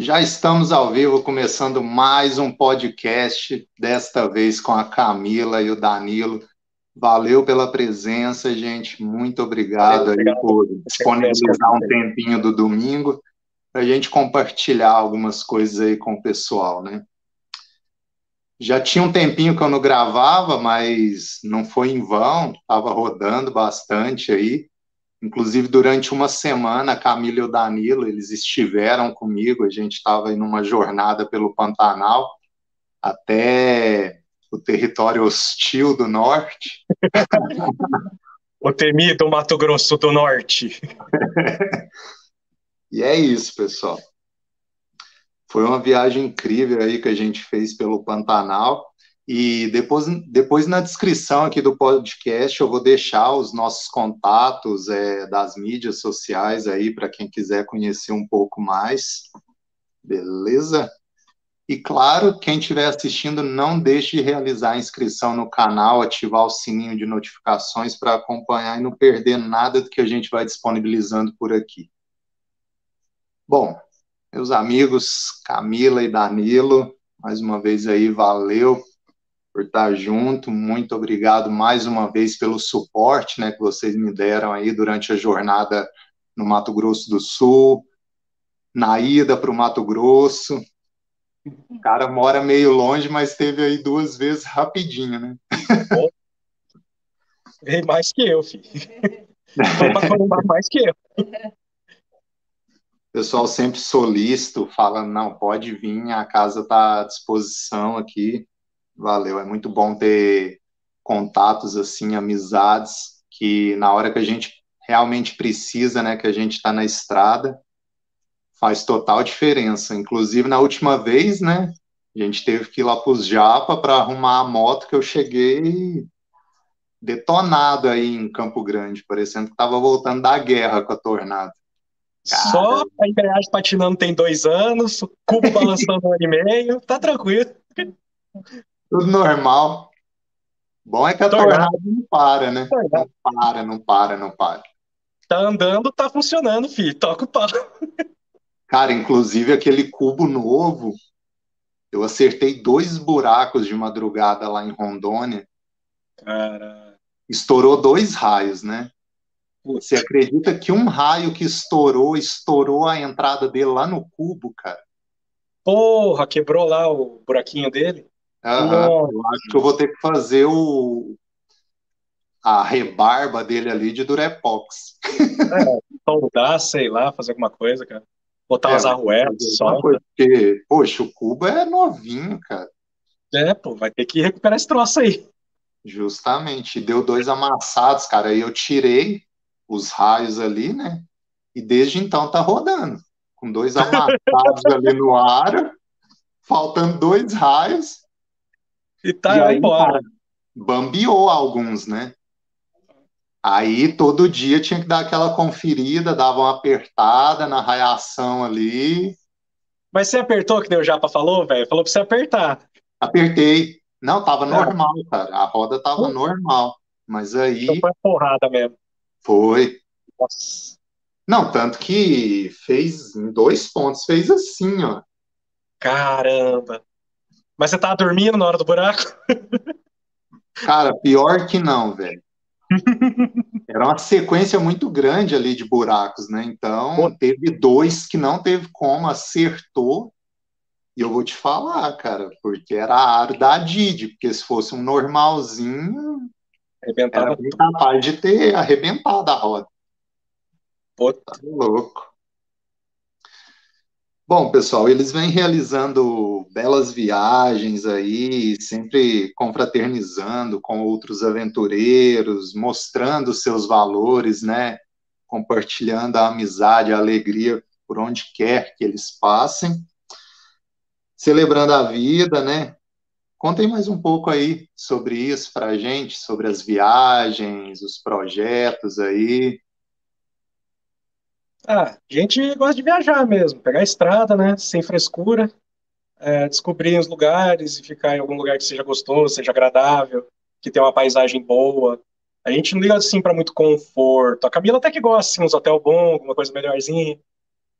Já estamos ao vivo, começando mais um podcast, desta vez com a Camila e o Danilo. Valeu pela presença, gente. Muito obrigado, Valeu, obrigado. por disponibilizar um tempinho do domingo para a gente compartilhar algumas coisas aí com o pessoal, né? Já tinha um tempinho que eu não gravava, mas não foi em vão, estava rodando bastante aí. Inclusive, durante uma semana, a Camila e o Danilo, eles estiveram comigo, a gente estava em uma jornada pelo Pantanal, até o território hostil do norte. o temido Mato Grosso do Norte. e é isso, pessoal. Foi uma viagem incrível aí que a gente fez pelo Pantanal. E depois, depois na descrição aqui do podcast eu vou deixar os nossos contatos é, das mídias sociais aí para quem quiser conhecer um pouco mais. Beleza? E claro, quem estiver assistindo, não deixe de realizar a inscrição no canal, ativar o sininho de notificações para acompanhar e não perder nada do que a gente vai disponibilizando por aqui. Bom, meus amigos Camila e Danilo, mais uma vez aí, valeu por estar junto. Muito obrigado mais uma vez pelo suporte né, que vocês me deram aí durante a jornada no Mato Grosso do Sul, na ida para o Mato Grosso. O cara mora meio longe, mas teve aí duas vezes rapidinho, né? Veio mais que eu, filho. mais que eu. O pessoal sempre solícito, fala, não, pode vir, a casa está à disposição aqui. Valeu, é muito bom ter contatos assim, amizades que na hora que a gente realmente precisa, né, que a gente está na estrada, faz total diferença. Inclusive na última vez, né, a gente teve que ir lá para os Japa para arrumar a moto que eu cheguei detonado aí em Campo Grande, parecendo que estava voltando da guerra com a tornado. Cara. Só a embreagem patinando tem dois anos, o cubo balançando um ano e meio, tá tranquilo. Tudo normal. Bom é que a tornado não para, né? Não para, não para, não para. Tá andando, tá funcionando, filho. Toca o pau. Cara, inclusive aquele cubo novo, eu acertei dois buracos de madrugada lá em Rondônia. Cara. Estourou dois raios, né? Você acredita que um raio que estourou, estourou a entrada dele lá no cubo, cara? Porra, quebrou lá o buraquinho dele? Uhum. Eu acho que eu vou ter que fazer o a rebarba dele ali de Durepox. É, soldar, sei lá, fazer alguma coisa, cara. Botar é, umas arruelas, só. Porque, poxa, o cubo é novinho, cara. É, pô, vai ter que recuperar esse troço aí. Justamente, deu dois amassados, cara. Aí eu tirei os raios ali, né? E desde então tá rodando. Com dois amassados ali no ar, faltando dois raios. E tá e aí, embora. Bambiou alguns, né? Aí todo dia tinha que dar aquela conferida, dava uma apertada na raiação ali. Mas você apertou, que o Japa falou, velho? Falou pra você apertar. Apertei. Não, tava é. normal, cara. A roda tava normal. Mas aí. Então foi porrada mesmo. Foi. Nossa. Não, tanto que fez em dois pontos, fez assim, ó. Caramba. Mas você tava dormindo na hora do buraco? Cara, pior que não, velho. Era uma sequência muito grande ali de buracos, né? Então, teve dois que não teve como, acertou. E eu vou te falar, cara, porque era a área da Didi, porque se fosse um normalzinho, Arrebentava era bem capaz de ter arrebentado a roda. Pô, tá louco. Bom, pessoal, eles vêm realizando belas viagens aí, sempre confraternizando com outros aventureiros, mostrando seus valores, né? Compartilhando a amizade, a alegria por onde quer que eles passem, celebrando a vida, né? Contem mais um pouco aí sobre isso para a gente, sobre as viagens, os projetos aí. Ah, a gente gosta de viajar mesmo, pegar a estrada, né, sem frescura, é, descobrir os lugares e ficar em algum lugar que seja gostoso, seja agradável, que tenha uma paisagem boa. A gente não liga assim para muito conforto. A Camila até que gosta, assim, uns hotel bom, alguma coisa melhorzinha.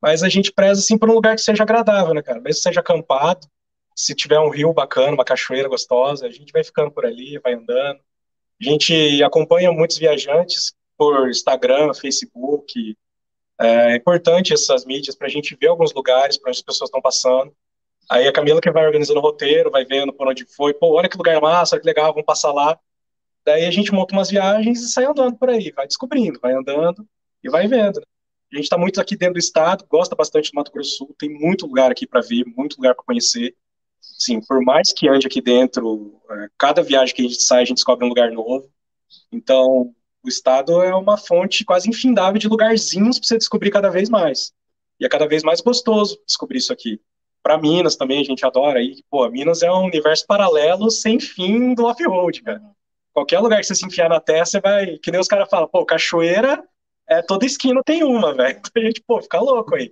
Mas a gente preza, assim, por um lugar que seja agradável, né, cara? Mesmo que seja acampado, se tiver um rio bacana, uma cachoeira gostosa, a gente vai ficando por ali, vai andando. A gente acompanha muitos viajantes por Instagram, Facebook. É importante essas mídias para a gente ver alguns lugares para onde as pessoas estão passando. Aí a Camila que vai organizando o roteiro, vai vendo por onde foi. Pô, olha que lugar massa, olha que legal, vamos passar lá. Daí a gente monta umas viagens e sai andando por aí, vai descobrindo, vai andando e vai vendo. A gente está muito aqui dentro do estado, gosta bastante do Mato Grosso do Sul, tem muito lugar aqui para ver, muito lugar para conhecer. Sim, por mais que ande aqui dentro, é, cada viagem que a gente sai, a gente descobre um lugar novo. Então, o estado é uma fonte quase infindável de lugarzinhos para você descobrir cada vez mais. E é cada vez mais gostoso descobrir isso aqui. Para Minas também, a gente adora aí. Pô, Minas é um universo paralelo sem fim do off-road, cara. Qualquer lugar que você se enfiar na terra, você vai. Que nem os caras falam, pô, cachoeira é toda esquina tem uma, velho. Então a gente, pô, fica louco aí.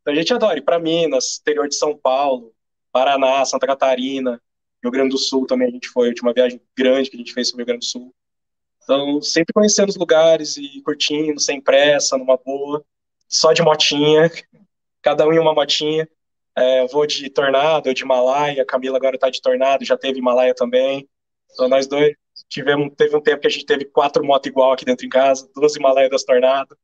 Então a gente adora ir para Minas, interior de São Paulo, Paraná, Santa Catarina, Rio Grande do Sul também a gente foi, a última viagem grande que a gente fez sobre o Rio Grande do Sul. Então, sempre conhecendo os lugares e curtindo, sem pressa, numa boa, só de motinha, cada um em uma motinha. É, eu vou de Tornado, eu de Himalaia, a Camila agora está de Tornado, já teve Himalaia também. Então, nós dois tivemos, teve um tempo que a gente teve quatro motos igual aqui dentro em casa, duas Himalaia das Tornado.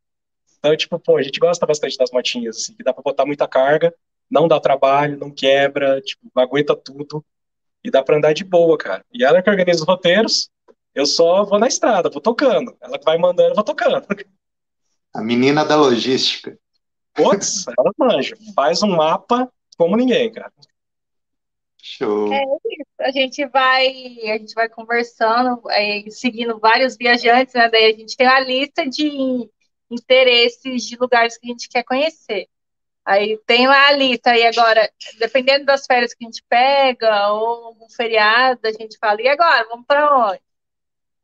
Então, tipo, pô, a gente gosta bastante das motinhas, assim, que dá para botar muita carga, não dá trabalho, não quebra, tipo, aguenta tudo e dá para andar de boa, cara. E ela que organiza os roteiros, eu só vou na estrada, vou tocando. Ela que vai mandando, eu vou tocando. A menina da logística. Putz, ela manja. Faz um mapa como ninguém, cara. Show. É isso. A gente vai, a gente vai conversando, é, seguindo vários viajantes, né? Daí a gente tem uma lista de interesses de lugares que a gente quer conhecer. Aí tem lá a lista, aí agora, dependendo das férias que a gente pega, ou algum feriado, a gente fala, e agora, vamos para onde?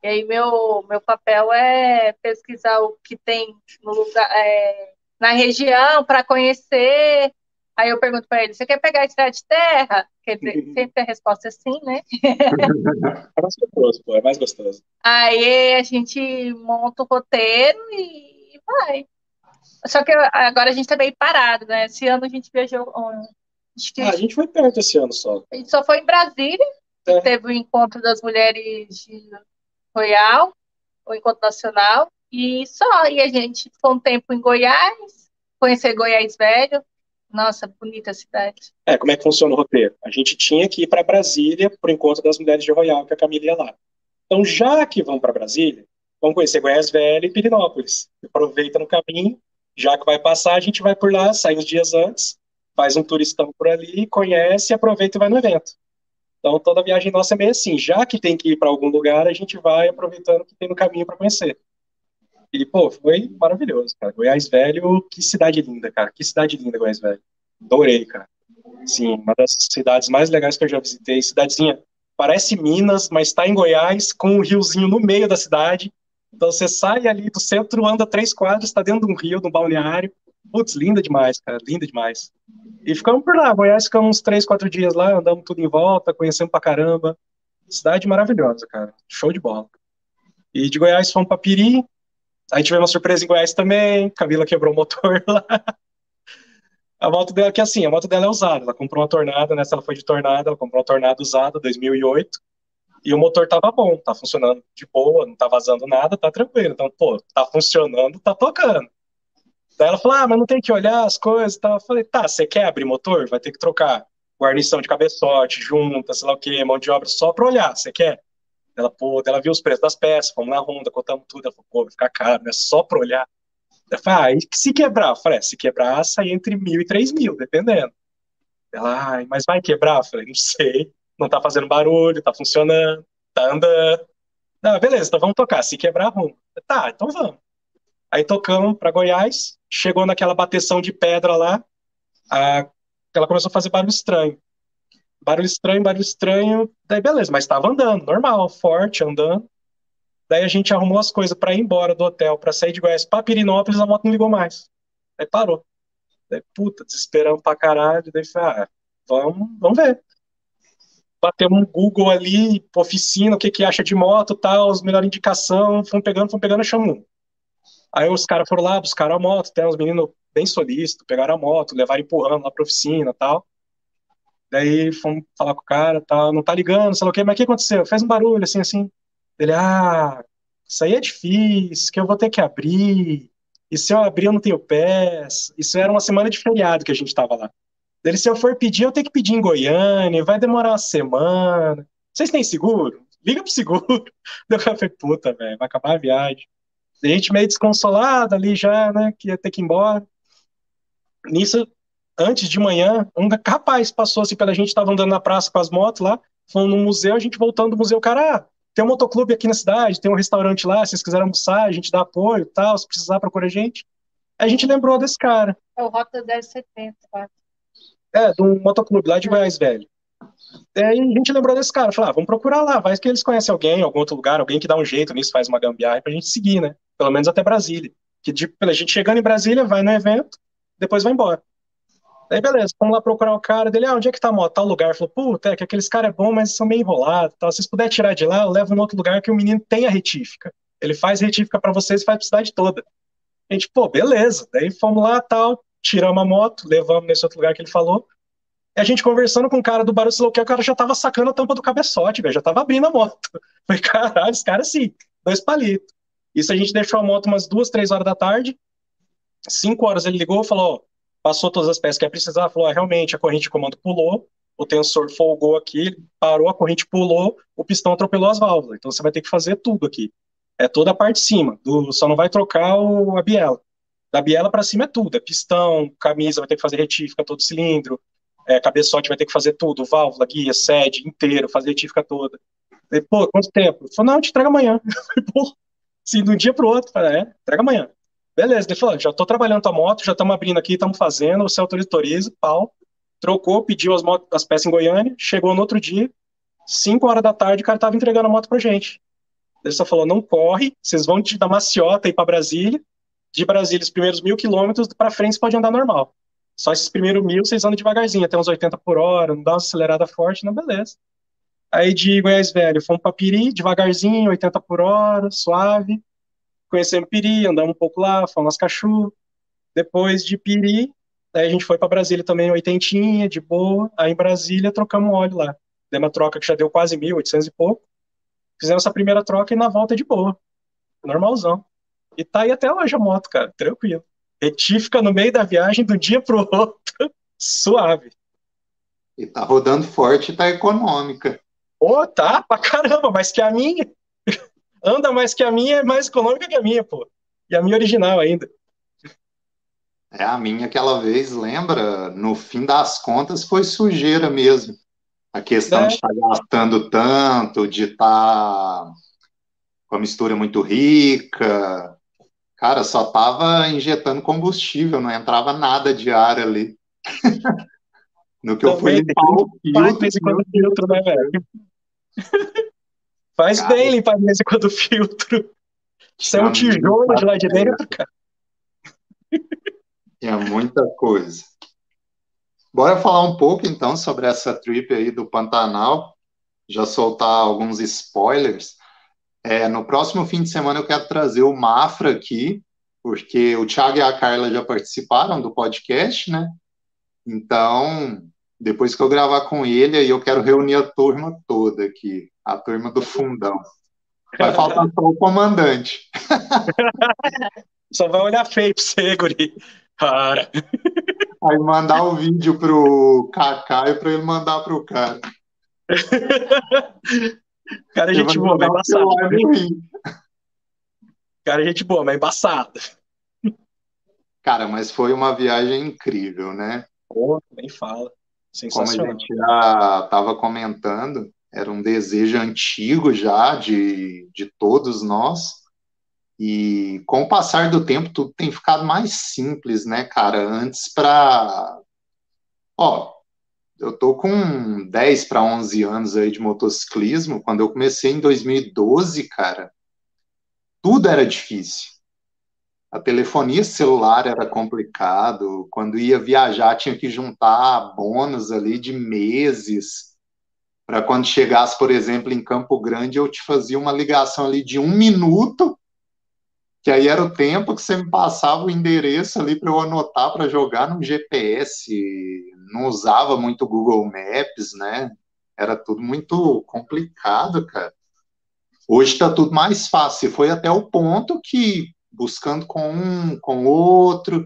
E aí meu, meu papel é pesquisar o que tem no lugar, é, na região para conhecer. Aí eu pergunto para ele, você quer pegar a estrada de terra? Quer dizer, uhum. sempre a resposta é sim, né? é mais gostoso, pô, é mais gostoso. Aí a gente monta o roteiro e vai. Só que agora a gente tá meio parado, né? Esse ano a gente viajou. Que ah, a gente foi perto esse ano só. A gente só foi em Brasília, é. teve o encontro das mulheres de Royal, o encontro nacional, e só. E a gente ficou um tempo em Goiás, conhecer Goiás Velho. Nossa, bonita cidade. É, como é que funciona o roteiro? A gente tinha que ir para Brasília para o encontro das mulheres de Royal, que a Camila ia lá. Então, já que vão para Brasília, vamos conhecer Goiás Velho e Pirinópolis. Aproveita no caminho já que vai passar, a gente vai por lá, sai uns dias antes, faz um turistão por ali, conhece, aproveita e vai no evento. Então toda viagem nossa é meio assim, já que tem que ir para algum lugar, a gente vai aproveitando o que tem no caminho para conhecer. E, pô, foi maravilhoso, cara. Goiás Velho, que cidade linda, cara. Que cidade linda, Goiás Velho. Adorei, cara. Sim, uma das cidades mais legais que eu já visitei. Cidadezinha, parece Minas, mas está em Goiás, com um riozinho no meio da cidade. Então você sai ali do centro, anda três quadros, está dentro de um rio, de um balneário. Putz, linda demais, cara, linda demais. E ficamos por lá, Goiás, ficamos uns três, quatro dias lá, andamos tudo em volta, conhecemos pra caramba. Cidade maravilhosa, cara, show de bola. E de Goiás fomos pra Piri, aí tivemos uma surpresa em Goiás também, Camila quebrou o motor lá. A moto dela, que assim, a moto dela é usada, ela comprou uma tornada, nessa ela foi de tornada, ela comprou uma tornada usada, 2008, e o motor tava bom, tá funcionando de boa, não tá vazando nada, tá tranquilo. Então, pô, tá funcionando, tá tocando. Daí ela falou, ah, mas não tem que olhar as coisas e tal. Eu falei, tá, você quer abrir motor? Vai ter que trocar guarnição de cabeçote, junta, sei lá o que, mão de obra só pra olhar, você quer? Ela, pô, ela viu os preços das peças, fomos na Honda, contamos tudo. Ela falou, pô, vai ficar caro, é só pra olhar. Ela falou, ah, e se quebrar? Eu falei, é, se quebrar, sai entre mil e três mil, dependendo. Ela, ah, mas vai quebrar? Eu falei, não sei não tá fazendo barulho, tá funcionando, tá andando. Não, beleza, então vamos tocar. Se quebrar, arruma. Tá, então vamos. Aí tocamos para Goiás, chegou naquela bateção de pedra lá, a, ela começou a fazer barulho estranho. Barulho estranho, barulho estranho, daí beleza, mas estava andando, normal, forte, andando. Daí a gente arrumou as coisas para ir embora do hotel, para sair de Goiás para Pirinópolis, a moto não ligou mais. Aí parou. Daí, puta, desesperamos pra caralho, daí falei, ah, vamos, vamos ver batemos um Google ali, oficina, o que que acha de moto, tal, as melhores indicação, fomos pegando, fomos pegando, chamamos Aí os caras foram lá, buscaram a moto, tem uns meninos bem solícito, pegaram a moto, levaram empurrando lá pra oficina tal. Daí fomos falar com o cara, tal, não tá ligando, sei lá o quê, mas o que aconteceu? Fez um barulho, assim, assim. Ele, ah, isso aí é difícil, que eu vou ter que abrir, e se eu abrir eu não tenho pés. Isso era uma semana de feriado que a gente tava lá. Ele, se eu for pedir, eu tenho que pedir em Goiânia, vai demorar uma semana. Vocês têm seguro? Liga pro seguro. Deu falei, puta, velho, vai acabar a viagem. A gente meio desconsolado ali já, né, que ia ter que ir embora. Nisso, antes de manhã, um rapaz passou assim pela gente, tava andando na praça com as motos lá, fomos no museu, a gente voltando do museu, cara, ah, tem um motoclube aqui na cidade, tem um restaurante lá, se vocês quiserem almoçar, a gente dá apoio tal, se precisar, procura a gente. A gente lembrou desse cara. É o Rota 1070, tá? É, de um motoclube lá de Goiás Velho. Aí a gente lembrou desse cara, falou, ah, vamos procurar lá, vai que eles conhecem alguém, algum outro lugar, alguém que dá um jeito nisso, faz uma gambiarra pra gente seguir, né? Pelo menos até Brasília. Que de, a gente chegando em Brasília, vai no evento, depois vai embora. Aí beleza, vamos lá procurar o cara dele, ah, onde é que tá a moto? Tal lugar. Falou, puta, é que aqueles caras é bom, mas são meio enrolados. Tal. Se vocês puderem tirar de lá, eu levo em outro lugar que o menino tem a retífica. Ele faz retífica para vocês e faz pra cidade toda. A gente, pô, beleza. Daí fomos lá, tal, tiramos a moto, levamos nesse outro lugar que ele falou. A gente conversando com o cara do barulho que o cara já tava sacando a tampa do cabeçote, velho, já tava abrindo a moto. Falei, caralho, esse cara sim, dois palitos. Isso a gente deixou a moto umas duas, três horas da tarde. Cinco horas ele ligou falou: passou todas as peças que ia precisar, falou: ah, realmente a corrente de comando pulou, o tensor folgou aqui, parou, a corrente pulou, o pistão atropelou as válvulas. Então você vai ter que fazer tudo aqui. É toda a parte de cima, do, só não vai trocar o, a biela. Da biela para cima é tudo, é pistão, camisa vai ter que fazer retífica todo cilindro, é, cabeçote vai ter que fazer tudo, válvula, guia, sede, inteiro, fazer retífica toda. E, pô, quanto tempo? Ele falou, não, eu te entrega amanhã. Pô, assim, de um dia pro outro, falei, é, entrega amanhã. Beleza, ele falou, já tô trabalhando tua moto, já estamos abrindo aqui, estamos fazendo, você autoriza, pau. Trocou, pediu as, as peças em Goiânia, chegou no outro dia, 5 horas da tarde, o cara tava entregando a moto pra gente. Ele só falou, não corre, vocês vão da Maciota ir para Brasília, de Brasília, os primeiros mil quilômetros para frente você pode andar normal. Só esses primeiros mil vocês andam devagarzinho, até uns 80 por hora, não dá uma acelerada forte, não, beleza. Aí de Goiás Velho, fomos para Piri, devagarzinho, 80 por hora, suave conhecemos Piri, andamos um pouco lá, fomos Cachu. Depois de Piri, aí a gente foi para Brasília também, oitentinha, de boa. Aí em Brasília trocamos óleo lá. Deu uma troca que já deu quase mil, oitocentos e pouco. Fizemos essa primeira troca e na volta de boa. Normalzão. E tá aí até hoje a moto, cara, tranquilo. Retífica no meio da viagem, do dia pro outro, suave. E tá rodando forte tá econômica. Ô, oh, tá, pra caramba, mais que a minha anda mais que a minha, é mais econômica que a minha, pô. E a minha original ainda. É, a minha aquela vez, lembra? No fim das contas, foi sujeira mesmo. A questão é. de estar tá gastando tanto, de estar tá com a mistura muito rica. Cara, só tava injetando combustível, não entrava nada de ar ali. no que Também eu fui limpar o filtro. filtro né, velho? Faz cara, bem limpar a mesa quando filtro. Isso é um tijolo de lá de dentro, cara. Tinha muita coisa. Bora falar um pouco então sobre essa trip aí do Pantanal. Já soltar alguns spoilers. É, no próximo fim de semana eu quero trazer o Mafra aqui, porque o Thiago e a Carla já participaram do podcast, né? Então, depois que eu gravar com ele, aí eu quero reunir a turma toda aqui, a turma do fundão. Vai faltar só o comandante. Só vai olhar feio pra você, guri. Cara. Aí mandar o um vídeo pro Kaká e pra ele mandar pro cara. Cara, é gente boa, mas embaçado. Cara, é gente boa, mas embaçado. Cara, mas foi uma viagem incrível, né? Pô, nem fala. Como a gente já estava comentando, era um desejo antigo já de, de todos nós. E com o passar do tempo, tudo tem ficado mais simples, né, cara? Antes para. Ó, eu tô com 10 para 11 anos aí de motociclismo. Quando eu comecei em 2012, cara, tudo era difícil. A telefonia celular era complicado, quando ia viajar tinha que juntar bônus ali de meses, para quando chegasse, por exemplo, em Campo Grande, eu te fazia uma ligação ali de um minuto, que aí era o tempo que você me passava o endereço ali para eu anotar para jogar no GPS. Não usava muito Google Maps, né? Era tudo muito complicado, cara. Hoje está tudo mais fácil. Foi até o ponto que, buscando com um, com outro,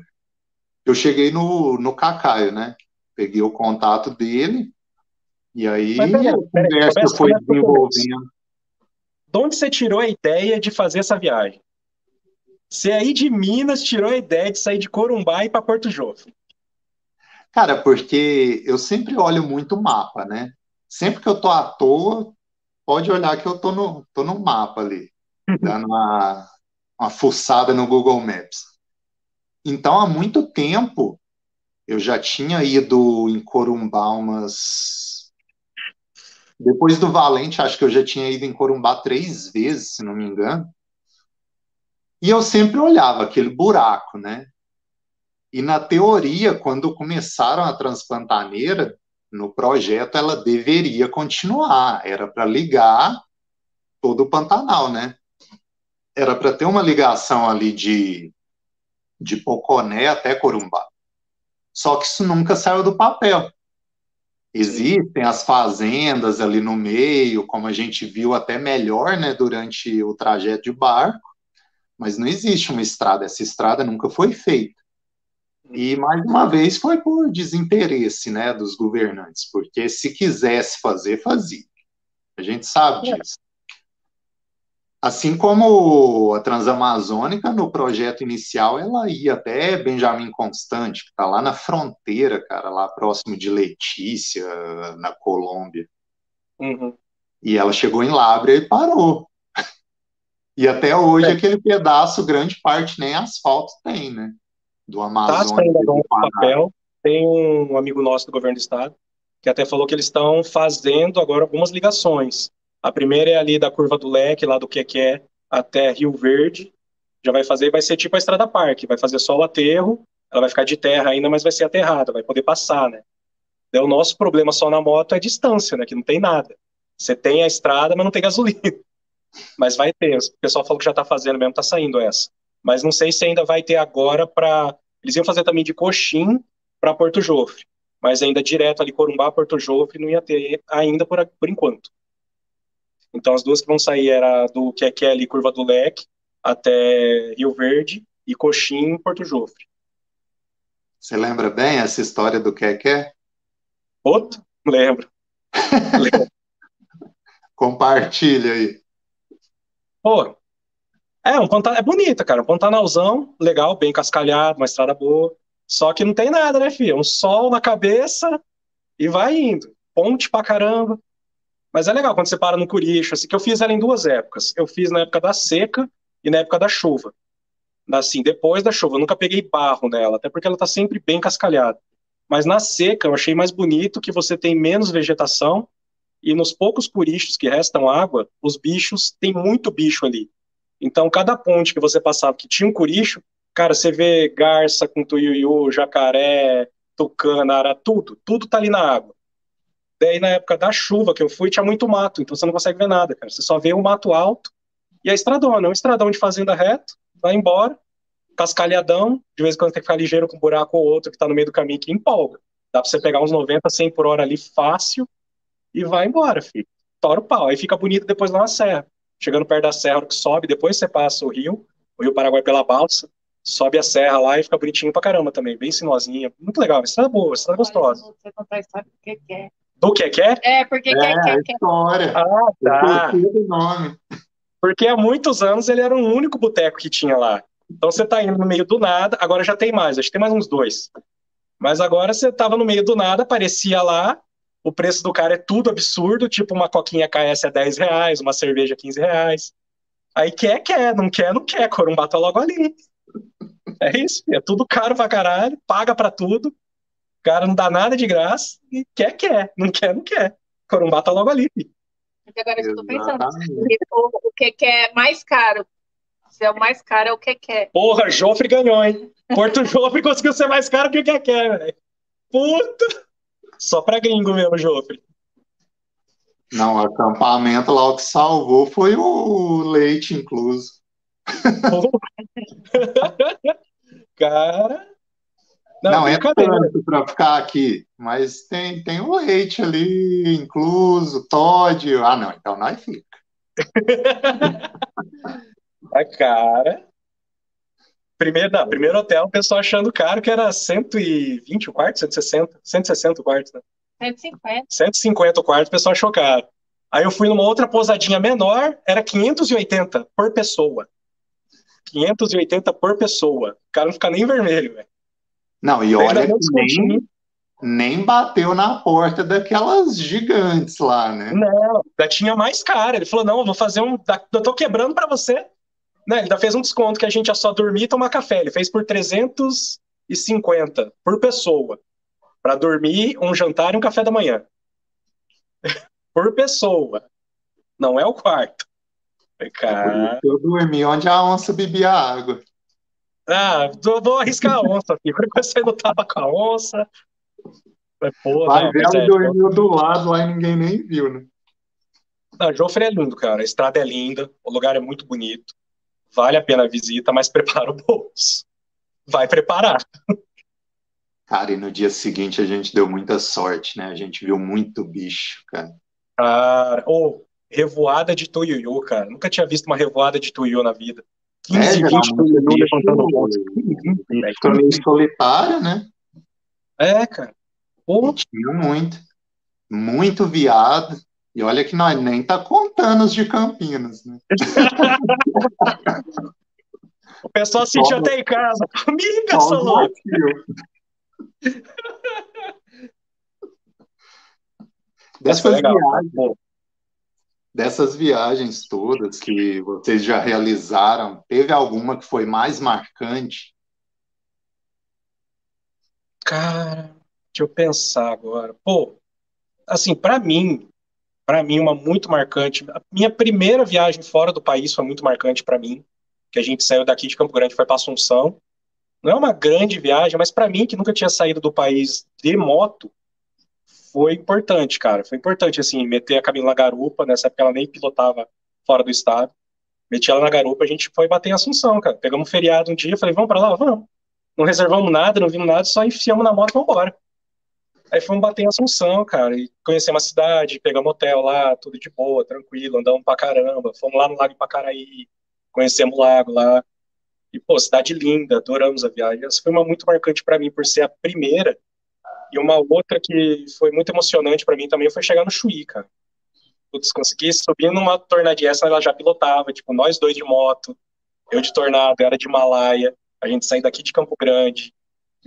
eu cheguei no, no Cacaio, né? Peguei o contato dele, e aí peraí, a conversa foi desenvolvendo. De onde você tirou a ideia de fazer essa viagem? Você aí de Minas tirou a ideia de sair de Corumbá e para Porto Jovem? Cara, porque eu sempre olho muito o mapa, né? Sempre que eu tô à toa, pode olhar que eu tô no, tô no mapa ali, dando uma, uma fuçada no Google Maps. Então, há muito tempo, eu já tinha ido em Corumbá umas. Depois do Valente, acho que eu já tinha ido em Corumbá três vezes, se não me engano. E eu sempre olhava aquele buraco, né? E na teoria, quando começaram a transplantaneira, no projeto ela deveria continuar, era para ligar todo o Pantanal, né? Era para ter uma ligação ali de, de Poconé até Corumbá. Só que isso nunca saiu do papel. Existem as fazendas ali no meio, como a gente viu até melhor, né, durante o trajeto de barco, mas não existe uma estrada, essa estrada nunca foi feita. E mais uma vez foi por desinteresse, né, dos governantes, porque se quisesse fazer, fazia. A gente sabe é. disso. Assim como a Transamazônica, no projeto inicial, ela ia até Benjamin Constante, que está lá na fronteira, cara, lá próximo de Letícia, na Colômbia. Uhum. E ela chegou em Lábrea e parou. E até hoje, é. aquele pedaço, grande parte, nem asfalto tem, né? Do Amazonas. Tá ainda no papel. Tem um amigo nosso do governo do estado que até falou que eles estão fazendo agora algumas ligações. A primeira é ali da curva do leque, lá do Quequé até Rio Verde. Já vai fazer, vai ser tipo a Estrada Parque, vai fazer só o aterro, ela vai ficar de terra ainda, mas vai ser aterrada, vai poder passar, né? Daí o nosso problema só na moto é distância, né? Que não tem nada. Você tem a estrada, mas não tem gasolina. Mas vai ter. O pessoal falou que já está fazendo mesmo, está saindo essa mas não sei se ainda vai ter agora para. Eles iam fazer também de Coxim para Porto Jofre, mas ainda direto ali Corumbá, Porto Jofre, não ia ter ainda por, por enquanto. Então as duas que vão sair era do que é ali Curva do Leque até Rio Verde e Coxim, Porto Jofre. Você lembra bem essa história do que é? Outro? Lembro. Lembro. Compartilha aí. Pô, é, um Pantanal, é bonita, cara. Um Pantanalzão, legal, bem cascalhado, uma estrada boa. Só que não tem nada, né, filho? Um sol na cabeça e vai indo. Ponte pra caramba. Mas é legal quando você para no Curicho, assim, que eu fiz ela em duas épocas. Eu fiz na época da seca e na época da chuva. Assim, depois da chuva, eu nunca peguei barro nela, até porque ela tá sempre bem cascalhada. Mas na seca eu achei mais bonito que você tem menos vegetação e nos poucos curichos que restam água, os bichos, tem muito bicho ali. Então, cada ponte que você passava que tinha um curicho, cara, você vê garça com tuiuiu, jacaré, tucana, ara, tudo, tudo tá ali na água. Daí, na época da chuva que eu fui, tinha muito mato, então você não consegue ver nada, cara. Você só vê o mato alto e a estradona, é um estradão de fazenda reto, vai embora, cascalhadão, de vez em quando tem que ficar ligeiro com um buraco ou outro que tá no meio do caminho que empolga. Dá pra você pegar uns 90, 100 por hora ali fácil e vai embora, filho. Tora o pau. Aí fica bonito depois lá na serra chegando perto da serra, que sobe, depois você passa o rio, o Rio Paraguai pela balsa, sobe a serra lá e fica bonitinho pra caramba também, bem sinuosinha. Muito legal, estrada boa, estrada gostosa. Você contar a história do que quer. Do que quer? É, porque é, quer, quer, quer. história. Ah, tá. nome. Porque há muitos anos ele era o único boteco que tinha lá. Então você tá indo no meio do nada, agora já tem mais, acho que tem mais uns dois. Mas agora você tava no meio do nada, aparecia lá, o preço do cara é tudo absurdo, tipo uma coquinha KS é 10 reais, uma cerveja 15 reais. Aí quer, quer, não quer, não quer, Corumbá tá logo ali. É isso, é tudo caro pra caralho, paga pra tudo, o cara não dá nada de graça, e quer, quer, não quer, não quer. Corumbá tá logo ali. Agora eu estou pensando, o, que, que é mais caro? Se é o mais caro, é o que quer. Porra, Jofre ganhou, hein? Porto Jofre conseguiu ser mais caro que o que quer, velho. Puta! Só pra gringo mesmo, Jofre. Não, o acampamento lá o que salvou foi o leite incluso. cara. Não, não é tanto para ficar aqui, mas tem, tem o leite ali incluso, Todd. Ah, não, então nós fica. a cara. Primeiro, não, primeiro hotel, o pessoal achando caro que era 120 o quarto, 160, 160 o quarto, né? 150. 150 o quarto, o pessoal achou caro. Aí eu fui numa outra pousadinha menor, era 580 por pessoa. 580 por pessoa. O cara não fica nem vermelho, velho. Não, e olha que nem, nem bateu na porta daquelas gigantes lá, né? Não, já tinha mais cara. Ele falou: não, eu vou fazer um. Eu tô quebrando para você. Né, ele ainda fez um desconto que a gente ia só dormir e tomar café. Ele fez por 350 por pessoa. Para dormir, um jantar e um café da manhã. por pessoa. Não é o quarto. Cara... Eu dormi onde a onça bebia água. Ah, vou, arriscar a onça aqui. Quando você não tava com a onça. Pô, Vai ver, ela é, dormiu do lado lá e ninguém nem viu, né? Não, Jofre é lindo, cara. A estrada é linda, o lugar é muito bonito. Vale a pena a visita, mas prepara o bolso. Vai preparar. Cara, e no dia seguinte a gente deu muita sorte, né? A gente viu muito bicho, cara. Cara, ou oh, revoada de tuiuiu, cara. Nunca tinha visto uma revoada de tuiuiu na vida. 15, é, 20 tuiuiu levantando o bolso. Ficou meio solitário, né? É, cara. Pô. Tinha muito. Muito viado. E olha que nós nem tá contando os de Campinas, né? o pessoal assistiu até em casa. Amiga, Solon. Dessas viagens, dessas viagens todas que vocês já realizaram, teve alguma que foi mais marcante? Cara, deixa eu pensar agora. Pô, assim, para mim, para mim uma muito marcante. A minha primeira viagem fora do país foi muito marcante para mim, que a gente saiu daqui de Campo Grande foi para Assunção. Não é uma grande viagem, mas para mim que nunca tinha saído do país de moto, foi importante, cara. Foi importante assim meter a Camila na garupa, nessa época ela nem pilotava fora do estado. Meti ela na garupa, a gente foi bater em Assunção, cara. Pegamos um feriado um dia, falei, vamos para lá, vamos. Não reservamos nada, não vimos nada, só enfiamos na moto e vamos embora. Aí fomos bater em Assunção, cara, e conhecemos a cidade, pegamos hotel lá, tudo de boa, tranquilo, andamos pra caramba. Fomos lá no Lago Pacaraí, conhecemos o lago lá. E, pô, cidade linda, adoramos a viagem. Essa foi uma muito marcante para mim, por ser a primeira. E uma outra que foi muito emocionante para mim também foi chegar no Chuí, cara. Putz, consegui subir numa tornadinha, essa ela já pilotava, tipo, nós dois de moto, eu de tornado, era de Himalaia, a gente sair daqui de Campo Grande,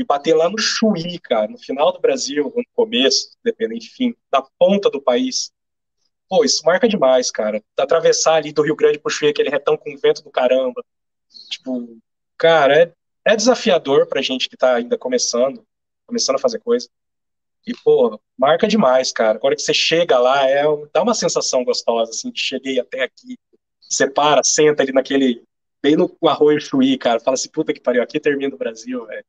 e bater lá no Chuí, cara, no final do Brasil, no começo, dependendo, enfim, na ponta do país. Pô, isso marca demais, cara. Atravessar ali do Rio Grande pro Chuí, aquele retão com vento do caramba. Tipo, cara, é, é desafiador pra gente que tá ainda começando, começando a fazer coisa. E, pô, marca demais, cara. Agora que você chega lá, é, dá uma sensação gostosa, assim, de cheguei até aqui. Você para, senta ali naquele, bem no arroio Chuí, cara. Fala assim, puta que pariu, aqui termina o Brasil, velho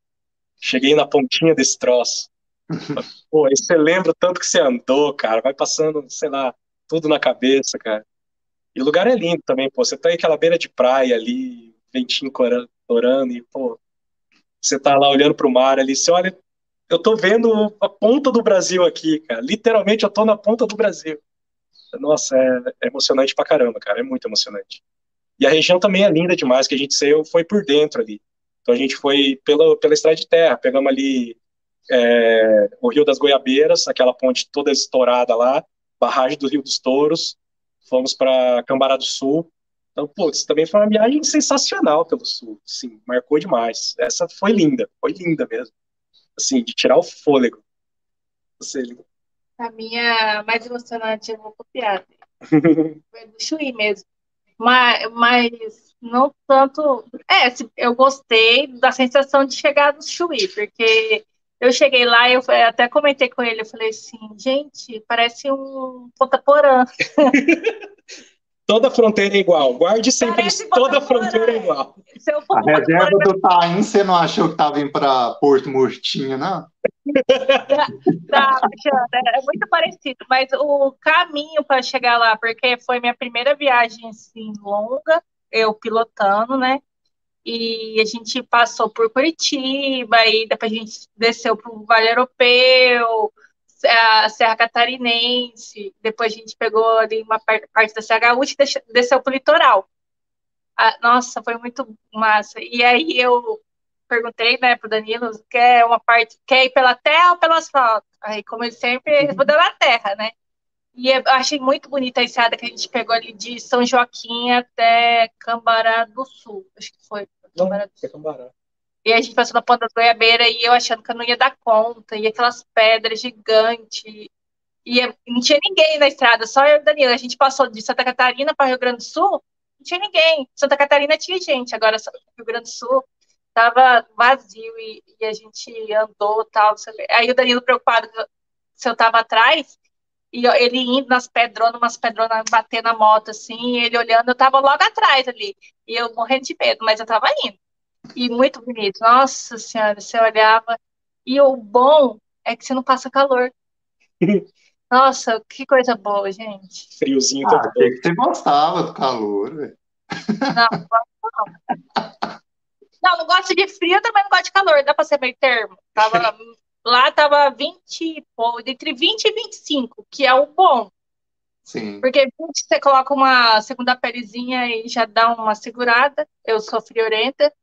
cheguei na pontinha desse troço. Pô, aí você lembra o tanto que você andou, cara, vai passando, sei lá, tudo na cabeça, cara. E o lugar é lindo também, pô, você tá aí aquela beira de praia ali, ventinho corando, e, pô, você tá lá olhando pro mar ali, você olha, eu tô vendo a ponta do Brasil aqui, cara, literalmente eu tô na ponta do Brasil. Nossa, é, é emocionante pra caramba, cara, é muito emocionante. E a região também é linda demais, que a gente saiu, foi por dentro ali. Então a gente foi pela, pela estrada de terra, pegamos ali é, o Rio das Goiabeiras, aquela ponte toda estourada lá, barragem do Rio dos Touros, fomos para Cambará do Sul. Então, putz, também foi uma viagem sensacional pelo Sul, sim, marcou demais. Essa foi linda, foi linda mesmo. Assim, de tirar o fôlego. Você, a minha mais emocionante, eu vou copiar. foi do Chuí mesmo. Mas, mas não tanto. É, eu gostei da sensação de chegar no Chuí, porque eu cheguei lá e eu até comentei com ele, eu falei assim, gente, parece um Ponta Porã. toda fronteira é igual. Guarde sempre isso, toda fronteira é igual. A reserva do Taim, você não achou que estava indo para Porto Murtinho, não? Tá, é muito parecido, mas o caminho para chegar lá, porque foi minha primeira viagem assim longa, eu pilotando, né? E a gente passou por Curitiba, e depois a gente desceu para o Vale Europeu, a Serra Catarinense, depois a gente pegou ali uma parte da Serra Gaúcha e desceu para o litoral. Ah, nossa, foi muito massa. E aí eu perguntei, né, pro Danilo, quer uma parte, quer ir pela terra ou pelo asfalto? Aí, como ele sempre, respondeu na terra, né? E eu achei muito bonita a estrada que a gente pegou ali de São Joaquim até Cambará do Sul. Acho que foi. Cambará do Sul. Cambará. E a gente passou na ponta da Goiabeira e eu achando que eu não ia dar conta. E aquelas pedras gigantes. E não tinha ninguém na estrada, só eu e o Danilo. A gente passou de Santa Catarina para Rio Grande do Sul, não tinha ninguém. Santa Catarina tinha gente, agora Rio Grande do Sul tava vazio e, e a gente andou tal. Aí o Danilo preocupado se eu tava atrás, e ele indo nas pedronas, umas pedronas batendo na moto, assim, ele olhando, eu tava logo atrás ali, e eu morrendo de medo, mas eu tava indo. E muito bonito, nossa senhora, você olhava, e o bom é que você não passa calor. Nossa, que coisa boa, gente. Friozinho ah, todo. que você gostava do calor, velho. Não, não. Não, não gosto de frio, também não gosto de calor, dá pra ser meio termo. Tava Lá tava 20, entre 20 e 25, que é o bom. Sim. Porque 20 você coloca uma segunda pelezinha e já dá uma segurada. Eu sou friorenta.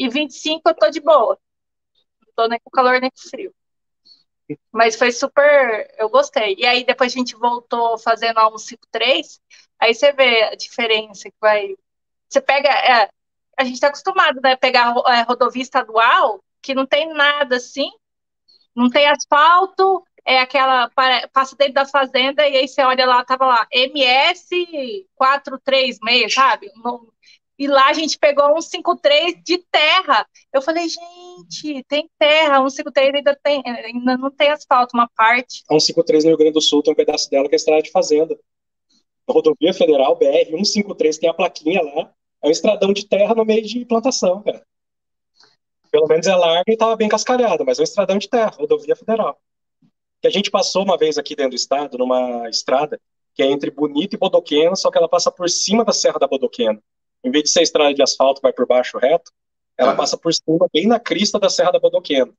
E 25 eu tô de boa. Não tô nem com calor nem com frio. Mas foi super. Eu gostei. E aí depois a gente voltou fazendo a 153. Aí você vê a diferença que vai. Você pega. É, a gente tá acostumado, né? Pegar é, rodovia estadual, que não tem nada assim. Não tem asfalto, é aquela. Passa dentro da fazenda e aí você olha lá, tava lá, MS 436, sabe? E lá a gente pegou um 53 de terra. Eu falei, gente, tem terra, um 53 ainda, tem, ainda não tem asfalto, uma parte. A 153 no Rio Grande do Sul tem um pedaço dela que é estrada de fazenda. Rodovia federal, BR 153, tem a plaquinha lá. É um estradão de terra no meio de plantação, cara. Pelo menos é larga e estava bem cascalhada, mas é um estradão de terra, rodovia federal. Que a gente passou uma vez aqui dentro do estado, numa estrada, que é entre Bonito e Bodoquena, só que ela passa por cima da Serra da Bodoquena. Em vez de ser estrada de asfalto, vai por baixo reto, ela ah. passa por cima, bem na crista da Serra da Bodoquena.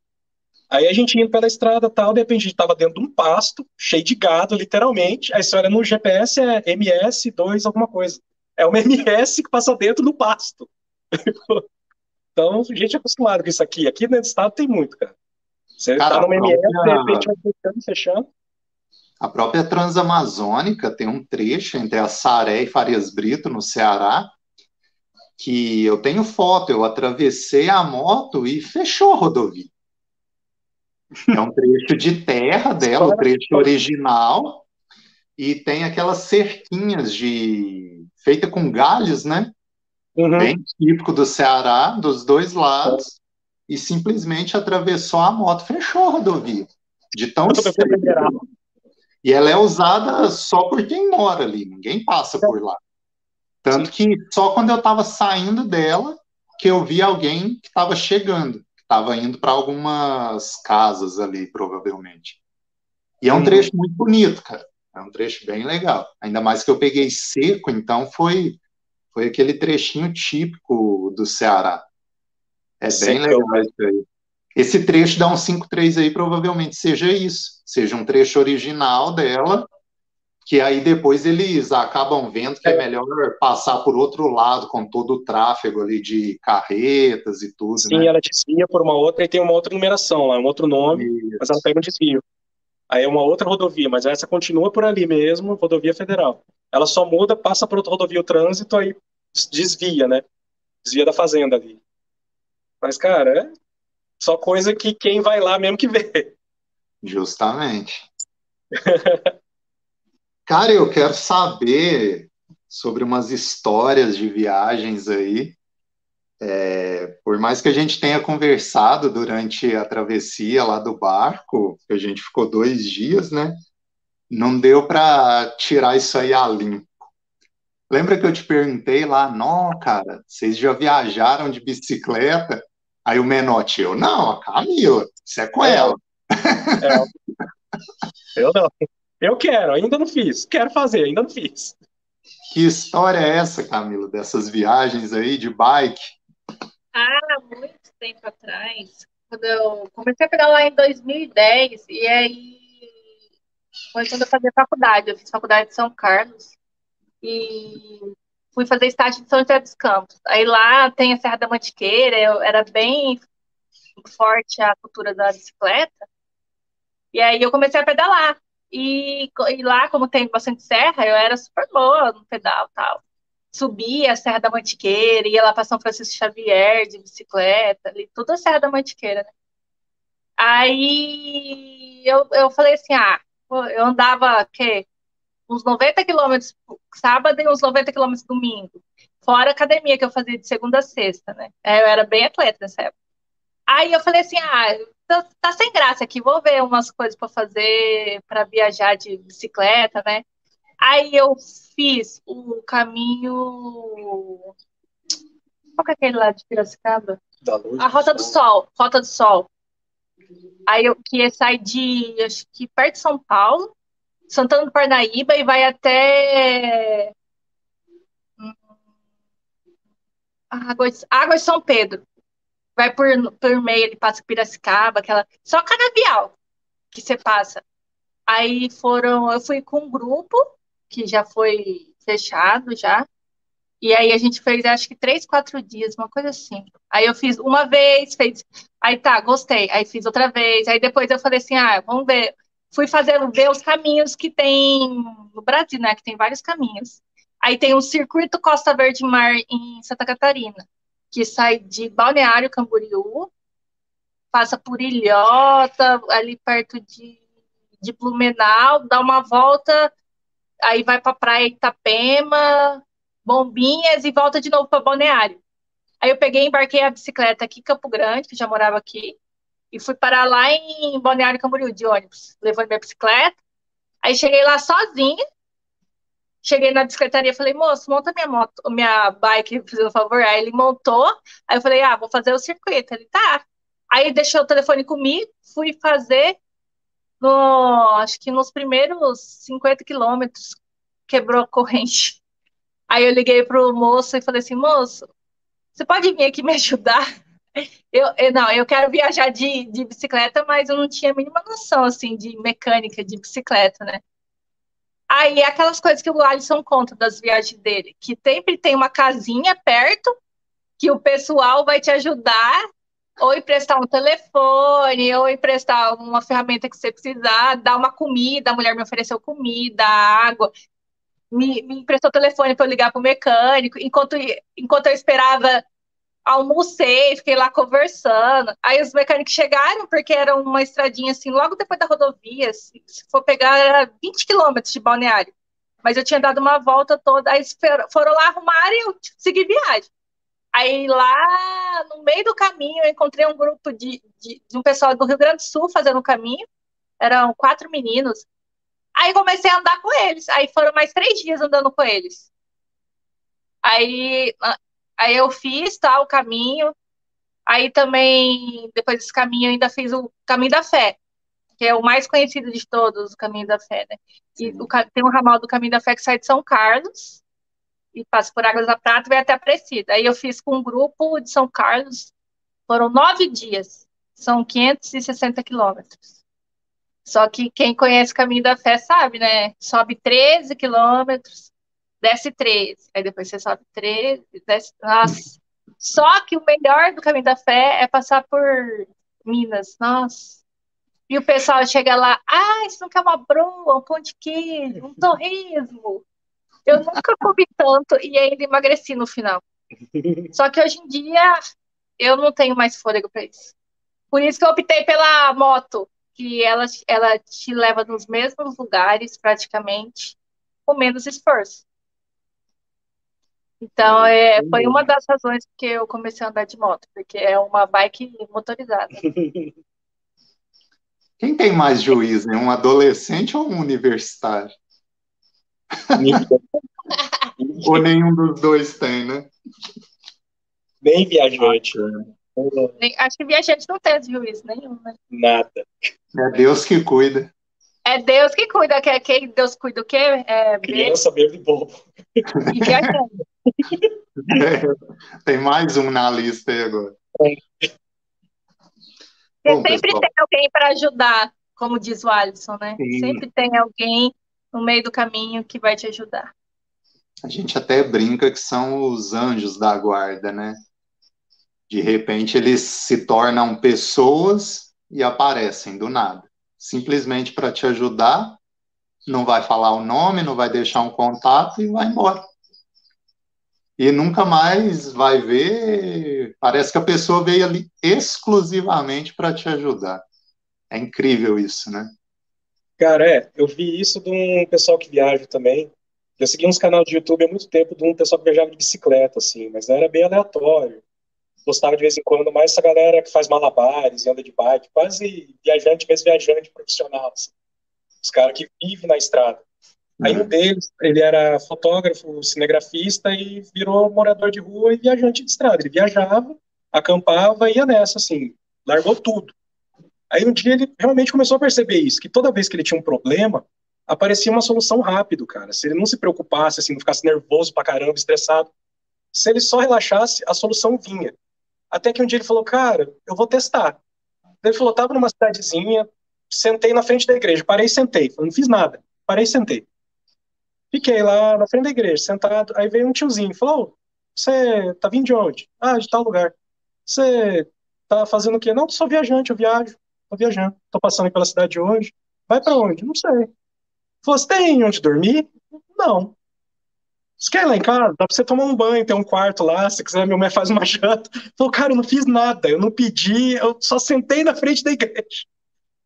Aí a gente indo pela estrada tal, de repente a gente tava dentro de um pasto, cheio de gado, literalmente. Aí você olha no GPS, é MS2 alguma coisa. É uma MS que passa dentro do pasto. Então, a gente é acostumado com isso aqui. Aqui dentro do estado tem muito, cara. Você cara, tá no MMS, própria... de repente vai fechando fechando. A própria Transamazônica tem um trecho entre a Saré e Farias Brito, no Ceará, que eu tenho foto, eu atravessei a moto e fechou a rodovia. É um trecho de terra dela, o trecho original, e tem aquelas cerquinhas de feita com galhos, né? uhum. bem típico do Ceará, dos dois lados, e simplesmente atravessou a moto, fechou a rodovia. De tão E ela é usada só por quem mora ali, ninguém passa por lá. Tanto que só quando eu estava saindo dela que eu vi alguém que estava chegando, que estava indo para algumas casas ali, provavelmente. E é um uhum. trecho muito bonito, cara. É um trecho bem legal. Ainda mais que eu peguei seco, então foi foi aquele trechinho típico do Ceará. É bem legal isso aí. Esse trecho da 153 aí provavelmente seja isso, seja um trecho original dela, que aí depois eles acabam vendo que é, é melhor passar por outro lado com todo o tráfego ali de carretas e tudo. Sim, né? ela desvia por uma outra e tem uma outra numeração lá, um outro nome, isso. mas ela pega um desvio. Aí é uma outra rodovia, mas essa continua por ali mesmo, rodovia federal. Ela só muda, passa por outra rodovia o trânsito, aí desvia, né? Desvia da fazenda ali. Mas, cara, é só coisa que quem vai lá mesmo que vê. Justamente. cara, eu quero saber sobre umas histórias de viagens aí. É, por mais que a gente tenha conversado durante a travessia lá do barco, que a gente ficou dois dias, né? Não deu para tirar isso aí a limpo. Lembra que eu te perguntei lá, não, cara, vocês já viajaram de bicicleta? Aí o Menotti, eu, não, a Camila, isso é com ela. É. Eu não. Eu quero, ainda não fiz. Quero fazer, ainda não fiz. Que história é essa, Camila, dessas viagens aí de bike? Ah, muito tempo atrás, quando eu comecei a pedalar em 2010, e aí foi quando eu fazia faculdade. Eu fiz faculdade de São Carlos e fui fazer estágio em São José dos Campos. Aí lá tem a Serra da Mantiqueira, eu, era bem forte a cultura da bicicleta. E aí eu comecei a pedalar. E, e lá, como tem bastante serra, eu era super boa no pedal tal. Subia a Serra da Mantiqueira, ia lá para São Francisco Xavier de bicicleta, ali, tudo a Serra da Mantiqueira, né? Aí eu, eu falei assim, ah, eu andava, que uns 90 quilômetros sábado e uns 90 quilômetros domingo. Fora academia que eu fazia de segunda a sexta, né? É, eu era bem atleta nessa época. Aí eu falei assim, ah, tá, tá sem graça aqui, vou ver umas coisas para fazer, para viajar de bicicleta, né? Aí eu fiz o caminho. Qual que é aquele lá de Piracicaba? a Rota do Sol. Rota do Sol. Aí eu que sai de, acho que perto de São Paulo, Santana do Parnaíba e vai até hum, Águas, Águas São Pedro. Vai por, por meio, ele passa Piracicaba, aquela. Só canavial que você passa. Aí foram. Eu fui com um grupo que já foi fechado já. E aí a gente fez, acho que três, quatro dias, uma coisa assim. Aí eu fiz uma vez, fez. Aí tá, gostei. Aí fiz outra vez. Aí depois eu falei assim, ah, vamos ver. Fui fazendo, ver os caminhos que tem no Brasil, né? Que tem vários caminhos. Aí tem o Circuito Costa Verde Mar em Santa Catarina, que sai de Balneário Camboriú, passa por Ilhota, ali perto de, de Blumenau, dá uma volta, aí vai para Praia Itapema, Bombinhas e volta de novo para Balneário. Aí eu peguei, embarquei a bicicleta aqui em Campo Grande, que já morava aqui, e fui parar lá em Balneário Camboriú de ônibus, levando minha bicicleta. Aí cheguei lá sozinha. Cheguei na bicicletaria falei, moço, monta minha moto, minha bike, por favor. Aí ele montou. Aí eu falei, ah, vou fazer o circuito. Ele tá. Aí deixou o telefone comigo, fui fazer no, acho que nos primeiros 50 quilômetros, quebrou a corrente. Aí eu liguei pro moço e falei assim, moço, você pode vir aqui me ajudar? Eu, eu, não, eu quero viajar de, de bicicleta, mas eu não tinha a mínima noção, assim, de mecânica de bicicleta, né? Aí, aquelas coisas que o Alisson conta das viagens dele, que sempre tem uma casinha perto, que o pessoal vai te ajudar, ou emprestar um telefone, ou emprestar uma ferramenta que você precisar, dar uma comida, a mulher me ofereceu comida, água, me, me emprestou telefone para eu ligar para o mecânico, enquanto, enquanto eu esperava almocei, fiquei lá conversando. Aí os mecânicos chegaram, porque era uma estradinha assim, logo depois da rodovia, se, for pegar, era 20 quilômetros de balneário. Mas eu tinha dado uma volta toda, aí foram lá arrumar e eu segui viagem. Aí lá no meio do caminho eu encontrei um grupo de, de, de um pessoal do Rio Grande do Sul fazendo o caminho. Eram quatro meninos. Aí comecei a andar com eles. Aí foram mais três dias andando com eles. Aí Aí eu fiz tá, o caminho. Aí também, depois desse caminho, eu ainda fiz o Caminho da Fé, que é o mais conhecido de todos, o Caminho da Fé, né? E o, tem um ramal do Caminho da Fé que sai de São Carlos e passa por Águas da Prata e vai até Aparecida. Aí eu fiz com um grupo de São Carlos, foram nove dias, são 560 quilômetros. Só que quem conhece o Caminho da Fé sabe, né? Sobe 13 quilômetros, desce 13, aí depois você sobe 13, desce. Nossa. Só que o melhor do caminho da fé é passar por Minas, nossa. E o pessoal chega lá, ah, isso não quer uma broa, um pão de queijo, um torresmo. Eu nunca comi tanto e ainda emagreci no final. Só que hoje em dia eu não tenho mais fôlego para isso. Por isso que eu optei pela moto, que ela, ela te leva nos mesmos lugares praticamente, com menos esforço. Então, é, foi uma das razões que eu comecei a andar de moto, porque é uma bike motorizada. Quem tem mais juízo, né? um adolescente ou um universitário? ou nenhum dos dois tem, né? Bem viajante. Acho que viajante não tem juízo nenhum, né? Nada. É Deus que cuida. É, Deus que cuida, que é quem Deus cuida o quê? É Criança, bebê e bobo. E viajando. Tem mais um na lista aí agora. É. Bom, sempre pessoal. tem alguém para ajudar, como diz o Alisson, né? Sim. Sempre tem alguém no meio do caminho que vai te ajudar. A gente até brinca que são os anjos da guarda, né? De repente eles se tornam pessoas e aparecem do nada, simplesmente para te ajudar. Não vai falar o nome, não vai deixar um contato e vai embora. E nunca mais vai ver. Parece que a pessoa veio ali exclusivamente para te ajudar. É incrível isso, né? Cara, é, eu vi isso de um pessoal que viaja também. Eu segui uns canais de YouTube há muito tempo de um pessoal que viajava de bicicleta, assim, mas era bem aleatório. Gostava de vez em quando mais essa galera que faz malabares e anda de bike, quase viajante, mesmo viajante profissional. Assim. Os caras que vivem na estrada. Aí um deles, ele era fotógrafo, cinegrafista e virou morador de rua e viajante de estrada. Ele viajava, acampava ia nessa, assim, largou tudo. Aí um dia ele realmente começou a perceber isso, que toda vez que ele tinha um problema, aparecia uma solução rápido, cara. Se ele não se preocupasse, assim, não ficasse nervoso pra caramba, estressado, se ele só relaxasse, a solução vinha. Até que um dia ele falou, cara, eu vou testar. Ele falou, tava numa cidadezinha, sentei na frente da igreja, parei e sentei. não fiz nada, parei e sentei. Fiquei lá na frente da igreja, sentado. Aí veio um tiozinho, falou: Você tá vindo de onde? Ah, de tal lugar. Você tá fazendo o quê? Não, sou viajante, eu viajo. Tô viajando. Tô passando pela cidade hoje. Vai para onde? Não sei. Falou: Você tem onde dormir? Não. Você quer ir lá em casa? Dá pra você tomar um banho, tem um quarto lá. Se quiser, minha mãe faz uma janta. Falou: Cara, eu não fiz nada. Eu não pedi, eu só sentei na frente da igreja.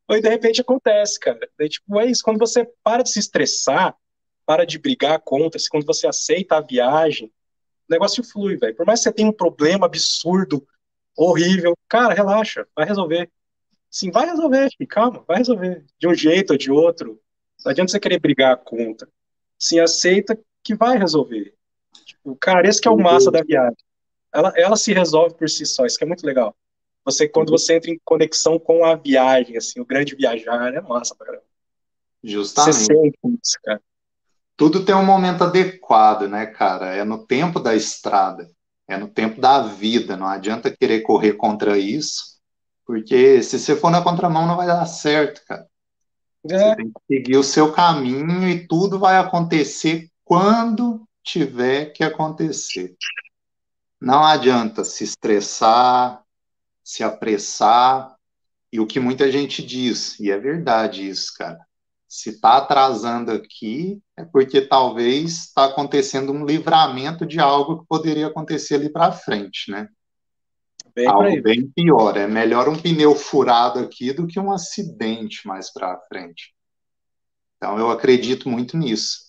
Aí, de repente, acontece, cara. Daí, tipo, é isso. Quando você para de se estressar para de brigar contra, se quando você aceita a viagem, o negócio flui, velho. Por mais que você tenha um problema absurdo, horrível, cara, relaxa, vai resolver. Sim, vai resolver, filho, calma, vai resolver. De um jeito ou de outro. Não adianta você querer brigar contra. Sim, aceita que vai resolver. Tipo, cara, esse que é o massa da viagem. Ela, ela se resolve por si só, isso que é muito legal. Você, quando você entra em conexão com a viagem, assim, o grande viajar, é massa pra caramba. Justamente. Você sente isso, cara tudo tem um momento adequado, né, cara? É no tempo da estrada, é no tempo da vida. Não adianta querer correr contra isso, porque se você for na contramão não vai dar certo, cara. É. Você tem que seguir o seu caminho e tudo vai acontecer quando tiver que acontecer. Não adianta se estressar, se apressar, e o que muita gente diz, e é verdade isso, cara se está atrasando aqui, é porque talvez está acontecendo um livramento de algo que poderia acontecer ali para frente, né? Bem algo bem pior. É melhor um pneu furado aqui do que um acidente mais para frente. Então, eu acredito muito nisso.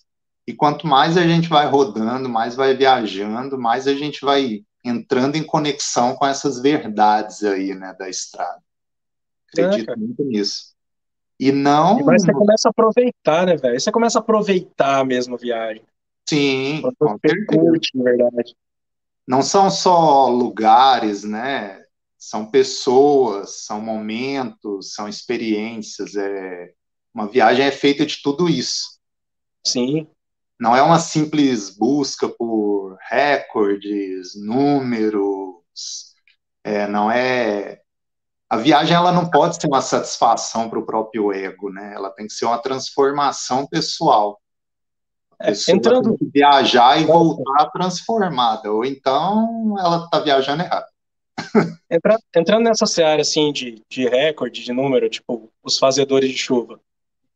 E quanto mais a gente vai rodando, mais vai viajando, mais a gente vai entrando em conexão com essas verdades aí, né, da estrada. Acredito é, muito nisso. E não. Mas você começa a aproveitar, né, velho? Você começa a aproveitar mesmo a viagem. Sim, você curte, na verdade. Não são só lugares, né? São pessoas, são momentos, são experiências. É... Uma viagem é feita de tudo isso. Sim. Não é uma simples busca por recordes, números. É, não é a viagem ela não pode ser uma satisfação para o próprio ego, né? Ela tem que ser uma transformação pessoal. A é, entrando tem que viajar e voltar transformada, ou então ela está viajando errado. Entra, entrando nessa área assim de, de recorde, de número, tipo os fazedores de chuva.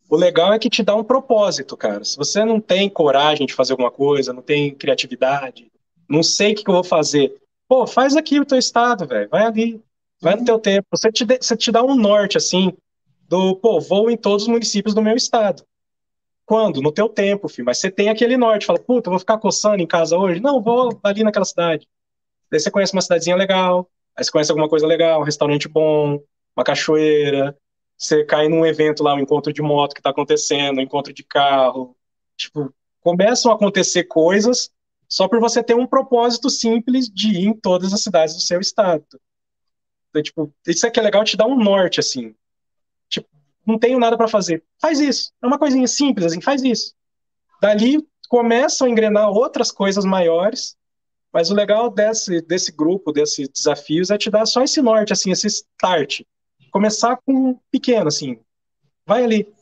O legal é que te dá um propósito, cara. Se você não tem coragem de fazer alguma coisa, não tem criatividade, não sei o que, que eu vou fazer, pô, faz aqui o teu estado, velho. Vai ali, vai no teu tempo. Você te, você te dá um norte, assim, do, pô, vou em todos os municípios do meu estado. Quando? No teu tempo, filho. Mas você tem aquele norte. Fala, puta, vou ficar coçando em casa hoje? Não, vou ali naquela cidade. Daí você conhece uma cidadezinha legal, aí você conhece alguma coisa legal, um restaurante bom, uma cachoeira, você cai num evento lá, um encontro de moto que tá acontecendo, um encontro de carro. Tipo, começam a acontecer coisas só por você ter um propósito simples de ir em todas as cidades do seu estado. Então, tipo, isso aqui é legal te dá um norte, assim. Tipo, não tenho nada para fazer. Faz isso. É uma coisinha simples, assim, faz isso. Dali começam a engrenar outras coisas maiores, mas o legal desse, desse grupo, desses desafios, é te dar só esse norte, assim, esse start. Começar com pequeno, assim. Vai ali.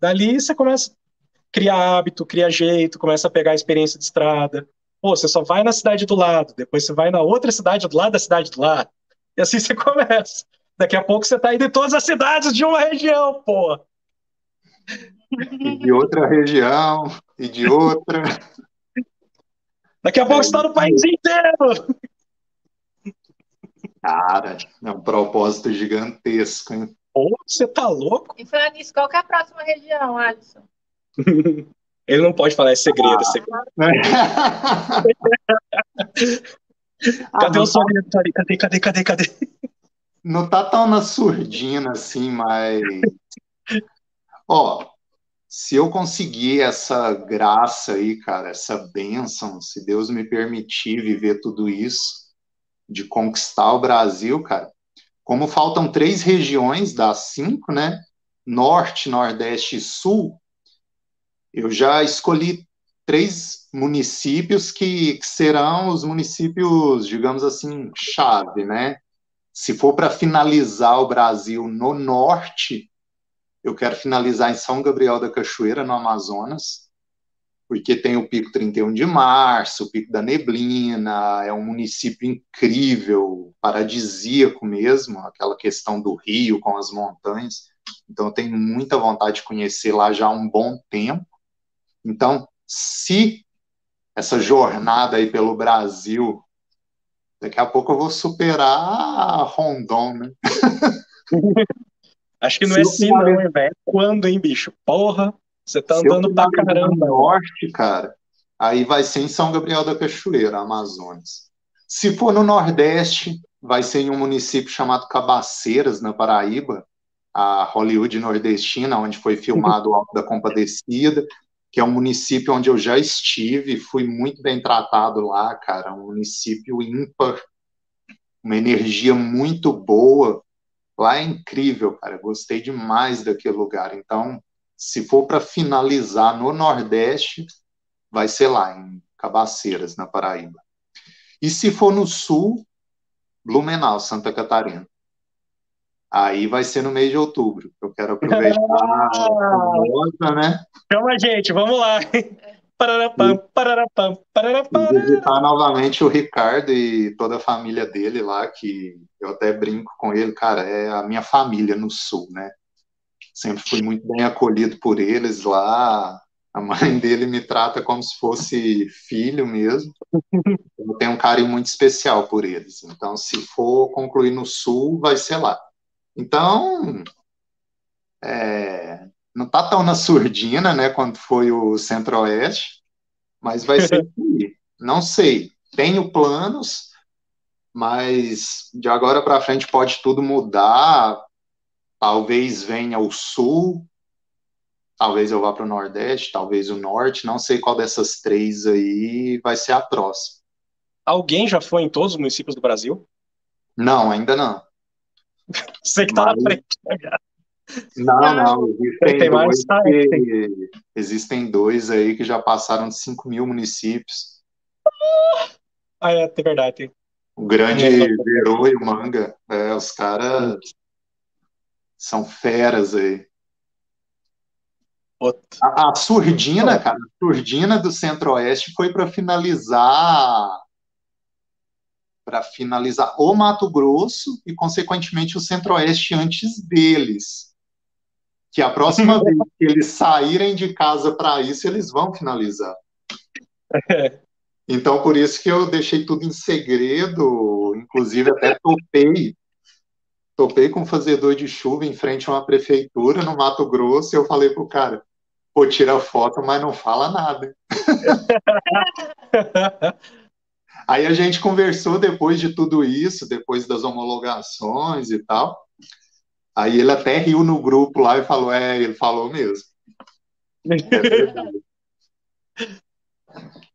Dali você começa a criar hábito, cria jeito, começa a pegar a experiência de estrada. Pô, você só vai na cidade do lado, depois você vai na outra cidade do lado da cidade do lado. E assim você começa. Daqui a pouco você tá indo em todas as cidades de uma região, pô. E de outra região, e de outra. Daqui a pouco é, você tá no país inteiro. Cara, é um propósito gigantesco, hein? Pô, você tá louco? E falando nisso, qual que é a próxima região, Alisson? Ele não pode falar, é segredo, é segredo. cadê ah, o sorriso? Cadê, cadê, cadê, cadê? Não tá tão na surdina assim, mas. Ó, se eu conseguir essa graça aí, cara, essa bênção, se Deus me permitir viver tudo isso, de conquistar o Brasil, cara, como faltam três regiões das cinco, né? Norte, Nordeste e Sul, eu já escolhi três municípios que, que serão os municípios, digamos assim, chave, né? Se for para finalizar o Brasil no norte, eu quero finalizar em São Gabriel da Cachoeira, no Amazonas, porque tem o Pico 31 de Março, o Pico da Neblina, é um município incrível, paradisíaco mesmo, aquela questão do rio com as montanhas. Então, eu tenho muita vontade de conhecer lá já há um bom tempo. Então, se essa jornada aí pelo Brasil, daqui a pouco eu vou superar a Rondon, né? Acho que não se é se não, hein, velho? Quando, hein, bicho? Porra, você tá andando pra caramba. No norte, cara, aí vai ser em São Gabriel da Cachoeira, Amazonas. Se for no Nordeste, vai ser em um município chamado Cabaceiras, na Paraíba, a Hollywood nordestina, onde foi filmado o Alto da Compadecida que é um município onde eu já estive, fui muito bem tratado lá, cara, um município ímpar, uma energia muito boa. Lá é incrível, cara, gostei demais daquele lugar. Então, se for para finalizar no Nordeste, vai ser lá, em Cabaceiras, na Paraíba. E se for no Sul, Blumenau, Santa Catarina. Aí vai ser no mês de outubro. Eu quero aproveitar a famosa, né? Chama a gente, vamos lá. Pararapam, pararapam, pararapam. Visitar novamente o Ricardo e toda a família dele lá, que eu até brinco com ele, cara, é a minha família no sul, né? Sempre fui muito bem acolhido por eles lá. A mãe dele me trata como se fosse filho mesmo. Eu tenho um carinho muito especial por eles. Então, se for concluir no sul, vai ser lá. Então, é, não está tão na surdina, né, quando foi o Centro-Oeste, mas vai ser Não sei. Tenho planos, mas de agora para frente pode tudo mudar. Talvez venha o Sul, talvez eu vá para o Nordeste, talvez o Norte. Não sei qual dessas três aí vai ser a próxima. Alguém já foi em todos os municípios do Brasil? Não, ainda não. Você que tá Mas... na frente. Né, não, não, existem dois, que, existem dois aí que já passaram de 5 mil municípios. Ah, é, é verdade. O grande Verô e o Manga, é, os caras são feras aí. A, a, surdina, cara, a surdina do Centro-Oeste foi para finalizar para finalizar o Mato Grosso e, consequentemente, o Centro-Oeste antes deles. Que a próxima vez que eles saírem de casa para isso, eles vão finalizar. Então, por isso que eu deixei tudo em segredo, inclusive até topei, topei com um fazedor de chuva em frente a uma prefeitura no Mato Grosso, e eu falei pro cara, pô, tira foto, mas não fala nada. Aí a gente conversou depois de tudo isso, depois das homologações e tal. Aí ele até riu no grupo lá e falou: É, ele falou mesmo. É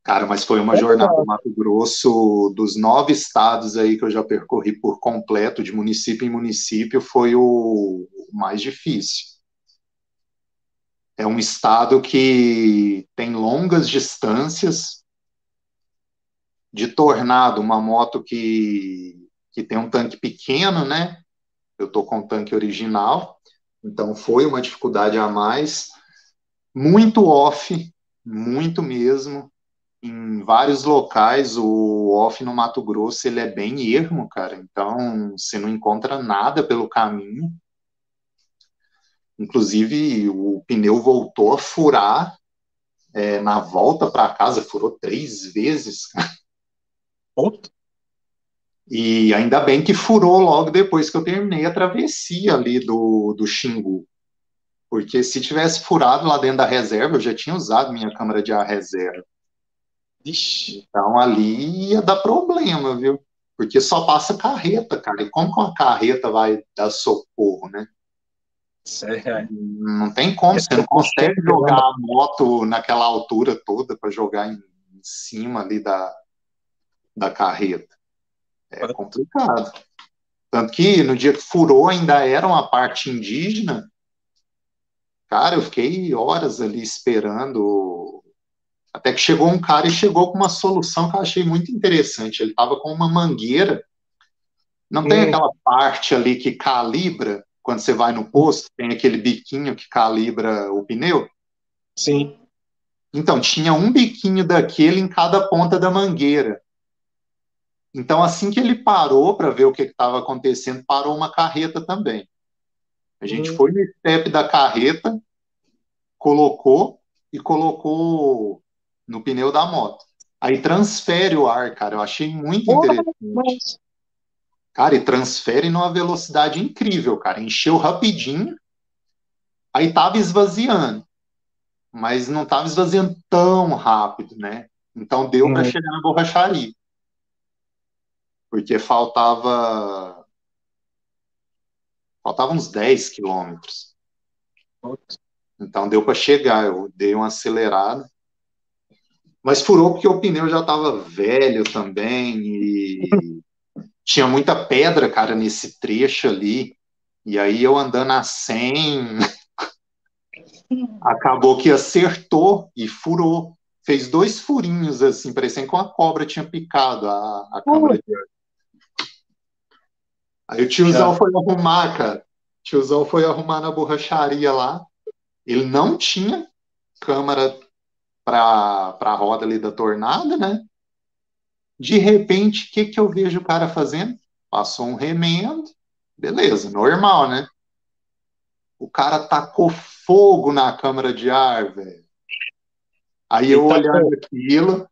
Cara, mas foi uma jornada no Mato Grosso, dos nove estados aí que eu já percorri por completo, de município em município, foi o mais difícil. É um estado que tem longas distâncias. De tornado, uma moto que, que tem um tanque pequeno, né? Eu tô com o tanque original, então foi uma dificuldade a mais. Muito off, muito mesmo. Em vários locais, o off no Mato Grosso ele é bem ermo, cara. Então você não encontra nada pelo caminho. Inclusive, o pneu voltou a furar é, na volta para casa, furou três vezes. Outro? E ainda bem que furou logo depois que eu terminei a travessia ali do, do Xingu. Porque se tivesse furado lá dentro da reserva, eu já tinha usado minha câmara de ar reserva. Ixi. Então ali ia dar problema, viu? Porque só passa carreta, cara. E como que uma carreta vai dar socorro, né? É. Não tem como, você não consegue jogar a moto naquela altura toda para jogar em, em, cima ali da, da carreta. É complicado. Tanto que no dia que furou ainda era uma parte indígena. Cara, eu fiquei horas ali esperando. Até que chegou um cara e chegou com uma solução que eu achei muito interessante. Ele estava com uma mangueira. Não hum. tem aquela parte ali que calibra quando você vai no posto, tem aquele biquinho que calibra o pneu? Sim. Então, tinha um biquinho daquele em cada ponta da mangueira. Então, assim que ele parou para ver o que estava acontecendo, parou uma carreta também. A gente hum. foi no step da carreta, colocou e colocou no pneu da moto. Aí transfere o ar, cara. Eu achei muito interessante. Cara, e transfere numa velocidade incrível, cara. Encheu rapidinho, aí tava esvaziando. Mas não tava esvaziando tão rápido, né? Então deu para uhum. chegar na borracharia. Porque faltava. Faltava uns 10 quilômetros. Então deu para chegar. Eu dei uma acelerada. Mas furou porque o pneu já estava velho também. E tinha muita pedra, cara, nesse trecho ali. E aí eu andando a 100, acabou que acertou e furou. Fez dois furinhos, assim, parecendo que uma cobra tinha picado a, a câmera de ar. Aí o tiozão foi arrumar, cara. O tiozão foi arrumar na borracharia lá. Ele não tinha câmera para a roda ali da tornada, né? De repente, o que, que eu vejo o cara fazendo? Passou um remendo, beleza, normal, né? O cara tacou fogo na câmara de ar, velho. Aí eu olhando aquilo,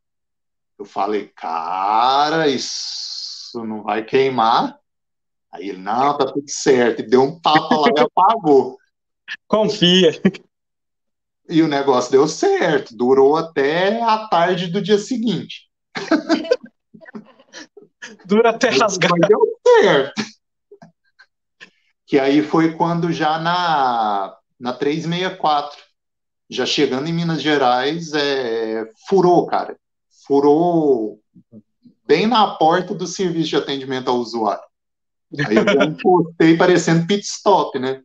eu falei, cara, isso não vai queimar. Aí ele, não, tá tudo certo. E deu um tapa lá e apagou. Confia. E o negócio deu certo. Durou até a tarde do dia seguinte. Dura até rasgar. Mas deu certo. Que aí foi quando já na, na 364, já chegando em Minas Gerais, é, furou, cara. Furou bem na porta do serviço de atendimento ao usuário. Aí eu encostei parecendo pit stop, né?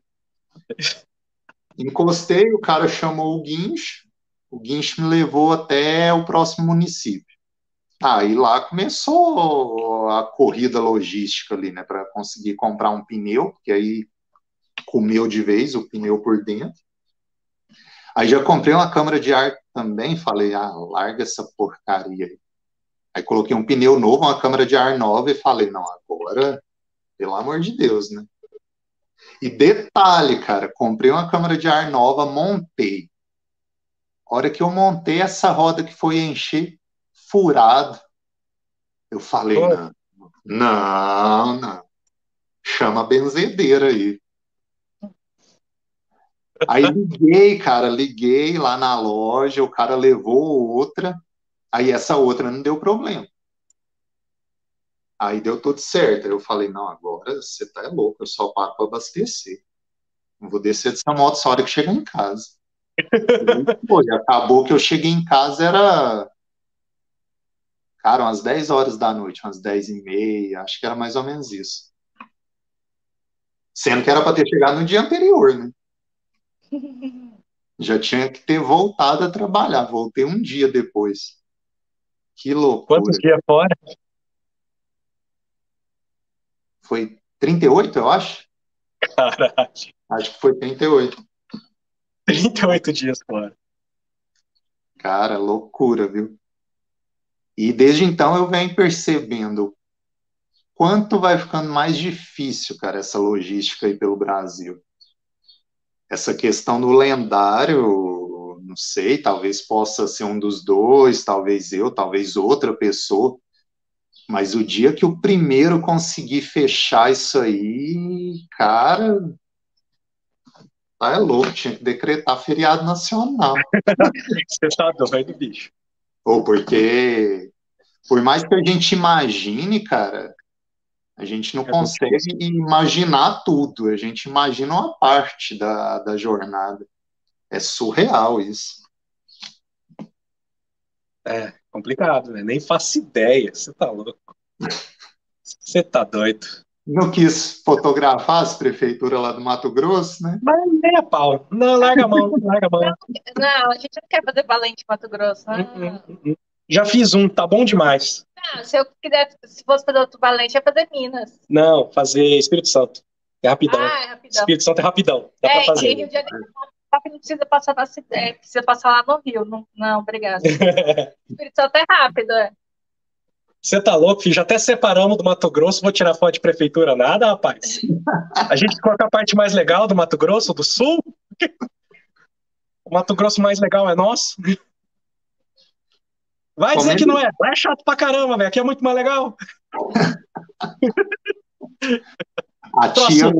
Encostei, o cara chamou o guincho, o guincho me levou até o próximo município. Aí lá começou a corrida logística ali, né, para conseguir comprar um pneu, que aí comeu de vez o pneu por dentro. Aí já comprei uma câmara de ar também, falei, ah, larga essa porcaria aí. Aí coloquei um pneu novo, uma câmara de ar nova e falei, não, agora, pelo amor de Deus, né? E detalhe, cara, comprei uma câmara de ar nova, montei. A hora que eu montei essa roda que foi encher, furado. Eu falei, não, não, não. Chama a benzedeira aí. Aí liguei, cara, liguei lá na loja, o cara levou outra, aí essa outra não deu problema. Aí deu tudo certo. Aí eu falei, não, agora você tá louco, eu só paro para abastecer. Não vou descer dessa moto só hora que chegar em casa. acabou que eu cheguei em casa, era Cara, umas 10 horas da noite, umas 10 e meia, acho que era mais ou menos isso. Sendo que era para ter chegado no dia anterior, né? Já tinha que ter voltado a trabalhar. Voltei um dia depois. Que loucura. Quantos dias fora? Foi 38, eu acho? Caralho. Acho que foi 38. 38 dias fora. Cara, loucura, viu? E desde então eu venho percebendo quanto vai ficando mais difícil, cara, essa logística aí pelo Brasil. Essa questão do lendário, não sei, talvez possa ser um dos dois, talvez eu, talvez outra pessoa, mas o dia que o primeiro conseguir fechar isso aí, cara, tá é louco, tinha que decretar feriado nacional. Você tá doido, bicho. Ou porque, por mais que a gente imagine, cara, a gente não É consegue imaginar tudo, a gente imagina uma parte da, da jornada. É surreal isso. É, complicado, né? Nem faço ideia. Você tá louco. Você tá doido. Não quis fotografar as prefeituras lá do Mato Grosso, né? Mas nem a pau. Não, larga a mão, larga a mão. Não, a gente não quer fazer Valente Mato Grosso. hum. Já fiz um, tá bom demais. Ah, se eu quisesse, se fosse fazer outro Valente, ia fazer Minas. Não, fazer Espírito Santo. É rapidão. Ah, é rapidão. Espírito Santo é rapidão. Dá É, pra e fazer. Rio de Janeiro só que não precisa passar na cidade, precisa passar lá no Rio. Não, não obrigada. Espírito Santo é rápido, é. Você tá louco, filho? Já até separamos do Mato Grosso, vou tirar foto de prefeitura, nada, rapaz. A gente coloca a parte mais legal do Mato Grosso, do Sul. O Mato Grosso mais legal é nosso. Vai dizer que não é. Lá é chato pra caramba, velho. Aqui é muito mais legal. A tia,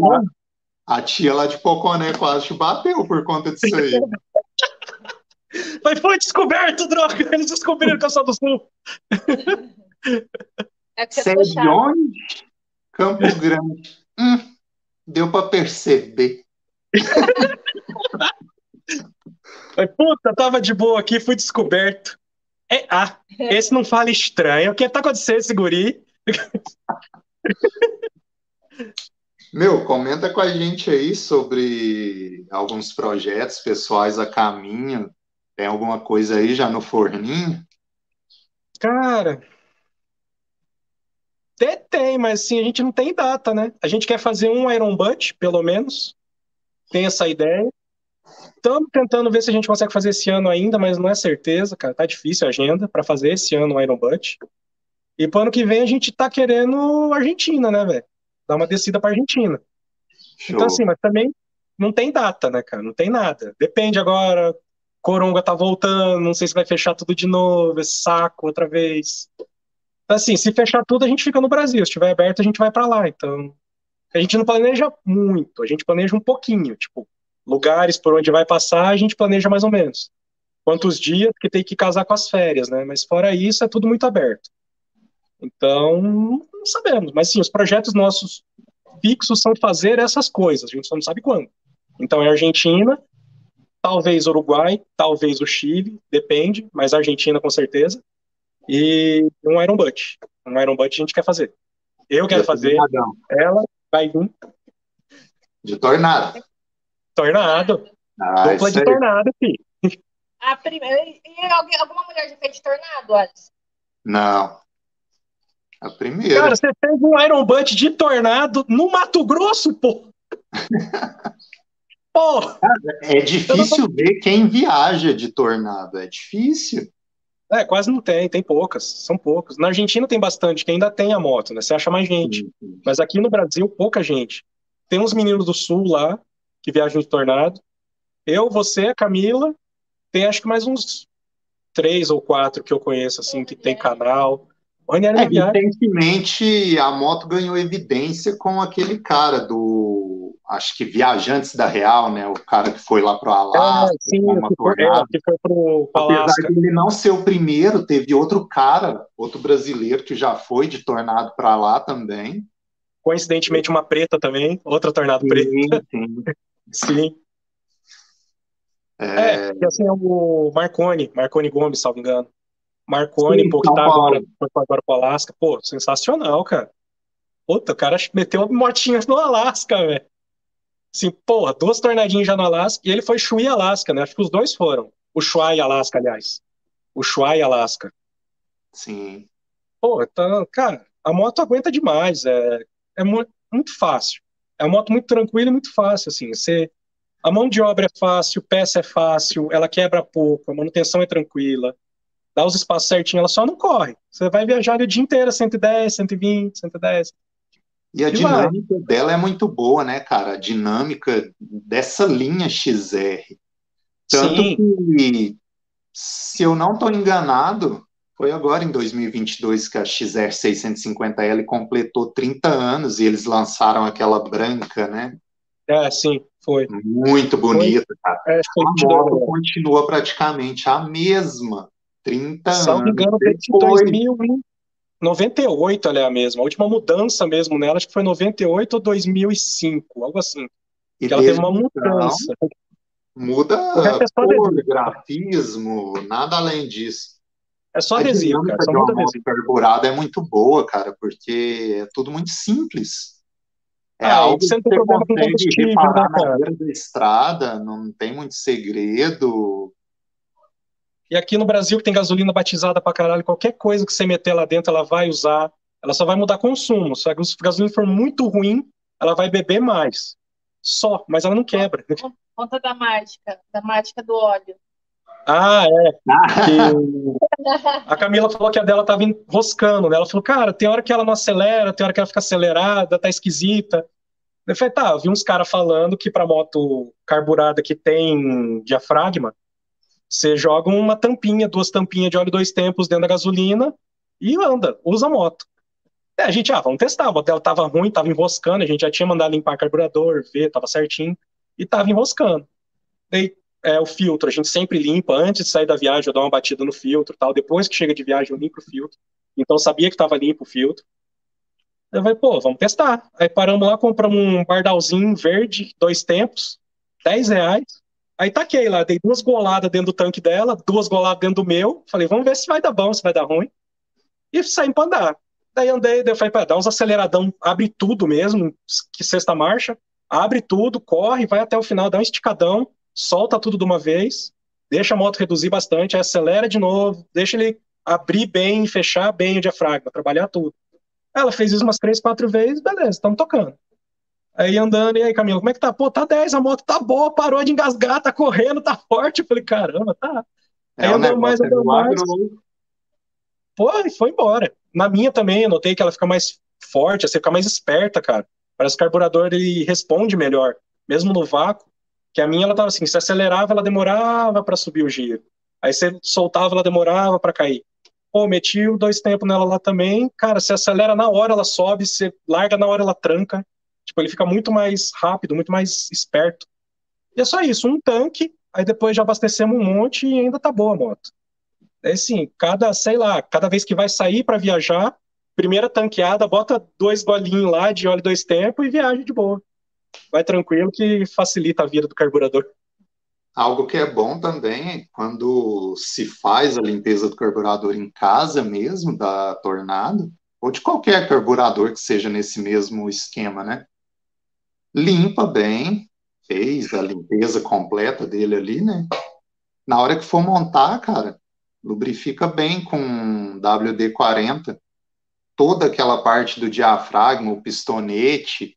a tia lá de Poconé quase te bateu por conta disso aí. Mas foi descoberto, droga. Eles descobriram que eu sou do Sul. É que você é de onde? Campo Grande. Hum, deu pra perceber. Mas, puta, tava de boa aqui, fui descoberto. É, ah, esse não fala estranho. O que tá acontecendo, esse guri? Meu, comenta com a gente aí sobre alguns projetos pessoais a caminho. Tem alguma coisa aí já no forninho? Cara. Até tem, mas assim, a gente não tem data, né? A gente quer fazer um Iron Butt, pelo menos. Tem essa ideia. Estamos tentando ver se a gente consegue fazer esse ano ainda, mas não é certeza, cara. Tá difícil a agenda para fazer esse ano o Iron Butt. E pro ano que vem a gente tá querendo Argentina, né, velho? Dar uma descida pra Argentina. Show. Então, assim, mas também não tem data, né, cara? Não tem nada. Depende agora. Coronga tá voltando, não sei se vai fechar tudo de novo, esse saco outra vez. Então, assim, se fechar tudo, a gente fica no Brasil. Se estiver aberto, a gente vai pra lá. Então, a gente não planeja muito, a gente planeja um pouquinho. Tipo, lugares por onde vai passar, a gente planeja mais ou menos. Quantos dias, que tem que casar com as férias, né? Mas fora isso, é tudo muito aberto. Então, não sabemos. Mas sim, os projetos nossos fixos são fazer essas coisas, a gente só não sabe quando. Então é Argentina, talvez Uruguai, talvez o Chile, depende, mas Argentina com certeza. E um Iron Butt. Um Iron Butt a gente quer fazer. Eu quero fazer, Tornadão. ela vai vir. De tornado. Tornado. Ah, Dupla de aí. tornado, filho. A primeira, e alguém, alguma mulher já fez de tornado, Alisson? Não. A primeira. Cara, você fez um Iron Butt de tornado no Mato Grosso, pô! Pô! É difícil ver quem viaja de tornado. É difícil. É, quase não tem, tem poucas, são poucas. Na Argentina tem bastante, que ainda tem a moto, né? Você acha mais gente. Sim, sim. Mas aqui no Brasil, pouca gente. Tem uns meninos do Sul lá, que viajam de tornado. Eu, você, a Camila, tem acho que mais uns três ou quatro que eu conheço, assim, que tem canal. É, recentemente a moto ganhou evidência com aquele cara do, acho que Viajantes da Real, né? O cara que foi lá para o É, Alasca, sim, uma que foi, é, que foi pro Apesar de ele não ser o primeiro, teve outro cara, outro brasileiro que já foi de tornado para lá também. Coincidentemente, uma preta também, outra tornado preta. Sim, sim. Sim. É, É, assim é o Marconi, Marconi Gomes, salvo engano. Marconi, Sim, pô, que tá agora, foi agora pro Alasca. Pô, sensacional, cara. Puta, o cara meteu motinhas no Alasca, velho. Assim, porra, duas tornadinhas já no Alasca, e ele foi Shui Alasca, né? Acho que os dois foram. O Shuai Alasca, aliás. O Shuai Alasca. Sim. Pô, então, cara, a moto aguenta demais, é, é muito, muito fácil. É uma moto muito tranquila e muito fácil, assim. Você, a mão de obra é fácil, peça é fácil, ela quebra pouco, a manutenção é tranquila, dá os espaços certinho, ela só não corre. Você vai viajar o dia inteiro, 110, 120, 110. E a e dinâmica vai. dela é muito boa, né, cara? A dinâmica dessa linha XR. Tanto Sim. que, se eu não estou enganado, foi agora em 2022 que a XR 650L completou 30 anos e eles lançaram aquela branca, né? É, sim, foi. Muito bonita, cara. É, a moto continua praticamente a mesma. 30 Salvo anos. engano, depois. 2098 ela é a mesma. A última mudança mesmo nela, acho que foi 98 ou 2005, algo assim. E ela teve uma mudança. Então, muda é cor, grafismo, nada além disso. É só adesivo, cara. Só muda adesivo. carburada é muito boa, cara, porque é tudo muito simples. É ah, algo que você tem problema com combustível, né, cara? da estrada, não tem muito segredo. E aqui no Brasil, que tem gasolina batizada pra caralho, qualquer coisa que você meter lá dentro, ela vai usar. Ela só vai mudar consumo. Se a gasolina for muito ruim, ela vai beber mais. Só, mas ela não quebra. Conta da mágica, da mágica do óleo. Ah, é. a Camila falou que a dela tava enroscando, né? Ela falou, cara, tem hora que ela não acelera, tem hora que ela fica acelerada, tá esquisita. Eu falei, tá, eu vi uns caras falando que para moto carburada que tem diafragma, você joga uma tampinha, duas tampinhas de óleo dois tempos dentro da gasolina e anda, usa a moto. É, a gente, ah, vamos testar, moto dela tava ruim, tava enroscando, a gente já tinha mandado limpar carburador, ver, tava certinho, e tava enroscando. Daí é, o filtro, a gente sempre limpa antes de sair da viagem, eu dou uma batida no filtro tal. Depois que chega de viagem, eu limpo o filtro. Então sabia que estava limpo o filtro. Eu falei, pô, vamos testar. Aí paramos lá, compramos um bardalzinho verde, dois tempos, 10 reais. Aí taquei lá, dei duas goladas dentro do tanque dela, duas goladas dentro do meu. Falei, vamos ver se vai dar bom, se vai dar ruim. E saímos pra andar. Daí andei, daí falei, dá uns aceleradão, abre tudo mesmo, que sexta marcha, abre tudo, corre, vai até o final, dá um esticadão, solta tudo de uma vez, deixa a moto reduzir bastante, acelera de novo, deixa ele abrir bem, fechar bem o diafragma, trabalhar tudo. Ela fez isso umas três, quatro vezes, beleza, estamos tocando. Aí andando, e aí, Camilo, como é que tá? Pô, tá 10, a moto tá boa, parou de engasgar, tá correndo, tá forte. Eu falei, caramba, tá. É, aí andando mais, andando mais. Pô, e foi embora. Na minha também, eu notei que ela fica mais forte, você fica mais esperta, cara. Parece que o carburador ele responde melhor, mesmo no vácuo. Que a minha, ela tava assim, se acelerava, ela demorava para subir o giro. Aí você soltava, ela demorava para cair. Pô, meti dois tempos nela lá também. Cara, você acelera na hora, ela sobe, você larga na hora, ela tranca. Tipo, ele fica muito mais rápido, muito mais esperto. E é só isso, um tanque, aí depois já abastecemos um monte e ainda tá boa a moto. É assim, cada, sei lá, cada vez que vai sair para viajar, primeira tanqueada, bota dois golinhos lá de óleo dois tempos e viaja de boa vai tranquilo que facilita a vida do carburador. Algo que é bom também quando se faz a limpeza do carburador em casa mesmo, da Tornado, ou de qualquer carburador que seja nesse mesmo esquema, né? Limpa bem, fez a limpeza completa dele ali, né? Na hora que for montar, cara, lubrifica bem com WD-40 toda aquela parte do diafragma, o pistonete,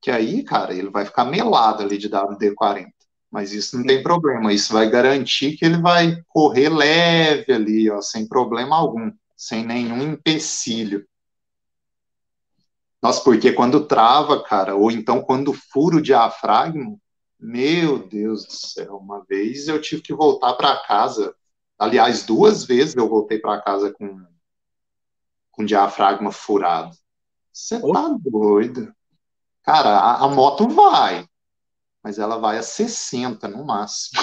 que aí, cara, ele vai ficar melado ali de WD-40. Mas isso não tem problema, isso vai garantir que ele vai correr leve ali, ó, sem problema algum, sem nenhum empecilho. Nossa, porque quando trava, cara, ou então quando fura o diafragma, meu Deus do céu, uma vez eu tive que voltar para casa. Aliás, duas vezes eu voltei para casa com com diafragma furado. Você tá doido? Cara, a, a, moto vai, mas ela vai a 60 no máximo.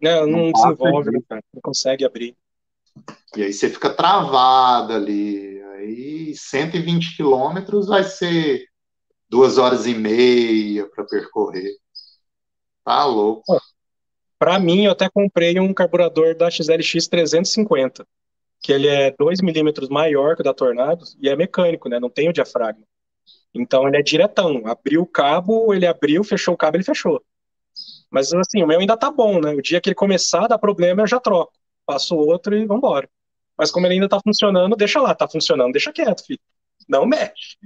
Não, não, não desenvolve, né, cara? Não consegue abrir. E aí você fica travado ali. Aí 120 quilômetros vai ser duas horas e meia para percorrer. Tá louco. Para mim, eu até comprei um carburador da XLX 350, que ele é 2 milímetros maior que o da Tornado e é mecânico, né? Não tem o diafragma. Então ele é diretão. Abriu o cabo, ele abriu, fechou o cabo, ele fechou. Mas assim, o meu ainda tá bom, né? O dia que ele começar a dar problema, eu já troco. Passo outro e vambora. Mas como ele ainda tá funcionando, deixa lá, tá funcionando, deixa quieto, filho. Não mexe.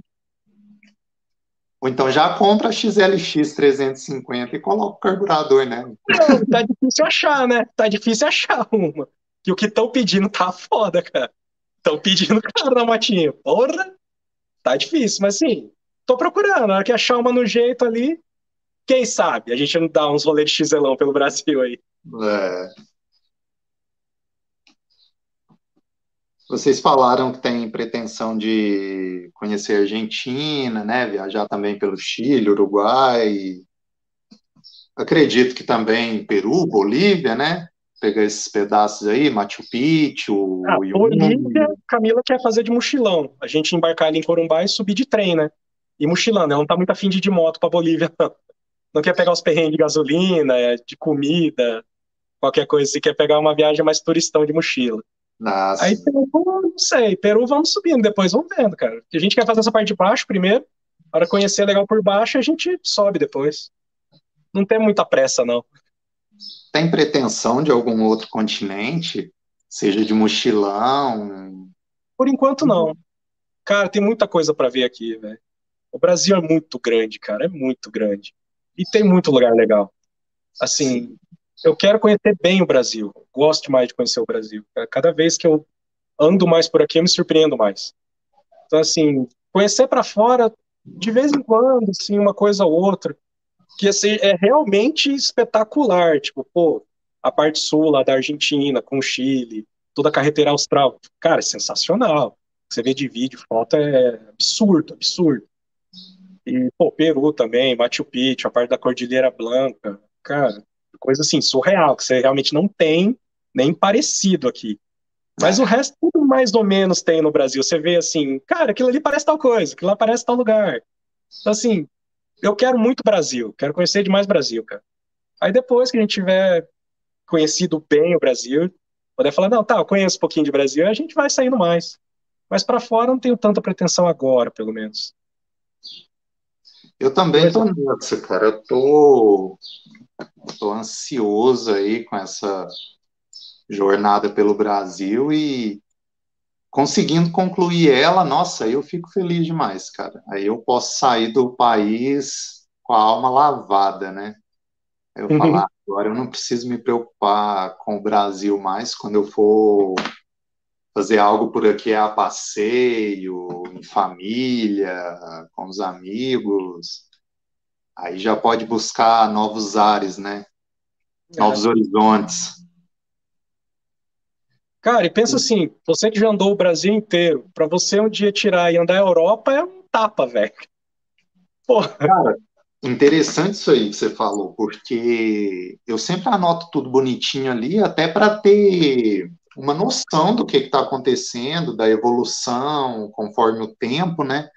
Ou então já compra a XLX 350 e coloca o carburador, né? Não, tá difícil achar, né? Tá difícil achar uma. Que o que estão pedindo tá foda, cara. Estão pedindo caro na motinha. Porra! Tá difícil, mas sim, tô procurando. Na hora que achar uma no jeito ali, quem sabe? A gente não dá uns rolês de XLão pelo Brasil aí. É. Vocês falaram que tem pretensão de conhecer a Argentina, né? Viajar também pelo Chile, Uruguai. Acredito que também Peru, Bolívia, né? Pegar esses pedaços aí, Machu Picchu. Ah, Bolívia, Camila quer fazer de mochilão. A gente embarcar ali em Corumbá e subir de trem, né? E mochilando. Ela não tá muito afim de ir de moto pra Bolívia, não. Não quer pegar os perrengues de gasolina, de comida, qualquer coisa. Se quer pegar uma viagem mais turistão de mochila. Nossa. Aí Peru, não sei, Peru vamos subindo, depois vamos vendo, cara. Porque a gente quer fazer essa parte de baixo primeiro, para conhecer legal por baixo, a gente sobe depois. Não tem muita pressa, não. Tem pretensão de algum outro continente? Seja de mochilão? Por enquanto, não. Cara, tem muita coisa para ver aqui, velho. O Brasil é muito grande, cara, é muito grande. E tem muito lugar legal. Assim, eu quero conhecer bem o Brasil. Gosto mais de conhecer o Brasil. Cada vez que eu ando mais por aqui, eu me surpreendo mais. Então, assim, conhecer para fora, de vez em quando, assim, uma coisa ou outra, que assim, é realmente espetacular. Tipo, pô, a parte sul lá da Argentina, com o Chile, toda a carreteira austral. Cara, é sensacional. Você vê de vídeo, foto, é absurdo, absurdo. E, pô, Peru também, Machu Picchu, a parte da Cordilheira Blanca. Cara, coisa assim, surreal, que você realmente não tem nem parecido aqui. Mas o resto tudo mais ou menos tem no Brasil. Você vê assim, cara, aquilo ali parece tal coisa, aquilo lá parece tal lugar. Então, assim, eu quero muito Brasil, quero conhecer demais Brasil, cara. Aí depois que a gente tiver conhecido bem o Brasil, poder falar, não, tá, eu conheço um pouquinho de Brasil, a gente vai saindo mais. Mas para fora não tenho tanta pretensão agora, pelo menos. Eu também tô nessa, cara. Eu tô Estou ansioso aí com essa jornada pelo Brasil e conseguindo concluir ela, nossa, eu fico feliz demais, cara. Aí eu posso sair do país com a alma lavada, né? Eu uhum. falar, agora eu não preciso me preocupar com o Brasil mais quando eu for fazer algo por aqui a passeio, em família, com os amigos. Aí já pode buscar novos ares, né? É. Novos horizontes. Cara, e pensa assim, você que já andou o Brasil inteiro, para você um dia tirar e andar a Europa é um tapa, velho. Cara, interessante isso aí que você falou, porque eu sempre anoto tudo bonitinho ali, até para ter uma noção do que está acontecendo, da evolução conforme o tempo, né?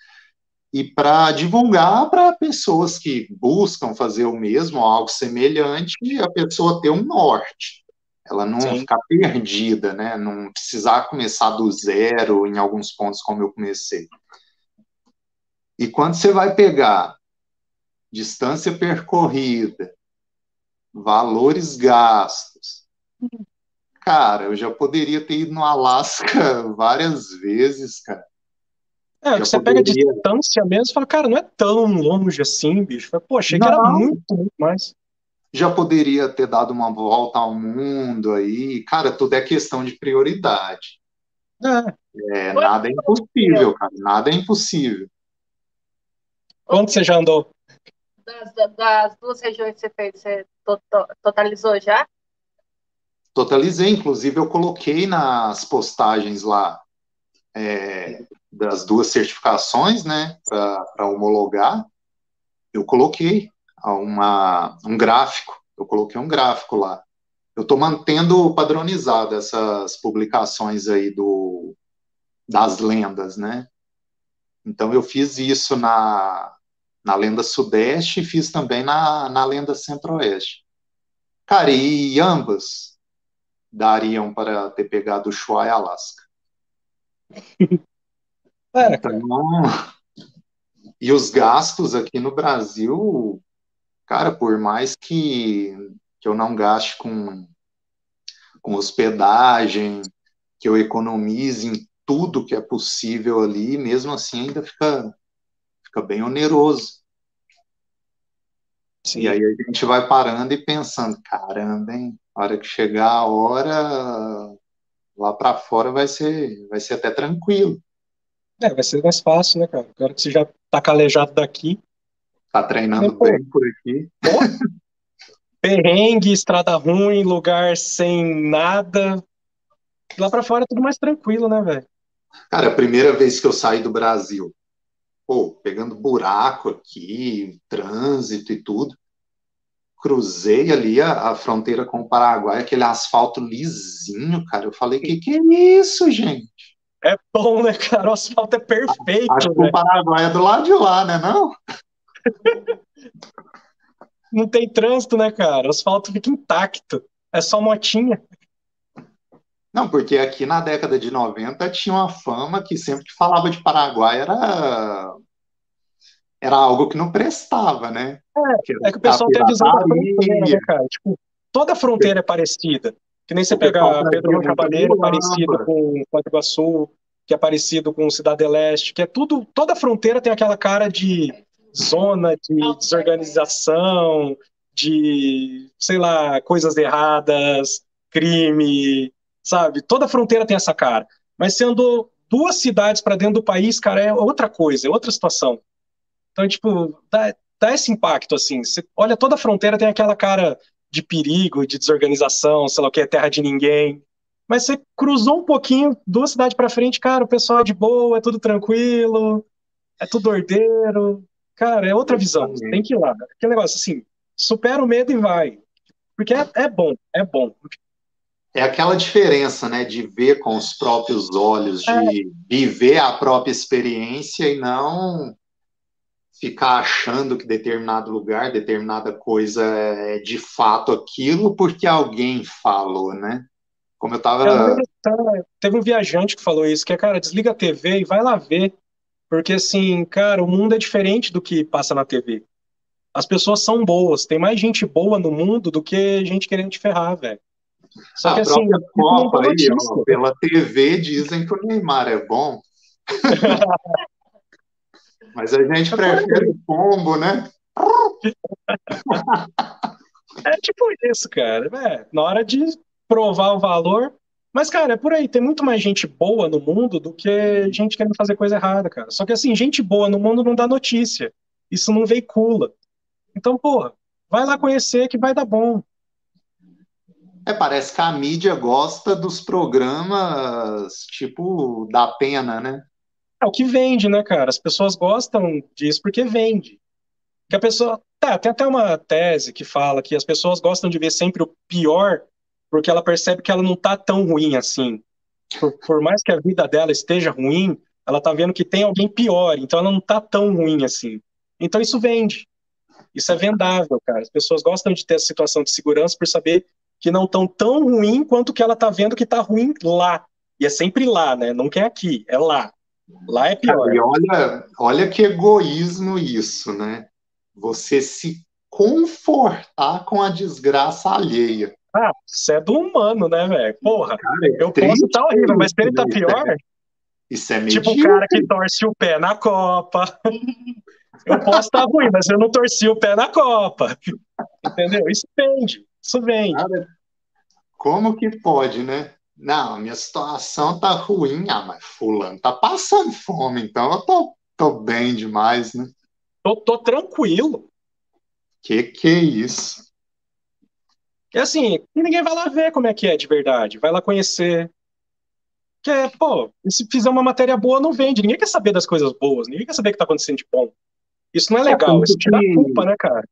E para divulgar para pessoas que buscam fazer o mesmo, algo semelhante, a pessoa ter um norte. Ela não Sim. ficar perdida, né? Não precisar começar do zero em alguns pontos como eu comecei. E quando você vai pegar distância percorrida, valores gastos, cara, eu já poderia ter ido no Alasca várias vezes, cara. É, você poderia... pega a distância mesmo e fala, cara, não é tão longe assim, bicho. Pô, achei não. que era muito, muito mais. Já poderia ter dado uma volta ao mundo aí. Cara, tudo é questão de prioridade. É. é nada é impossível, cara. Nada é impossível. Onde você já andou? Das, das duas regiões que você fez, você totalizou já? Totalizei, inclusive eu coloquei nas postagens lá é, das duas certificações, né, para homologar, eu coloquei uma, um gráfico, eu coloquei um gráfico lá. Eu estou mantendo padronizado essas publicações aí do, das lendas, né? Então eu fiz isso na, na lenda sudeste e fiz também na, na lenda centro-oeste. Cara, e ambas dariam para ter pegado o Ushuaia Alaska. É, então, e os gastos aqui no Brasil, cara, por mais que, que eu não gaste com, com hospedagem, que eu economize em tudo que é possível ali, mesmo assim ainda fica, fica bem oneroso. Sim. E aí a gente vai parando e pensando, caramba, hein? A hora que chegar a hora, lá para fora vai ser, vai ser até tranquilo. É, vai ser mais fácil, né, cara? Agora que você já tá calejado daqui. Tá treinando bem por aqui. Perrengue, estrada ruim, lugar sem nada. Lá para fora é tudo mais tranquilo, né, velho? Cara, a primeira vez que eu saí do Brasil, pô, pegando buraco aqui, trânsito e tudo, cruzei ali a, a, fronteira com o Paraguai, aquele asfalto lisinho, cara. Eu falei, que que é isso, gente? É bom, né, cara? O asfalto é perfeito. Acho que o Paraguai é do lado de lá, né, não? não tem trânsito, né, cara? O asfalto fica intacto. É só motinha. Não, porque aqui na década de 90 tinha uma fama que sempre que falava de Paraguai era era algo que não prestava, né? É, que, é que o pessoal tem a visão da fronteira, né, cara? Tipo, toda fronteira é parecida. Que nem você pega Pedro Rio Cavaleiro, parecido com Foz do Iguaçu, que é parecido com Cidade Leste, que é tudo, toda fronteira tem aquela cara de zona de desorganização, de, sei lá, coisas erradas, crime, sabe? Toda fronteira tem essa cara. Mas sendo duas cidades para dentro do país, cara, é outra coisa, é outra situação. Então, tipo, dá, dá esse impacto, assim. Você olha, toda fronteira tem aquela cara de perigo, de desorganização, sei lá o que, é terra de ninguém. Mas você cruzou um pouquinho, duas cidades para frente, cara, o pessoal é de boa, é tudo tranquilo, é tudo ordeiro. Cara, é outra visão, você tem que ir lá. Aquele negócio assim, supera o medo e vai. Porque é, é bom, é bom. É aquela diferença, né, de ver com os próprios olhos, de é. viver a própria experiência e não ficar achando que determinado lugar, determinada coisa é de fato aquilo porque alguém falou, né? Como eu tava. teve um viajante que falou isso, que é, cara, desliga a TV e vai lá ver. Porque, assim, cara, o mundo é diferente do que passa na TV. As pessoas são boas, tem mais gente boa no mundo do que gente querendo te ferrar, velho. Só a que assim. Copa aí, ó, pela TV dizem que o Neymar é bom. Mas a gente prefere o pombo, né? É tipo isso, cara. É, na hora de provar o valor. Mas, cara, é por aí. Tem muito mais gente boa no mundo do que gente querendo fazer coisa errada, cara. Só que, assim, gente boa no mundo não dá notícia. Isso não veicula. Então, porra, vai lá conhecer que vai dar bom. É, parece que a mídia gosta dos programas tipo da pena, né? É o que vende, né, cara? As pessoas gostam disso porque vende. Que a pessoa. Tá, tem até uma tese que fala que as pessoas gostam de ver sempre o pior porque ela percebe que ela não tá tão ruim assim. Por, por mais que a vida dela esteja ruim, ela tá vendo que tem alguém pior, então ela não tá tão ruim assim. Então isso vende. Isso é vendável, cara. As pessoas gostam de ter essa situação de segurança por saber que não estão tão ruim quanto que ela tá vendo que tá ruim lá. E é sempre lá, né? Não é aqui, é lá. Lá é pior. E olha, olha que egoísmo isso, né? Você se confortar com a desgraça alheia. Ah, isso é do humano, né, velho? Porra, cara, é eu posso estar tá horrível, mas se ele tá pior. Isso é Tipo o cara que torce o pé na Copa. Eu posso estar tá ruim, mas eu não torci o pé na Copa. Entendeu? Isso vende. Isso vende. Cara, como que pode, né? Não, minha situação tá ruim. Ah, mas fulano tá passando fome, então eu tô, tô bem demais, né? Tô, tô tranquilo. Que que é isso? É assim, ninguém vai lá ver como é que é de verdade. Vai lá conhecer. Que é, pô, se fizer uma matéria boa, não vende. Ninguém quer saber das coisas boas. Ninguém quer saber o que tá acontecendo de bom. Isso não é, é legal. Isso tira a culpa, né, cara?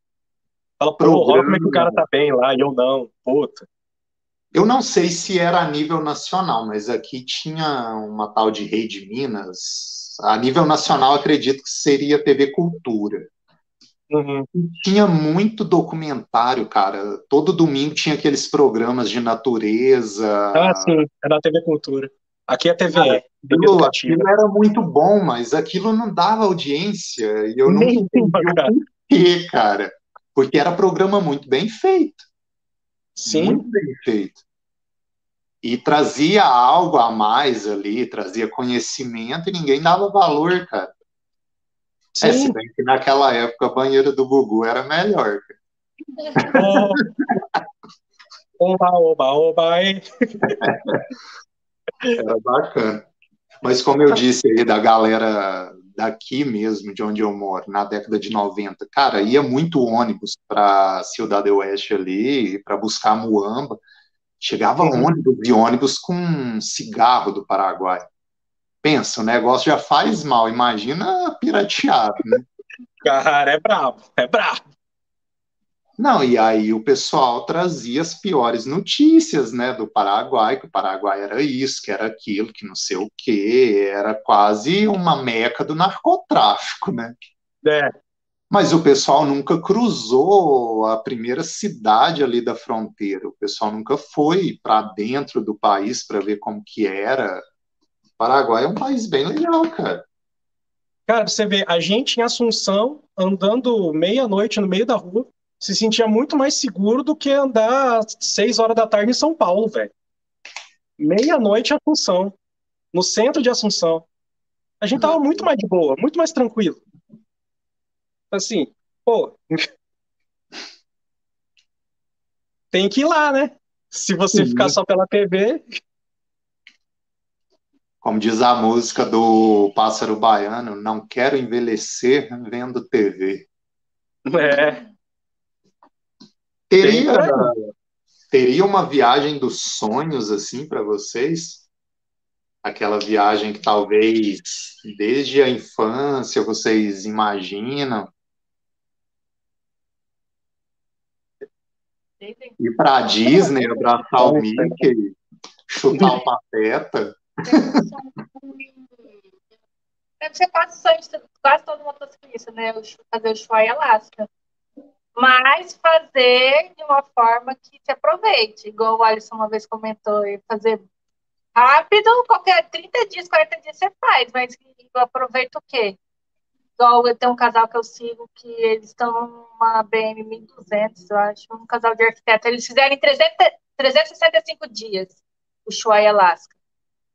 Fala, pô, olha como é que o cara tá bem lá e eu não. Puta. Eu não sei se era a nível nacional, mas aqui tinha uma tal de Rede Minas. A nível nacional, acredito que seria TV Cultura. Uhum. Tinha muito documentário, cara. Todo domingo tinha aqueles programas de natureza. Ah, sim, era a TV Cultura. Aqui é TV. Cara, aquilo, aquilo, era muito bom, mas aquilo não dava audiência. E eu não entendi o porquê, cara. Porque era programa muito bem feito. Sim. Muito bem feito. E trazia algo a mais ali, trazia conhecimento e ninguém dava valor, cara. Sim. É, se bem que naquela época a banheira do Gugu era melhor. Oh. Oba, oba, oba, hein? Era bacana. Mas como eu disse aí da galera daqui mesmo, de onde eu moro, na década de 90, cara, ia muito ônibus para Cidade Oeste ali, para buscar Muamba. Chegava uhum. ônibus e ônibus com cigarro do Paraguai. Pensa, o negócio já faz mal, imagina pirateado, né? Cara, é brabo, é brabo. Não, e aí o pessoal trazia as piores notícias, né, do Paraguai, que o Paraguai era isso, que era aquilo, que não sei o quê, era quase uma meca do narcotráfico, né? É. Mas o pessoal nunca cruzou a primeira cidade ali da fronteira, o pessoal nunca foi para dentro do país para ver como que era. O Paraguai é um país bem legal, cara. Cara, você vê, a gente em Assunção, andando meia-noite no meio da rua, se sentia muito mais seguro do que andar às seis horas da tarde em São Paulo, velho. Meia-noite em Assunção, no centro de Assunção. A gente tava muito mais de boa, muito mais tranquilo. Assim, pô. tem que ir lá, né? Se você Sim. ficar só pela TV. Como diz a música do Pássaro Baiano, não quero envelhecer vendo TV. É. Teria, teria uma viagem dos sonhos assim para vocês? Aquela viagem que talvez desde a infância vocês imaginam? Ir para a Disney, abraçar o Mickey, chutar o pateta. Deve ser quase sonho de quase todo motociclista, né? Fazer o show em Alaska mas fazer de uma forma que se aproveite, igual o Alisson uma vez comentou, fazer rápido, qualquer 30 dias, 40 dias você faz, mas eu aproveito o quê? Igual tenho um casal que eu sigo que eles estão numa BM 1200, eu acho, um casal de arquiteto, eles fizeram em 300, 365 dias o Ushuaia, Alaska.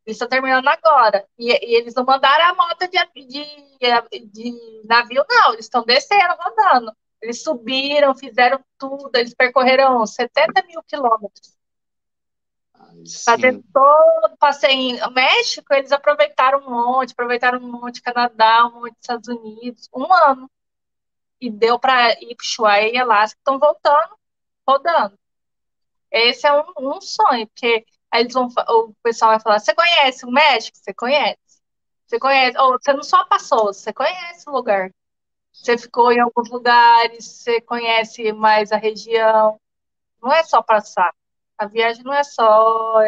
Eles estão terminando agora. E, e, eles não mandaram a moto de, de, de navio, não. Eles estão descendo, rodando. Eles subiram, fizeram tudo, eles percorreram 70 mil quilômetros. Fazer todo passeio em México, eles aproveitaram um monte, aproveitaram um monte Canadá, um monte Estados Unidos, um ano. E deu para ir para Ushuaia e Alasca, estão voltando, rodando. Esse é um, um sonho, porque aí eles vão, o pessoal vai falar: você conhece o México? Você conhece. Você conhece, ou você não só passou, você conhece o lugar. Você ficou em alguns lugares, você conhece mais a região. Não é só passar. A viagem não é só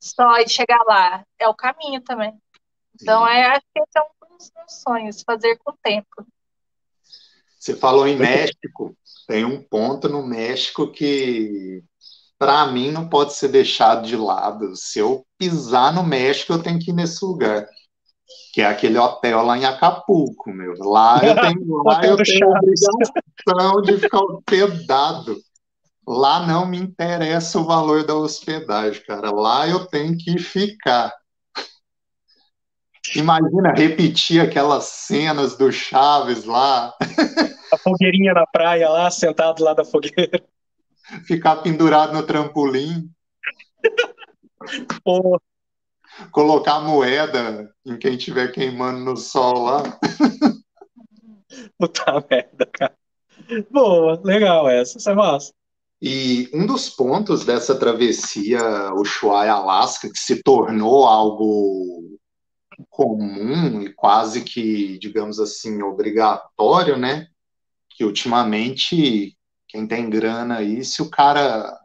só chegar lá, é o caminho também. Então, é, acho que esse é um dos meus sonhos, fazer com o tempo. Você falou em México, tem um ponto no México que, para mim, não pode ser deixado de lado. Se eu pisar no México, eu tenho que ir nesse lugar que é aquele hotel lá em Acapulco, meu. Lá eu tenho, lá eu tenho a obrigação de ficar hospedado. Lá não me interessa o valor da hospedagem, cara. Lá eu tenho que ficar. Imagina repetir aquelas cenas do Chaves lá. A fogueirinha na praia lá, sentado lá da fogueira. Ficar pendurado no trampolim. Pô, colocar moeda em quem estiver queimando no sol lá. Puta merda, cara. Boa, legal essa, essa é massa. E um dos pontos dessa travessia Ushuaia-Alasca, que se tornou algo comum e quase que, digamos assim, obrigatório, né? Que ultimamente, quem tem grana aí, se o cara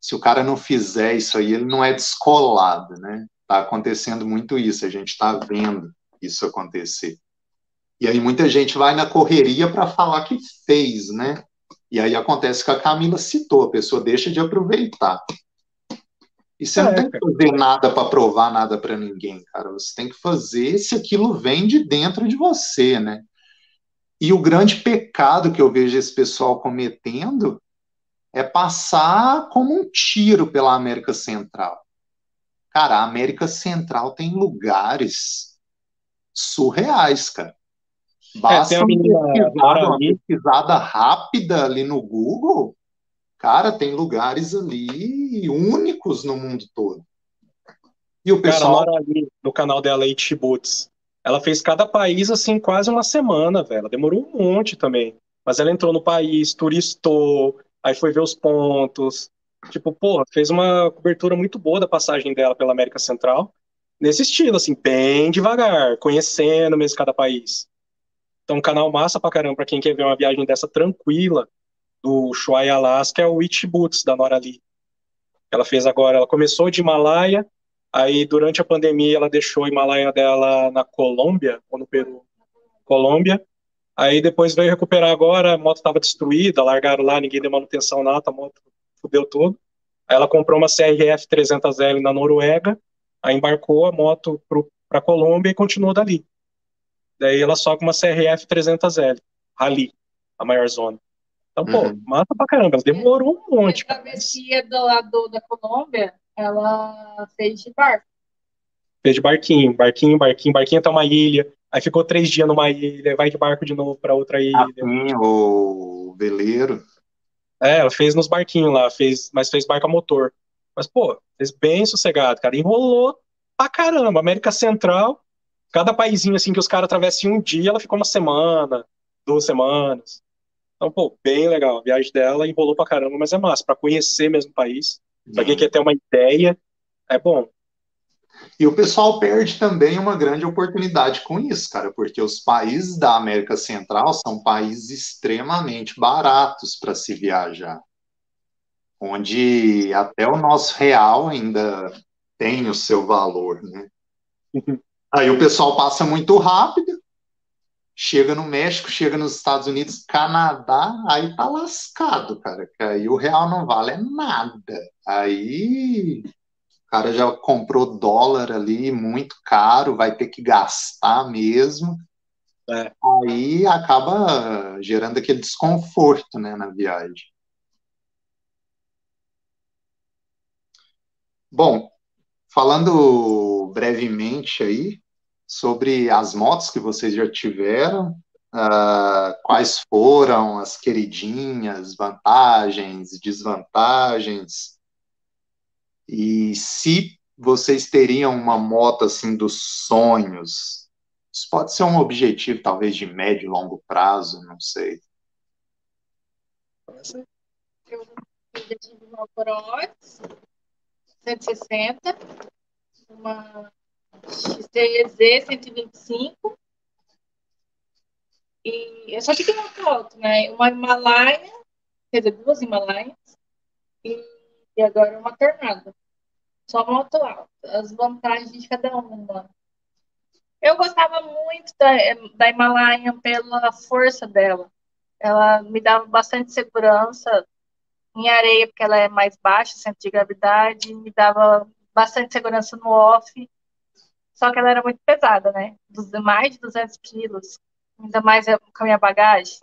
se o cara não fizer isso aí, ele não é descolado, né? Está acontecendo muito isso, a gente está vendo isso acontecer. E aí muita gente vai na correria para falar que fez, né? E aí acontece que a Camila citou, a pessoa deixa de aproveitar. E você é, não tem que fazer nada para provar nada para ninguém, cara. Você tem que fazer se aquilo vem de dentro de você, né? E o grande pecado que eu vejo esse pessoal cometendo é passar como um tiro pela América Central. Cara, a América Central tem lugares surreais, cara. Basta é, uma, pesquisada, uma pesquisada rápida ali no Google, cara, tem lugares ali únicos no mundo todo. E o pessoal. Cara, ali no canal dela, It Boots, ela fez cada país assim quase uma semana, velho. Ela demorou um monte também. Mas ela entrou no país, turistou, aí foi ver os pontos. Tipo, porra, fez uma cobertura muito boa da passagem dela pela América Central. Nesse estilo, assim, bem devagar, conhecendo mesmo cada país. Então, canal massa pra caramba pra quem quer ver uma viagem dessa tranquila do Shuai Alaska é o Witch Boots, da Nora Lee. Ela fez agora, ela começou de Himalaia, aí durante a pandemia ela deixou o Himalaia dela na Colômbia, ou no Peru, Colômbia, aí depois veio recuperar agora, a moto estava destruída, largaram lá, ninguém deu manutenção nada, a moto fudeu tudo. Aí ela comprou uma CRF 300L na Noruega, aí embarcou a moto para Colômbia e continuou dali. Daí ela só com uma CRF 300L, Rally, a maior zona. Então, pô, uhum. mata pra caramba. Ela demorou um monte. A travessia do lado da Colômbia, ela fez de barco. Fez de barquinho, barquinho, barquinho, barquinho até uma ilha. Aí ficou três dias numa ilha, vai de barco de novo para outra ilha. Assim, o veleiro. É, ela fez nos barquinhos lá, fez, mas fez barco a motor. Mas, pô, fez bem sossegado, cara. Enrolou pra caramba. América Central, cada paísinho assim que os caras atravessam em um dia, ela ficou uma semana, duas semanas. Então, pô, bem legal. A viagem dela enrolou pra caramba, mas é massa. Pra conhecer mesmo o país, pra quem quer ter uma ideia, é bom. E o pessoal perde também uma grande oportunidade com isso, cara, porque os países da América Central são países extremamente baratos para se viajar. Onde até o nosso real ainda tem o seu valor, né? Aí o pessoal passa muito rápido, chega no México, chega nos Estados Unidos, Canadá, aí tá lascado, cara. Que aí o real não vale nada. Aí o cara já comprou dólar ali muito caro, vai ter que gastar mesmo. É. Aí acaba gerando aquele desconforto né, na viagem. Bom, falando brevemente aí sobre as motos que vocês já tiveram, uh, quais foram as queridinhas, vantagens, desvantagens, e se vocês teriam uma moto assim dos sonhos, isso pode ser um objetivo talvez de médio e longo prazo, não sei. Eu tive uma Cross 160, uma XTZ 125, e eu só tive uma foto, né? Uma Himalaia, quer dizer, duas Himalaias, e, e agora uma Tornado. Só moto alta. As vantagens de cada uma. Eu gostava muito da, da Himalaia pela força dela. Ela me dava bastante segurança em areia, porque ela é mais baixa, centro de gravidade, me dava bastante segurança no off. Só que ela era muito pesada, né? Mais de 200 quilos, ainda mais com a minha bagagem.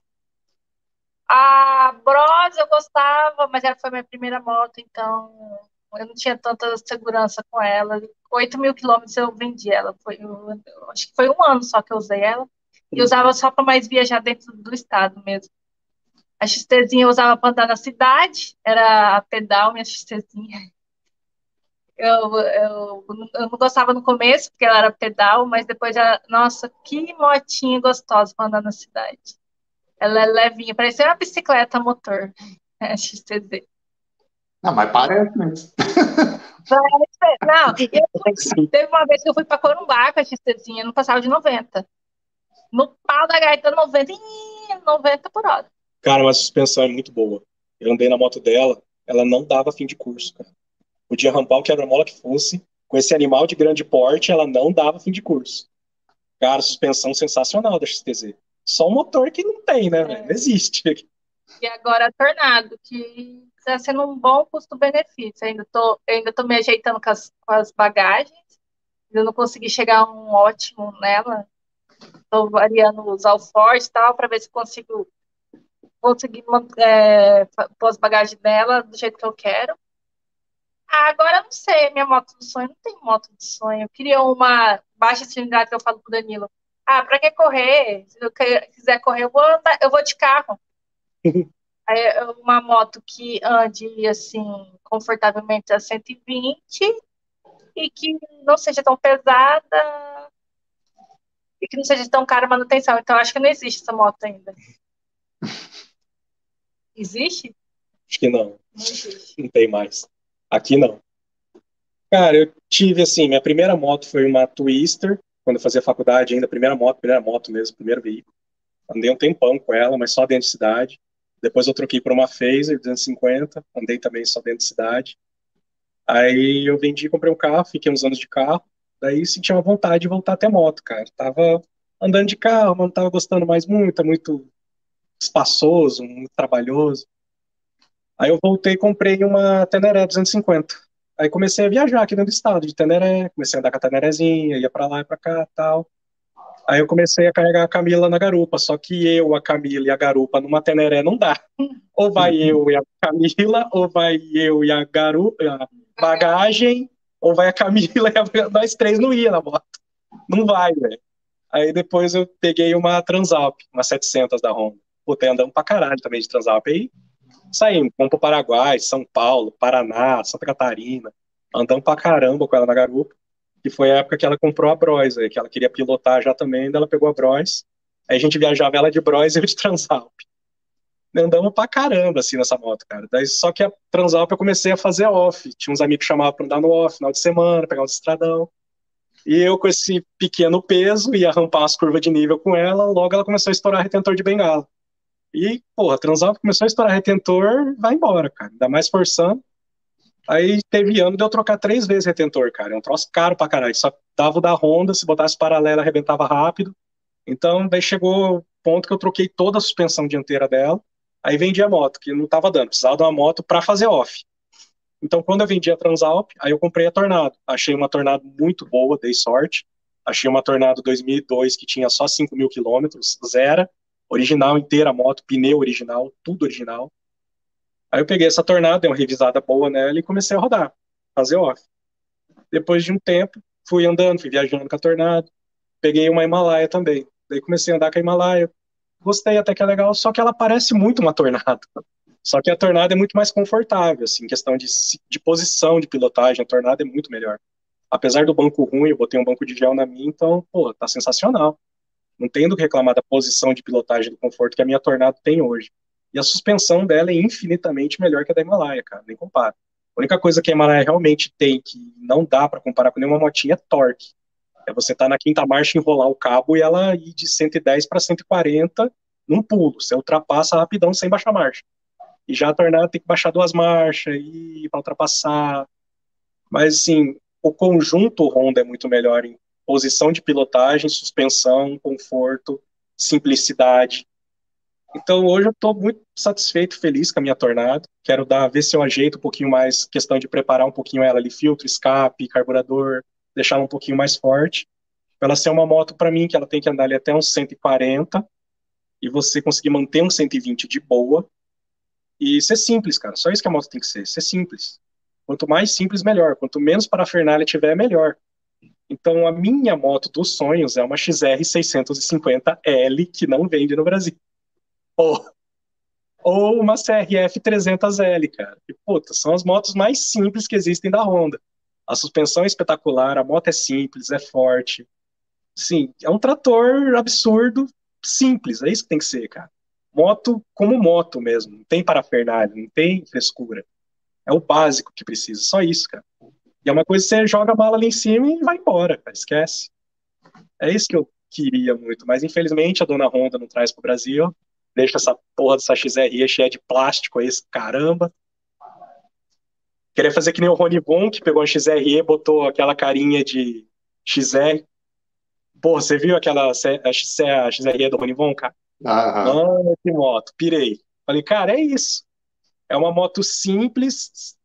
A Bros eu gostava, mas ela foi minha primeira moto, então eu não tinha tanta segurança com ela. 8 mil quilômetros eu vendi ela. Foi, eu, acho que foi um ano só que eu usei ela. E usava só para mais viajar dentro do estado mesmo. A XTzinha eu usava para andar na cidade, era a pedal, minha XTzinha. Eu, eu, eu não gostava no começo, porque ela era pedal, mas depois ela, nossa, que motinha gostosa para andar na cidade. Ela é levinha, parecia uma bicicleta motor, a XTZ. Não, mas parece mesmo. Não, eu, teve uma vez que eu fui para Corumbá com a XTzinha, não passava de 90. No pau da gaita, 90, 90 por hora. Cara, mas a suspensão é muito boa. Eu andei na moto dela, ela não dava fim de curso, cara. Podia rampar o quebra-mola que fosse. Com esse animal de grande porte, ela não dava fim de curso. Cara, suspensão sensacional da XTZ. Só um motor que não tem, né, velho? Não existe. E agora a Tornado, que tá sendo um bom custo-benefício. Ainda tô, ainda tô me ajeitando com as, com as bagagens. Eu não consegui chegar a um ótimo nela. Estou variando os alforjes e tal, para ver se consigo conseguir é, pôr as bagagens dela do jeito que eu quero. Ah, agora não sei, minha moto do sonho não tem moto de sonho. Eu queria uma baixa cilindrada que eu falo pro Danilo. Ah, para que correr? Se eu quiser correr, eu vou, andar, eu vou de carro. Aí, uma moto que ande assim confortavelmente a 120 e que não seja tão pesada e que não seja tão cara a manutenção. Então acho que não existe essa moto ainda. Existe? Acho que não. Não, existe. não tem mais. Aqui não. Cara, eu tive assim, minha primeira moto foi uma Twister, quando eu fazia faculdade ainda, primeira moto, primeira moto mesmo, primeiro veículo. Andei um tempão com ela, mas só dentro de cidade. Depois eu troquei por uma Phaser 250, andei também só dentro de cidade. Aí eu vendi, comprei um carro, fiquei uns anos de carro. Daí senti uma vontade de voltar até moto, cara. Tava andando de carro, mas não tava gostando mais muito, muito espaçoso, muito trabalhoso. Aí eu voltei e comprei uma Teneré 250. Aí comecei a viajar aqui dentro do estado de Teneré, comecei a andar com a Tenerezinha, ia para lá e para cá tal. Aí eu comecei a carregar a Camila na garupa, só que eu, a Camila e a garupa numa Teneré não dá. Ou vai eu e a Camila, ou vai eu e a garupa, a bagagem, ou vai a Camila e a, nós três não ia na moto. Não vai, velho. Aí depois eu peguei uma Transalp, uma 700 da Honda. Putei andando pra caralho também de Transalp. Aí saímos, fomos pro Paraguai, São Paulo, Paraná, Santa Catarina. Andamos pra caramba com ela na garupa que foi a época que ela comprou a Bros, que ela queria pilotar já também, daí ela pegou a Bros. Aí a gente viajava ela de Bros e eu de Transalp. Andamos pra caramba, assim, nessa moto, cara. Daí, só que a Transalp eu comecei a fazer off. Tinha uns amigos que chamavam pra andar no off, final de semana, pegar uns estradão. E eu, com esse pequeno peso, ia rampar as curvas de nível com ela, logo ela começou a estourar retentor de bengala. E, porra, a Transalp começou a estourar retentor, vai embora, cara. Ainda mais forçando. Aí teve ano de eu trocar três vezes retentor, cara. É um troço caro pra caralho. Só dava o da Honda, se botasse paralela, arrebentava rápido. Então, daí chegou o ponto que eu troquei toda a suspensão dianteira dela. Aí vendi a moto, que não tava dando. Precisava de uma moto para fazer off. Então, quando eu vendi a Transalp, aí eu comprei a Tornado. Achei uma Tornado muito boa, dei sorte. Achei uma Tornado 2002 que tinha só 5 mil quilômetros, zero. Original inteira moto, pneu original, tudo original. Aí eu peguei essa tornada, dei uma revisada boa nela e comecei a rodar, fazer off. Depois de um tempo, fui andando, fui viajando com a tornada. Peguei uma Himalaia também. Daí comecei a andar com a Himalaia. Gostei até que é legal, só que ela parece muito uma tornada. Só que a tornada é muito mais confortável, assim, questão de, de posição de pilotagem, a tornada é muito melhor. Apesar do banco ruim, eu botei um banco de gel na minha, então, pô, tá sensacional. Não tem do que reclamar da posição de pilotagem do conforto que a minha tornada tem hoje. E a suspensão dela é infinitamente melhor que a da Himalaia, cara, nem compara. A única coisa que a Himalaia realmente tem que não dá para comparar com nenhuma motinha é torque. É você estar tá na quinta marcha, enrolar o cabo e ela ir de 110 para 140 num pulo. Você ultrapassa rapidão sem baixar marcha. E já a tornada tem que baixar duas marchas para ultrapassar. Mas assim, o conjunto Honda é muito melhor em posição de pilotagem, suspensão, conforto, simplicidade. Então hoje eu estou muito satisfeito, feliz com a minha tornado. Quero dar, ver se eu ajeito um pouquinho mais, questão de preparar um pouquinho ela ali, filtro, escape, carburador, deixar um pouquinho mais forte. Ela ser uma moto para mim que ela tem que andar ali até uns 140 e você conseguir manter um 120 de boa e ser simples, cara. Só isso que a moto tem que ser, ser simples. Quanto mais simples, melhor. Quanto menos parafernália tiver, melhor. Então, a minha moto dos sonhos é uma XR 650L que não vende no Brasil ou, ou uma CRF 300L, cara. E, puta, são as motos mais simples que existem da Honda. A suspensão é espetacular, a moto é simples, é forte. Sim, é um trator absurdo, simples, é isso que tem que ser, cara. Moto como moto mesmo, não tem parafernália, não tem frescura. É o básico que precisa, só isso, cara. E é uma coisa que você joga a bala ali em cima e vai embora, cara, esquece. É isso que eu queria muito, mas infelizmente a dona Honda não traz para o Brasil deixa essa porra dessa XRE cheia de plástico aí, caramba. Queria fazer que nem o Rony Von, que pegou a XRE, botou aquela carinha de XR. Porra, você viu aquela a, XRE do Rony Von, cara? Ah, ah, que moto, pirei. Falei, cara, é isso. É uma moto simples,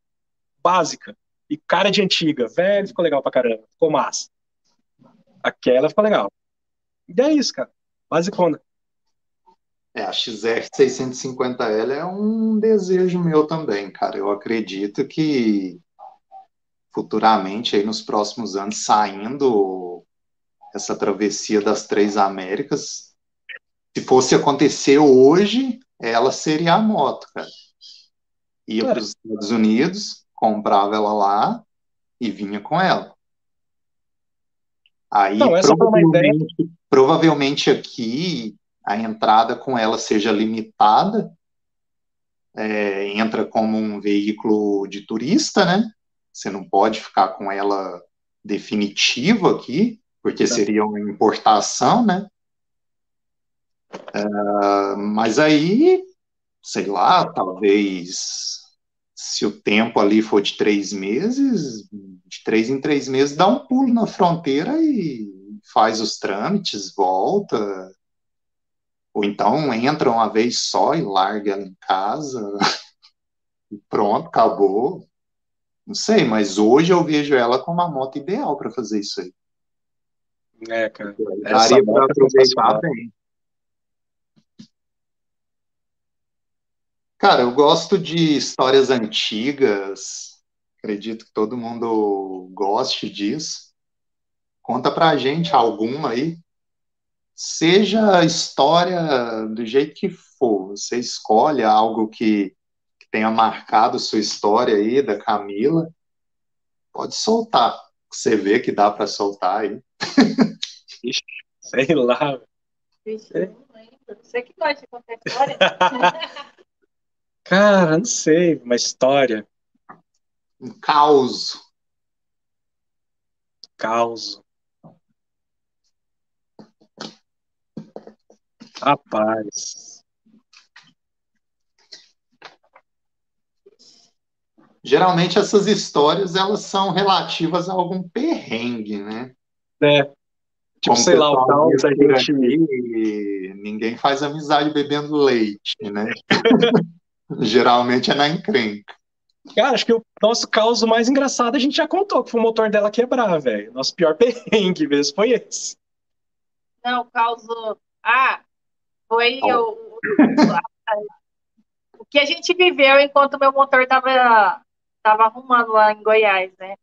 básica. E cara de antiga, velho, ficou legal pra caramba. Ficou massa. Aquela ficou legal. E é isso, cara. Basicona. É, a XR 650L é um desejo meu também, cara. Eu acredito que futuramente, aí nos próximos anos, saindo essa travessia das três Américas, se fosse acontecer hoje, ela seria a moto, cara. Ia para os Estados Unidos, comprava ela lá e vinha com ela. Aí, Não, provavelmente, provavelmente aqui a entrada com ela seja limitada, é, entra como um veículo de turista, né? Você não pode ficar com ela definitiva aqui, porque seria uma importação, né? Uh, mas aí, sei lá, talvez se o tempo ali for de três meses, de três em três meses, dá um pulo na fronteira e faz os trâmites, volta. Ou então entra uma vez só e larga ela em casa. E pronto, acabou. Não sei, mas hoje eu vejo ela como a moto ideal para fazer isso aí. É, cara. Daria para aproveitar bem. Cara, eu gosto de histórias antigas. Acredito que todo mundo goste disso. Conta pra gente alguma aí. Seja a história do jeito que for, você escolhe algo que, que tenha marcado sua história aí, da Camila. Pode soltar. Você vê que dá para soltar aí. Sei lá. Vixe, eu não lembro. Você que gosta de contar história. Cara, não sei, uma história. Um caos. Caos. Rapaz. Geralmente essas histórias elas são relativas a algum perrengue, né? É. Tipo, Como sei lá, o tal da gente. Ninguém faz amizade bebendo leite, né? Geralmente é na encrenca. Cara, acho que o nosso caos mais engraçado a gente já contou, que foi o motor dela quebrar, velho. Nosso pior perrengue mesmo foi esse. Não, o caos. Ah, foi oh. o, o que a gente viveu enquanto meu motor tava, tava arrumando lá em Goiás, né?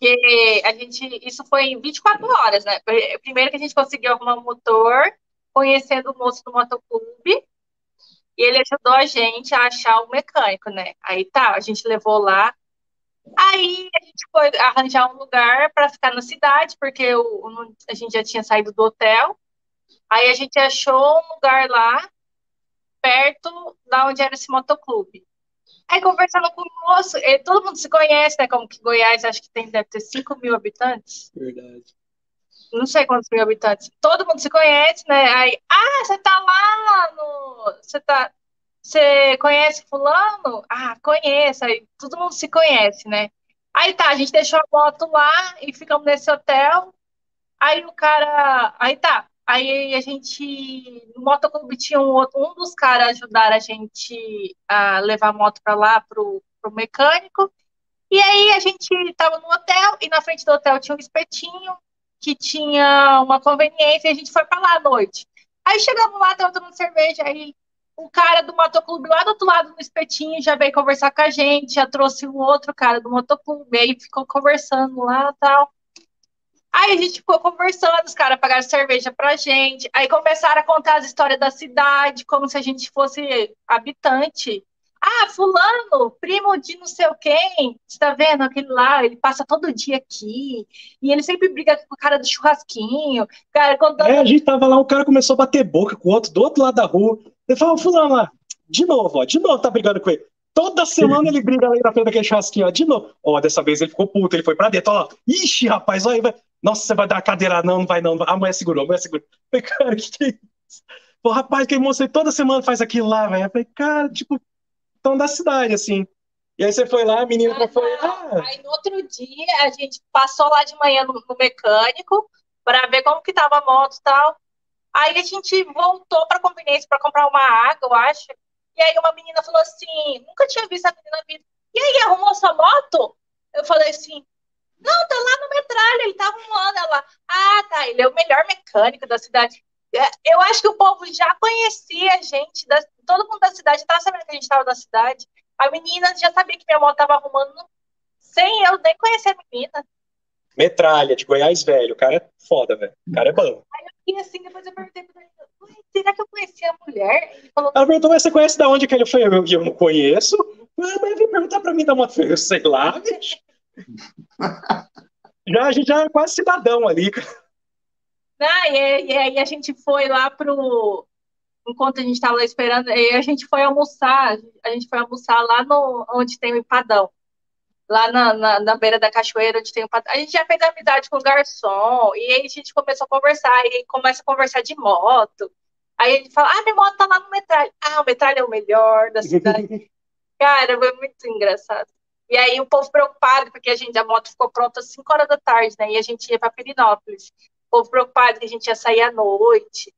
Que a gente. Isso foi em 24 horas, né? Primeiro que a gente conseguiu arrumar o motor, conhecendo o moço do motoclube. E ele ajudou a gente a achar o mecânico, né? Aí tá, a gente levou lá. Aí a gente foi arranjar um lugar para ficar na cidade, porque o, a gente já tinha saído do hotel. Aí a gente achou um lugar lá, perto da onde era esse motoclube. Aí conversando com o moço, ele, todo mundo se conhece, né? Como que Goiás acho que tem, deve ter 5 mil habitantes. Verdade não sei quantos mil habitantes. Todo mundo se conhece, né? Aí, ah, você tá lá no. Você tá. Você conhece fulano? Ah, conheço. Aí todo mundo se conhece, né? Aí tá, a gente deixou a moto lá e ficamos nesse hotel. Aí o cara. Aí tá. Aí a gente. No motoclube tinha um outro. Um dos caras ajudaram a gente a levar a moto pra lá, pro, pro mecânico. E aí a gente tava no hotel e na frente do hotel tinha um espetinho que tinha uma conveniência e a gente foi para lá à noite. Aí chegamos lá, tava tomando cerveja, aí o cara do motoclube lá do outro lado do espetinho já veio conversar com a gente, já trouxe um outro cara do motoclube, aí ficou conversando lá e tal. Aí a gente ficou conversando, os caras pagaram cerveja pra gente, aí começaram a contar as histórias da cidade, como se a gente fosse habitante. Ah, fulano, primo de não sei o quem, você tá vendo aquele lá, ele passa todo dia aqui, e ele sempre briga com o cara do churrasquinho. Cara, quando... É, a gente tava lá, o cara começou a bater boca com o outro do outro lado da rua. Ele falou, fulano lá, de novo, ó, de novo tá brigando com ele. Toda semana ele briga ali na frente daquele churrasquinho, ó, de novo. Ó, dessa vez ele ficou puto, ele foi pra dentro, ó. Ixi, rapaz, olha, vai. Nossa, você vai dar a cadeira? Não, não vai não. A mulher segurou, a mulher segurou. Falei, cara, que que é isso? Pô, rapaz, que moço toda semana faz aquilo lá, velho. Eu falei, cara, tipo, tão da cidade, assim. E aí você foi lá, a menina ah, foi. Ah. Aí no outro dia a gente passou lá de manhã no, no mecânico para ver como que tava a moto e tal. Aí a gente voltou para conveniência para comprar uma água, eu acho. E aí uma menina falou assim, nunca tinha visto a menina vida. E aí, arrumou sua moto? Eu falei assim, não, tá lá no metralha, ele tá arrumando. Ela, ah, tá, ele é o melhor mecânico da cidade. É, eu acho que o povo já conhecia a gente, da, todo mundo da cidade estava sabendo que a gente estava na cidade. A menina já sabia que minha moto estava arrumando, sem eu nem conhecer a menina. Metralha, de Goiás Velho. O cara é foda, velho. O cara é bom. Aí eu fiquei assim, depois eu perguntei pra ele, será que eu conhecia a mulher? Ele falou, Ela perguntou, mas você conhece da onde que ele foi? Eu, eu não conheço. Ah, mas vem perguntar pra mim da moto. Eu sei lá, bicho. já, a gente já é quase cidadão ali, cara. Ah, e, e aí a gente foi lá pro. Enquanto a gente estava lá esperando, a gente foi almoçar. A gente foi almoçar lá no, onde tem o empadão. Lá na, na, na beira da cachoeira, onde tem o empadão. A gente já fez amizade com o garçom. E aí a gente começou a conversar. E aí começa a conversar de moto. Aí a gente fala: Ah, minha moto tá lá no metralha. Ah, o metralha é o melhor da cidade. Cara, foi muito engraçado. E aí o povo preocupado, porque a gente, a moto ficou pronta às 5 horas da tarde, né? E a gente ia para Pirinópolis povo preocupado que a gente ia sair à noite.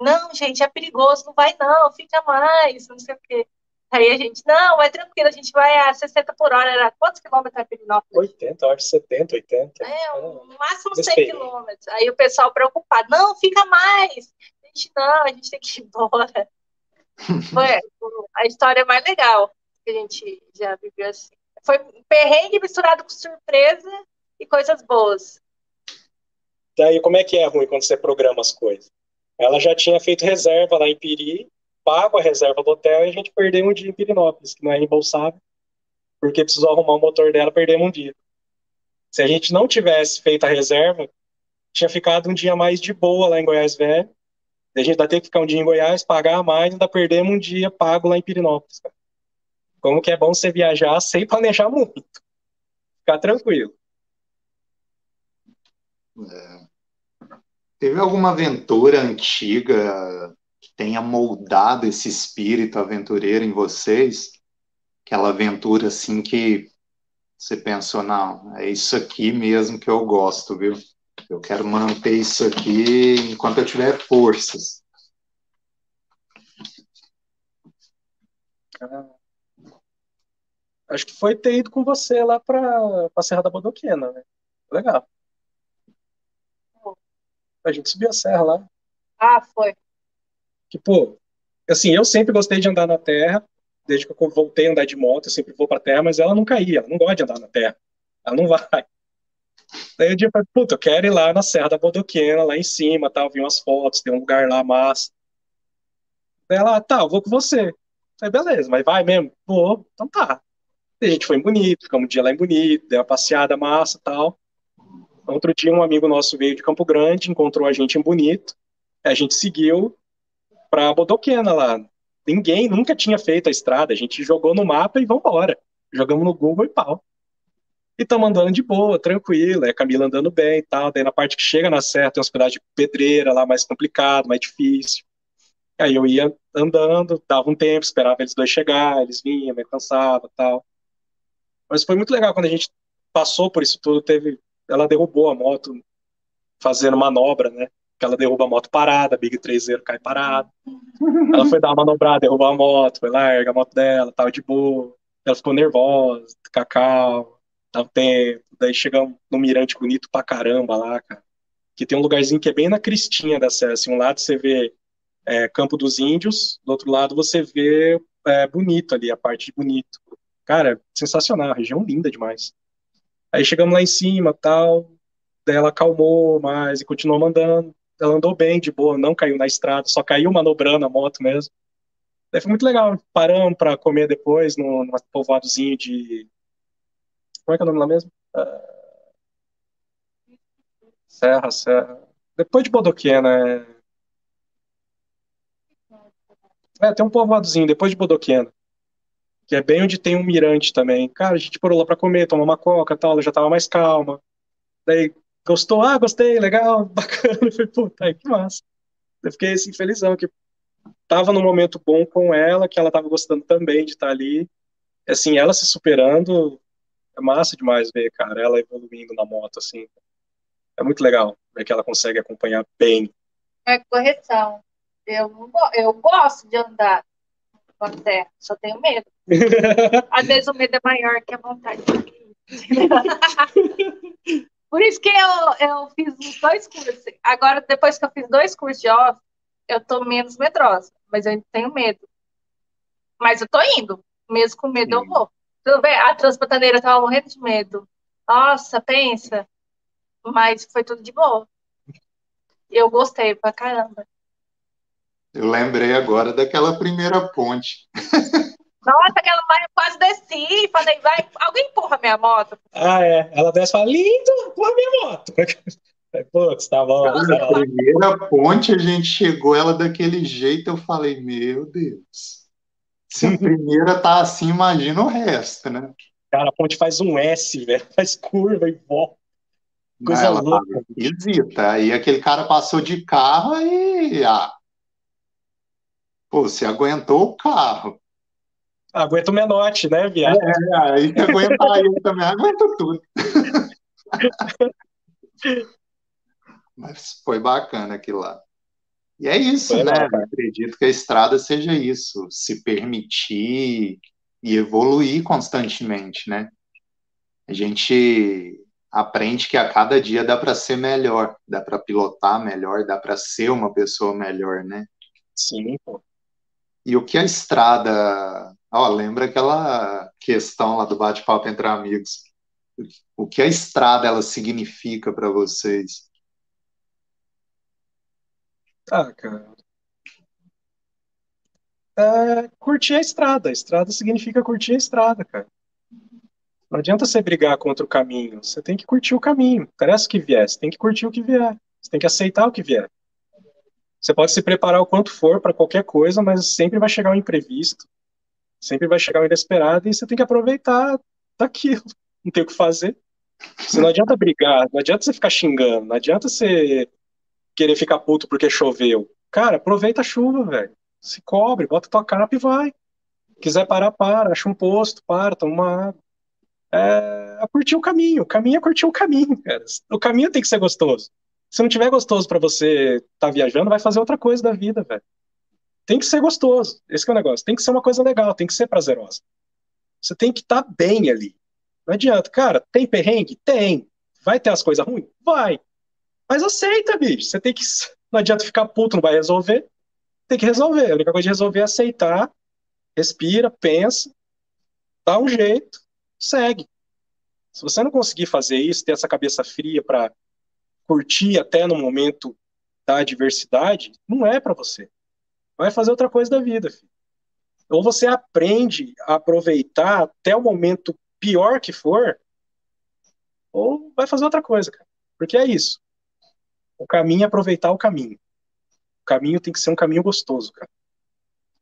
Não, gente, é perigoso, não vai não, fica mais, não sei o quê. Aí a gente, não, vai tranquilo, a gente vai a 60 por hora. Era quantos quilômetros é Pirinópolis? 80, acho 70, 80. É, no máximo 100 quilômetros. Aí o pessoal preocupado, não, fica mais. A gente, não, a gente tem que ir embora. Foi a história mais legal que a gente já viveu assim. Foi perrengue misturado com surpresa e coisas boas. Daí, como é que é ruim quando você programa as coisas? Ela já tinha feito reserva lá em Piri, pago a reserva do hotel e a gente perdeu um dia em Pirinópolis, que não é reembolsável, porque precisou arrumar o motor dela, perdemos um dia. Se a gente não tivesse feito a reserva, tinha ficado um dia mais de boa lá em Goiás Velho. A gente ainda ter que ficar um dia em Goiás, pagar mais, ainda perdemos um dia pago lá em Pirinópolis. Cara. Como que é bom você viajar sem planejar muito. Ficar tranquilo. É. Teve alguma aventura antiga que tenha moldado esse espírito aventureiro em vocês? Aquela aventura assim que você pensou, não, é isso aqui mesmo que eu gosto, viu? Eu quero manter isso aqui enquanto eu tiver forças. Ah, acho que foi ter ido com você lá para a Serra da Bodoquena, né? Legal. A gente subiu a serra lá. Ah, foi. Que, pô, assim, eu sempre gostei de andar na terra, desde que eu voltei a andar de moto, eu sempre vou pra terra, mas ela não caía, ela não gosta de andar na terra. Ela não vai. Daí eu disse, puta, eu quero ir lá na Serra da Bodoquena, lá em cima, tal, vi umas fotos, tem um lugar lá massa. Daí ela, tá, eu vou com você. Aí, beleza, mas vai mesmo? Vou, então tá. Daí a gente foi em Bonito, ficamos um dia lá em Bonito, deu uma passeada massa tal. Outro dia, um amigo nosso veio de Campo Grande, encontrou a gente em Bonito, a gente seguiu para Bodoquena lá. Ninguém nunca tinha feito a estrada, a gente jogou no mapa e vambora. Jogamos no Google e pau. E estamos andando de boa, tranquilo, é Camila andando bem e tal. Daí na parte que chega na serra tem uma hospedagem de pedreira lá, mais complicado, mais difícil. Aí eu ia andando, dava um tempo, esperava eles dois chegar, eles vinham, me cansava tal. Mas foi muito legal quando a gente passou por isso tudo, teve ela derrubou a moto fazendo manobra, né? Que ela derruba a moto parada, Big 3 cai parado. Ela foi dar uma manobrada, derrubou a moto, foi larga a moto dela, tava de boa. Ela ficou nervosa, cacau, tava tempo. Daí chegamos no mirante bonito pra caramba lá, cara. Que tem um lugarzinho que é bem na cristinha da serra. Assim, um lado você vê é, Campo dos Índios, do outro lado você vê é, Bonito ali, a parte de Bonito. Cara, sensacional, região linda demais. Aí chegamos lá em cima, tal, daí ela acalmou mais e continuou mandando. Ela andou bem, de boa, não caiu na estrada, só caiu manobrando a moto mesmo. Daí foi muito legal. Paramos para comer depois no povoadozinho de. Como é que é o nome lá mesmo? Uh... Serra, Serra. Depois de Bodoquena. É... é, tem um povoadozinho depois de Bodoquena que é bem onde tem um mirante também. Cara, a gente parou lá pra comer, tomar uma coca e tal, ela já tava mais calma. Daí, gostou? Ah, gostei, legal, bacana. Eu falei, puta, que massa. Eu fiquei assim, felizão, que tava num momento bom com ela, que ela tava gostando também de estar ali. Assim, ela se superando, é massa demais ver, cara, ela evoluindo na moto, assim. É muito legal ver que ela consegue acompanhar bem. É correção. Eu, eu gosto de andar até, só tenho medo. Às vezes o medo é maior que a vontade. Por isso que eu, eu fiz os dois cursos. Agora, depois que eu fiz dois cursos de off, eu tô menos medrosa, mas eu ainda tenho medo. Mas eu tô indo. Mesmo com medo, Sim. eu vou. Tudo bem? A transpantaneira tava morrendo de medo. Nossa, pensa. Mas foi tudo de boa. Eu gostei pra caramba. Eu lembrei agora daquela primeira ponte. Nossa, aquela lá eu quase desci. Falei, vai, alguém empurra minha moto. Ah, é. Ela desce e fala, lindo, empurra minha moto. Putz, tá bom. Na primeira ponte a gente chegou ela daquele jeito, eu falei, meu Deus. Se a primeira tá assim, imagina o resto, né? Cara, a ponte faz um S, velho. Faz curva e volta. Coisa ela louca. esquisita. Aí aquele cara passou de carro e. Ah, pô, você aguentou o carro. Aguenta o menote, né, viado? É, aí que aguentar ele também, aguenta tudo. Mas foi bacana aquilo lá. E é isso, foi né? Lá, acredito que a estrada seja isso, se permitir e evoluir constantemente, né? A gente aprende que a cada dia dá para ser melhor, dá para pilotar melhor, dá para ser uma pessoa melhor, né? Sim, pô. E o que a estrada. Ó, lembra aquela questão lá do bate-papo entre amigos? O que a estrada ela significa para vocês? Ah, cara. É, curtir a estrada. A estrada significa curtir a estrada, cara. Não adianta você brigar contra o caminho. Você tem que curtir o caminho. O que vier. Você tem que curtir o que vier. Você tem que aceitar o que vier. Você pode se preparar o quanto for para qualquer coisa, mas sempre vai chegar um imprevisto, sempre vai chegar um inesperado e você tem que aproveitar daquilo. Não tem o que fazer. Você não adianta brigar, não adianta você ficar xingando, não adianta você querer ficar puto porque choveu. Cara, aproveita a chuva, velho. Se cobre, bota tua capa e vai. Quiser parar, para. Acha um posto, para, toma uma água. É, é curtir o caminho. O caminho é curtir o caminho, cara. O caminho tem que ser gostoso. Se não tiver gostoso para você estar tá viajando, vai fazer outra coisa da vida, velho. Tem que ser gostoso. Esse é o negócio. Tem que ser uma coisa legal, tem que ser prazerosa. Você tem que estar tá bem ali. Não adianta, cara, tem perrengue? Tem. Vai ter as coisas ruins? Vai. Mas aceita, bicho. Você tem que. Não adianta ficar puto, não vai resolver. Tem que resolver. A única coisa de resolver é aceitar, respira, pensa, dá um jeito, segue. Se você não conseguir fazer isso, ter essa cabeça fria para curtir até no momento da adversidade, não é para você. Vai fazer outra coisa da vida, filho. Ou você aprende a aproveitar até o momento pior que for, ou vai fazer outra coisa, cara. Porque é isso. O caminho é aproveitar o caminho. O caminho tem que ser um caminho gostoso, cara.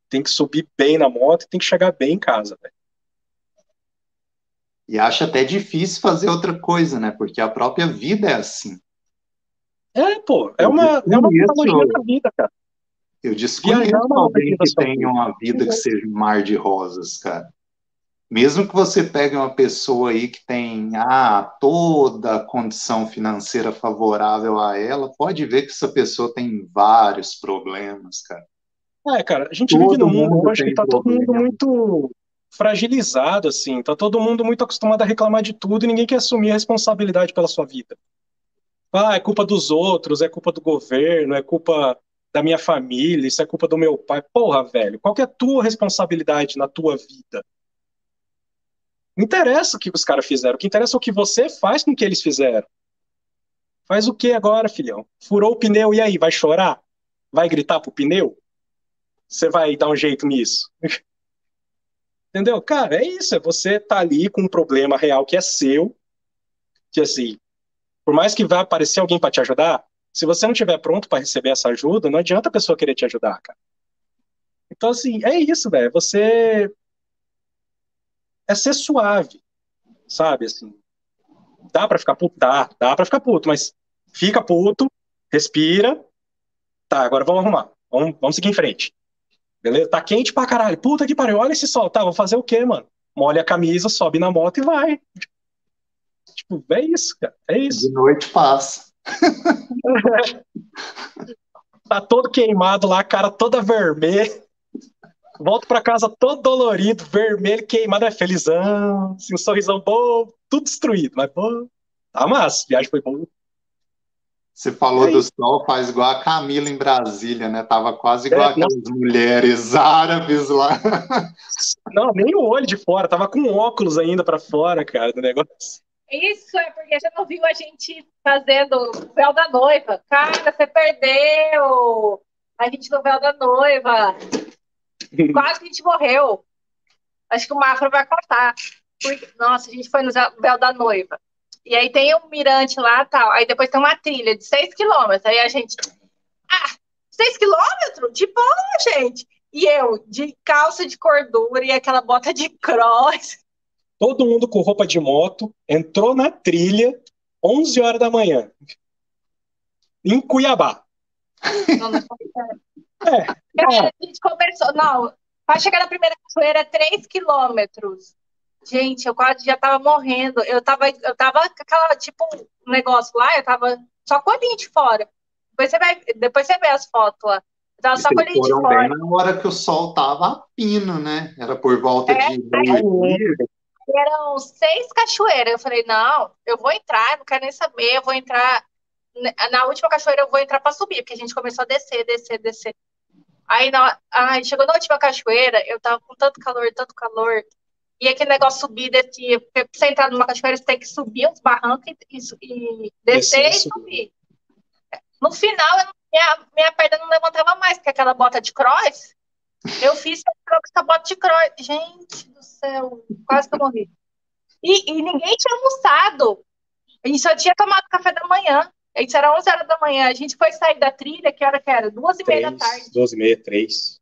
Tem que subir bem na moto e tem que chegar bem em casa, velho. E acho até difícil fazer outra coisa, né? Porque a própria vida é assim. É, pô, é uma, é uma analogia da vida, cara. Eu desconheço alguém que tenha uma vida que seja um mar de rosas, cara. Mesmo que você pegue uma pessoa aí que tem ah, toda a condição financeira favorável a ela, pode ver que essa pessoa tem vários problemas, cara. É, cara, a gente todo vive num mundo hoje que tá todo mundo muito fragilizado, assim, tá todo mundo muito acostumado a reclamar de tudo e ninguém quer assumir a responsabilidade pela sua vida. Ah, é culpa dos outros, é culpa do governo, é culpa da minha família, isso é culpa do meu pai. Porra, velho, qual que é a tua responsabilidade na tua vida? Não interessa o que os caras fizeram, o que interessa é o que você faz com o que eles fizeram. Faz o que agora, filhão? Furou o pneu e aí, vai chorar? Vai gritar pro pneu? Você vai dar um jeito nisso? Entendeu? Cara, é isso, é você tá ali com um problema real que é seu, que assim, por mais que vá aparecer alguém para te ajudar, se você não estiver pronto para receber essa ajuda, não adianta a pessoa querer te ajudar, cara. Então, assim, é isso, velho. Você. É ser suave, sabe? Assim, dá para ficar puto? Dá, dá pra ficar puto, mas fica puto, respira. Tá, agora vamos arrumar. Vamos, vamos seguir em frente. Beleza? Tá quente pra caralho. Puta que pariu, olha esse sol. Tá, vou fazer o quê, mano? Molha a camisa, sobe na moto e vai. Tipo, é isso, cara. É isso. De noite passa. tá todo queimado lá, cara toda vermelha. Volto pra casa todo dolorido, vermelho, queimado, é felizão, assim, um sorrisão bom, tudo destruído, mas pô, tá massa, viagem foi boa. Você falou do sol, faz igual a Camila em Brasília, né? Tava quase igual é, aquelas nossa. mulheres árabes lá. Não, nem o olho de fora, tava com óculos ainda para fora, cara, do negócio. Isso é porque você não viu a gente fazendo o véu da noiva. Cara, você perdeu! A gente no véu da noiva. Quase que a gente morreu. Acho que o Mafra vai contar. Nossa, a gente foi no véu da noiva. E aí tem um mirante lá tal. Aí depois tem uma trilha de 6 quilômetros. Aí a gente. Ah, 6 quilômetros? De boa, gente. E eu, de calça de cordura e aquela bota de cross. Todo mundo com roupa de moto, entrou na trilha 11 horas da manhã. Em Cuiabá. Não, não é. é. A gente conversou. Não, para chegar na primeira cachoeira, 3 quilômetros. Gente, eu quase já tava morrendo. Eu tava, eu tava com aquela, tipo, um negócio lá, eu tava só com a linha de fora. Depois você, vai, depois você vê as fotos lá. Eu tava só com a linha de fora. Bem na hora que o sol tava a pino, né? Era por volta é, de. É, eram seis cachoeiras. Eu falei, não, eu vou entrar, não quero nem saber, eu vou entrar. Na última cachoeira eu vou entrar para subir, porque a gente começou a descer, descer, descer. Aí, na, aí chegou na última cachoeira, eu tava com tanto calor, tanto calor. E aquele negócio subir, descer, pra você entrar numa cachoeira, você tem que subir uns barrancos e, e, descer e subir. No final, minha, minha perna não levantava mais, porque aquela bota de cross, eu fiz bota de cross. Gente do céu, quase que eu morri. E, e, ninguém tinha almoçado. A gente só tinha tomado café da manhã. Isso era 11 horas da manhã. A gente foi sair da trilha, que hora que era? Duas e meia da tarde. Duas e meia, três.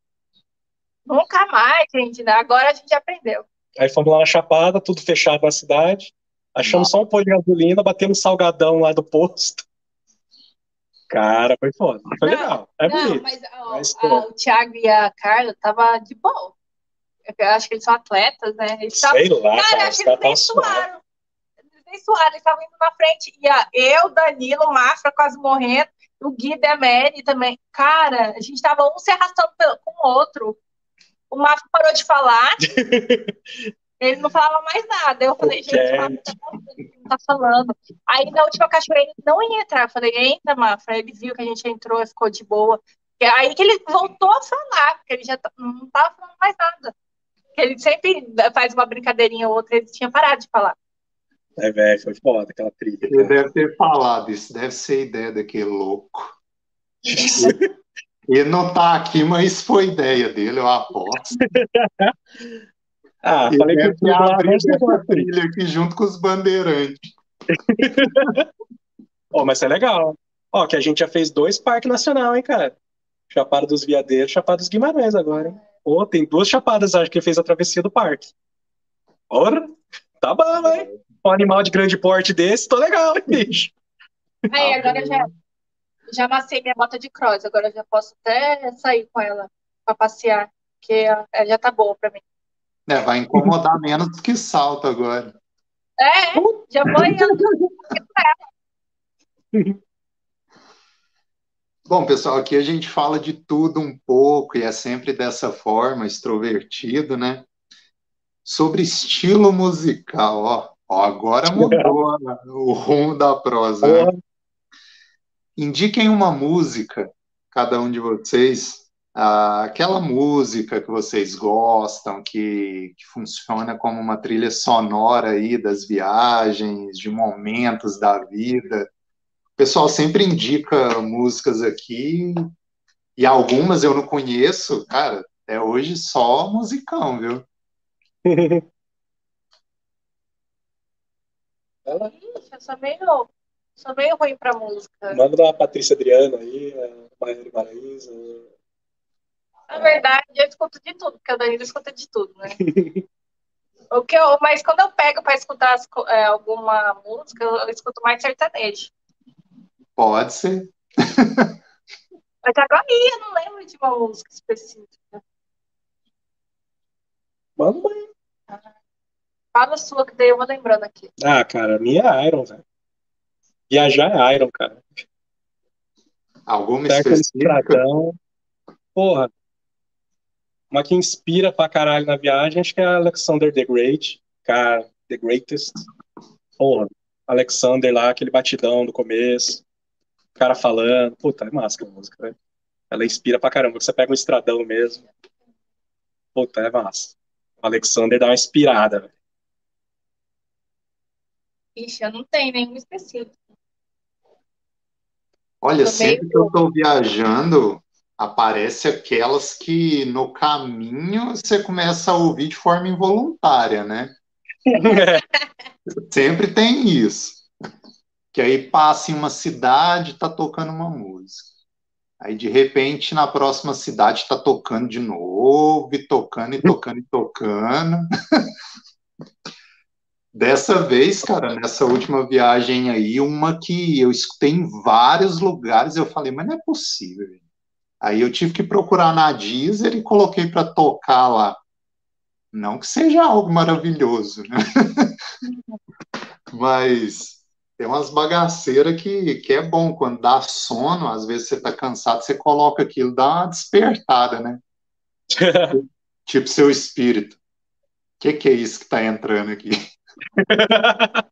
Nunca mais, gente. Né? Agora a gente aprendeu. Aí fomos lá na Chapada, tudo fechado na cidade. Achamos Nossa. só um pôr de gasolina, batemos salgadão lá do posto. Cara, foi foda. Foi não, legal. É não, bonito. Mas, ó, mas a, o Thiago e a Carla tava de boa. Eu acho que eles são atletas, né? Eles Sei tavam, lá, cara. acho que eles nem suaram. Eles nem suaram, eles estavam indo na frente. E a, eu, Danilo, o Mafra quase morrendo. O Gui e a Mary também. Cara, a gente tava um se arrastando com o outro. O Mafra parou de falar. ele não falava mais nada. Eu falei, gente, o Mafra tá, não tá falando. Aí na última cachoeira ele não ia entrar. Eu falei, entra, Mafra. Ele viu que a gente entrou e ficou de boa. Aí que ele voltou a falar, porque ele já tá, não tava falando mais nada. Ele sempre faz uma brincadeirinha ou outra, ele tinha parado de falar. É, velho, foi foda aquela trilha. Ele deve ter falado, isso deve ser ideia daquele louco. Ele não tá aqui, mas foi ideia dele, eu aposto. ah, falei que eu abrir essa trilha aqui junto com os bandeirantes. oh, mas é legal. Ó, que a gente já fez dois parques nacionais, hein, cara? Chapada dos Veadeiros, Chapada dos Guimarães agora, hein? Pô, tem duas chapadas, acho que fez a travessia do parque. Ora, tá bom, hein? Um animal de grande porte desse, tô legal, hein, bicho? Aí, agora já já amassei minha bota de cross, agora já posso até sair com ela para passear, porque ela já tá boa para mim. É, vai incomodar menos do que salto agora. É, já foi. Bom, pessoal, aqui a gente fala de tudo um pouco e é sempre dessa forma, extrovertido, né? Sobre estilo musical, ó. ó agora mudou o rumo da prosa. Né? indiquem uma música, cada um de vocês, aquela música que vocês gostam, que, que funciona como uma trilha sonora aí das viagens, de momentos da vida. O pessoal sempre indica músicas aqui, e algumas eu não conheço, cara, é hoje só musicão, viu? Ixi, eu sou meio Sou meio ruim pra música. Manda da Patrícia Adriana aí, a Maria Maraísa. Na verdade, eu escuto de tudo, porque a Danilo escuta de tudo, né? o que eu, mas quando eu pego para escutar as, é, alguma música, eu, eu escuto mais sertanejo. Pode ser. mas agora eu não lembro de uma música específica. Manda uma Fala sua, que daí eu vou lembrando aqui. Ah, cara, a minha é Iron, velho. Viajar é Iron, cara. Alguma Pega específica? Estradão. Porra. Uma que inspira pra caralho na viagem, acho que é Alexander the Great, cara, The Greatest. Porra, Alexander lá, aquele batidão do começo, o cara falando, puta, é massa a música, velho. Ela inspira pra caramba, você pega um estradão mesmo. Puta, é massa. O Alexander dá uma inspirada, velho. Ixi, eu não tenho nenhum específico. Olha, sempre que eu estou viajando, aparece aquelas que no caminho você começa a ouvir de forma involuntária, né? Sempre tem isso. Que aí passa em uma cidade, tá tocando uma música. Aí de repente na próxima cidade tá tocando de novo, e tocando e tocando e tocando. Dessa vez, cara, nessa última viagem aí, uma que eu escutei em vários lugares, eu falei, mas não é possível. gente. Aí eu tive que procurar na Deezer e coloquei para tocar lá. Não que seja algo maravilhoso, né? Mas tem umas bagaceiras que, que é bom. Quando dá sono, às vezes você tá cansado, você coloca aquilo, dá uma despertada, né? Tipo seu espírito. O que, que é isso que tá entrando aqui?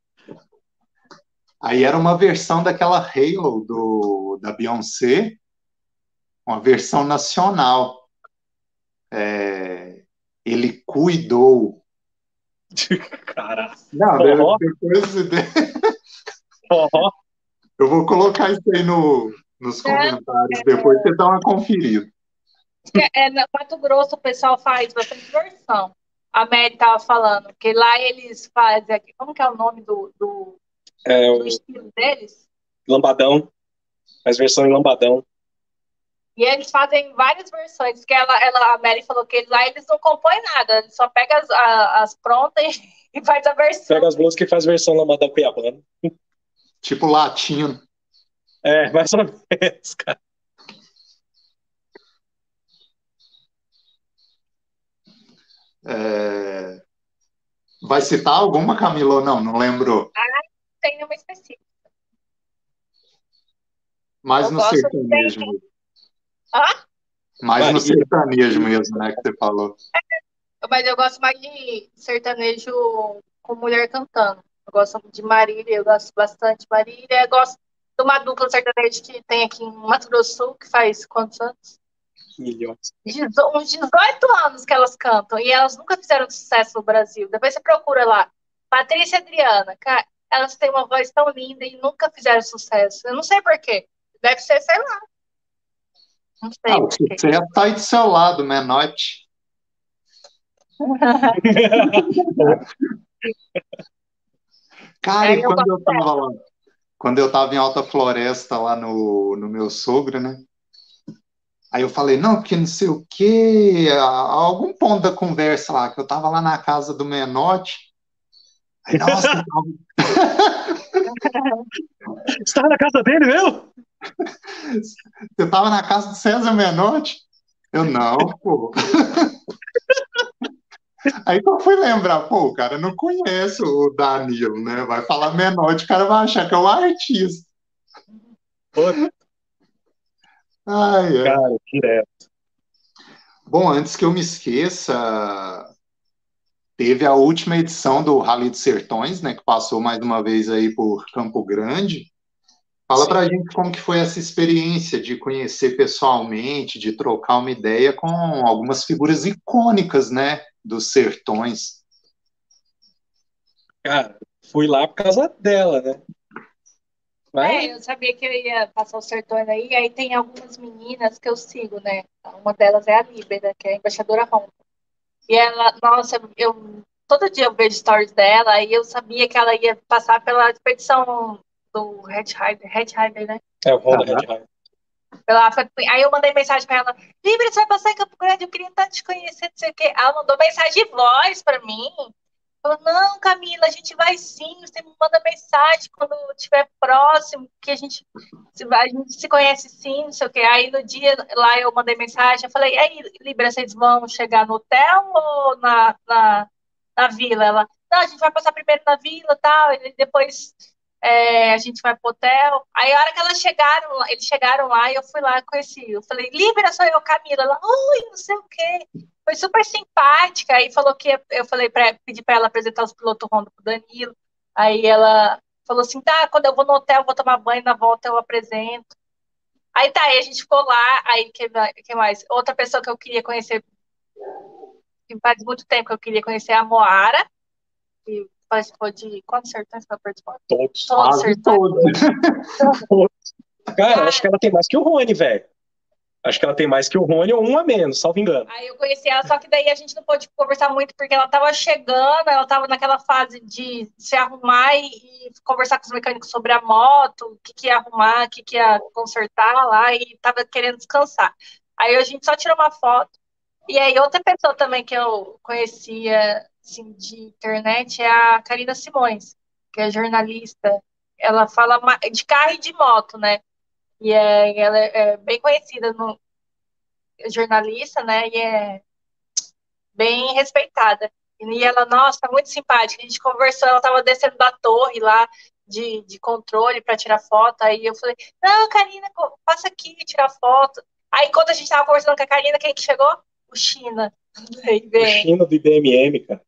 Aí era uma versão daquela Halo do, da Beyoncé, uma versão nacional. É, ele cuidou. Cara, Não, Forró? depois eu vou colocar isso aí no, nos comentários, depois você dá uma conferida. É, no Mato Grosso o pessoal faz bastante versão. A Mary tava falando, que lá eles fazem aqui, como que é o nome do, do, é do estilo deles? Lambadão, faz versão em Lambadão. E eles fazem várias versões, que ela, ela, a Mary falou que lá eles não compõem nada, eles só pegam as, a- as prontas e, faz a versão. Pega as músicas e faz versão Lambadão Cuiabano. Tipo latino. É, mais ou menos, cara. É, Vai citar alguma, Camila, ou não? Não lembro. Tem nenhuma específica. Mais Eu no bem. mesmo. Hã? Mais no sertanejo mesmo, né, que você falou. Mas eu gosto mais de sertanejo com mulher cantando. Eu gosto de Marília, eu gosto bastante de Marília. Eu gosto de uma dupla sertaneja que tem aqui em Mato Grosso Sul, que faz quantos anos? Milhões. Uns 18 anos que elas cantam e elas nunca fizeram sucesso no Brasil. Depois você procura lá. Patrícia e Adriana, cara, elas têm uma voz tão linda e nunca fizeram sucesso. Eu não sei por quê. Deve ser, sei lá. Não sei Ah, o sucesso tá aí do seu lado, Menote. Cara, É, e quando eu tava lá, quando eu tava em Alta Floresta, lá no, no meu sogro, né? Aí eu falei, não, porque não sei o quê, a- algum ponto da conversa lá, que eu tava lá na casa do Menote. Aí, nossa, tava- Você tava na casa dele, meu? você tava na casa do César Menotti? Eu não, pô. Aí que eu fui lembrar, pô, o cara não conhece o Danilo, né? Vai falar Menotti, o cara vai achar que é um artista. Pô, Ai, ai. cara, direto. Bom, antes que eu me esqueça, teve a última edição do Rally dos Sertões, né, que passou mais uma vez aí por Campo Grande. Fala Sim. pra gente como que foi essa experiência de conhecer pessoalmente, de trocar uma ideia com algumas figuras icônicas, né, dos sertões. Cara, fui lá por causa dela, né? Mas, É, eu sabia que eu ia passar os sertões aí, aí tem algumas meninas que eu sigo, né? Uma delas é a Líbera, que é a embaixadora Ronda. E ela, nossa, eu todo dia eu vejo stories dela, e eu sabia que ela ia passar pela expedição do Red Rider, Red Rider, né? é o Aham. Red High. Pela, aí eu mandei mensagem pra ela, Líbera, você vai passar em Campo Grande, eu queria tanto te conhecer, não sei o quê. Ela mandou mensagem de voz pra mim. Falou, não, Camila, a gente vai sim, você me manda mensagem quando estiver próximo, que a gente, se, a gente se conhece sim, não sei o quê. Aí no dia lá eu mandei mensagem, eu falei, aí, Libra, vocês vão chegar no hotel ou na, na, na vila? Ela, não, a gente vai passar primeiro na vila e tal, e depois é, a gente vai pro hotel. Aí a hora que elas chegaram, eles chegaram lá e eu fui lá conheci. Eu falei, Libera, sou eu, Camila. Ela, oi, não sei o quê. Foi super simpática. Aí falou que eu falei para pedir para ela apresentar os pilotos Honda pro Danilo. Aí ela falou assim: tá, quando eu vou no hotel, vou tomar banho, na volta eu apresento. Aí tá, aí a gente ficou lá. Aí que, que mais? Outra pessoa que eu queria conhecer, faz muito tempo que eu queria conhecer, é a Moara, que participou de quantos sertões que ela participou? Todos. Todos sertões. Todos. Cara, acho que ela tem mais que o Rony, velho. Acho que ela tem mais que o Rony ou um a menos, salvo engano. Aí eu conheci ela, só que daí a gente não pôde conversar muito, porque ela tava chegando, ela tava naquela fase de se arrumar e, e conversar com os mecânicos sobre a moto, o que, que ia arrumar, o que, que ia consertar lá, e tava querendo descansar. Aí a gente só tirou uma foto. E aí outra pessoa também que eu conhecia assim, de internet é a Karina Simões, que é jornalista. Ela fala de carro e de moto, né? E é, ela é bem conhecida no jornalista, né? E é bem respeitada. E ela, nossa, muito simpática. A gente conversou, ela estava descendo da torre lá de, de controle para tirar foto. Aí eu falei, não, Karina, passa aqui tirar foto. Aí quando a gente estava conversando com a Karina, quem que chegou? O China. O China do IBMM, cara.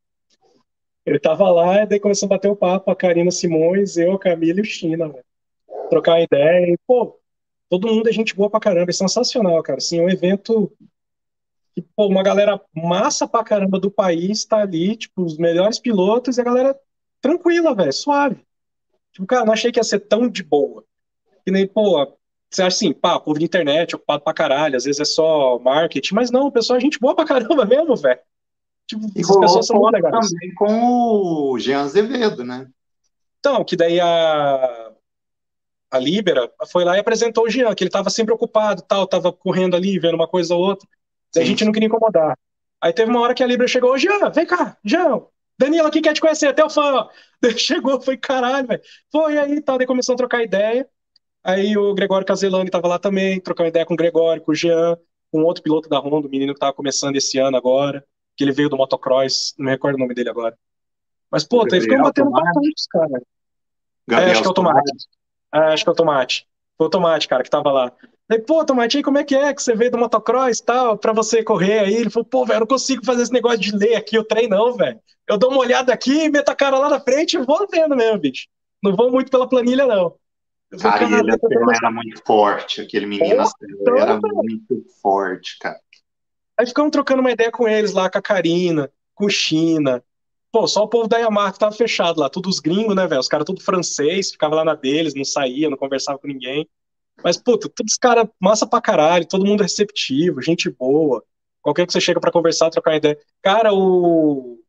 Ele tava lá e daí começou a bater o papo, a Karina Simões, eu, a Camila e o China, velho. Trocar ideia e, pô, todo mundo é gente boa pra caramba, é sensacional, cara. Assim, é um evento que, pô, uma galera massa pra caramba do país tá ali, tipo, os melhores pilotos e a galera tranquila, velho, suave. Tipo, cara, não achei que ia ser tão de boa. Que nem, pô, você acha assim, pá, povo de internet, ocupado pra caralho, às vezes é só marketing, mas não, o pessoal é gente boa pra caramba mesmo, velho. Tipo, e as pessoas são legais. também com o Jean Azevedo, né? Então, que daí a a Libera foi lá e apresentou o Jean, que ele estava sempre ocupado, tal, estava correndo ali, vendo uma coisa ou outra. Daí a gente não queria incomodar. Aí teve uma hora que a Libera chegou, Jean, vem cá, Jean, Danilo aqui quer te conhecer, até o fã. Daí chegou, foi caralho, velho. Foi aí, tal, daí começou a trocar ideia. Aí o Gregório Caselani estava lá também, trocando ideia com o Gregório, com o Jean, com outro piloto da Honda, o menino que estava começando esse ano agora, que ele veio do motocross, não me recordo o nome dele agora. Mas, pô, aí ficamos batendo papo cara. Gabriel é, acho que é o Tomate. Ah, acho que é o Tomate. Foi o Tomate, cara, que tava lá. Falei, pô, Tomate, aí como é que é que você veio do motocross e tal, pra você correr aí? Ele falou, pô, velho, eu não consigo fazer esse negócio de ler aqui o trem, não, velho. Eu dou uma olhada aqui, meto a cara lá na frente e vou vendo mesmo, bicho. Não vou muito pela planilha, não. Cara, e ele era muito forte, aquele menino então, era muito forte, cara. Aí ficamos trocando uma ideia com eles lá, com a Karina, com o China, Pô, só o povo da Yamaha que tava fechado lá, todos os gringos, né, velho? Os caras tudo francês, ficava lá na deles, não saía, não conversava com ninguém. Mas, puta, todos os caras massa pra caralho, todo mundo receptivo, gente boa. Qualquer que você chega para conversar, trocar ideia. Cara, o.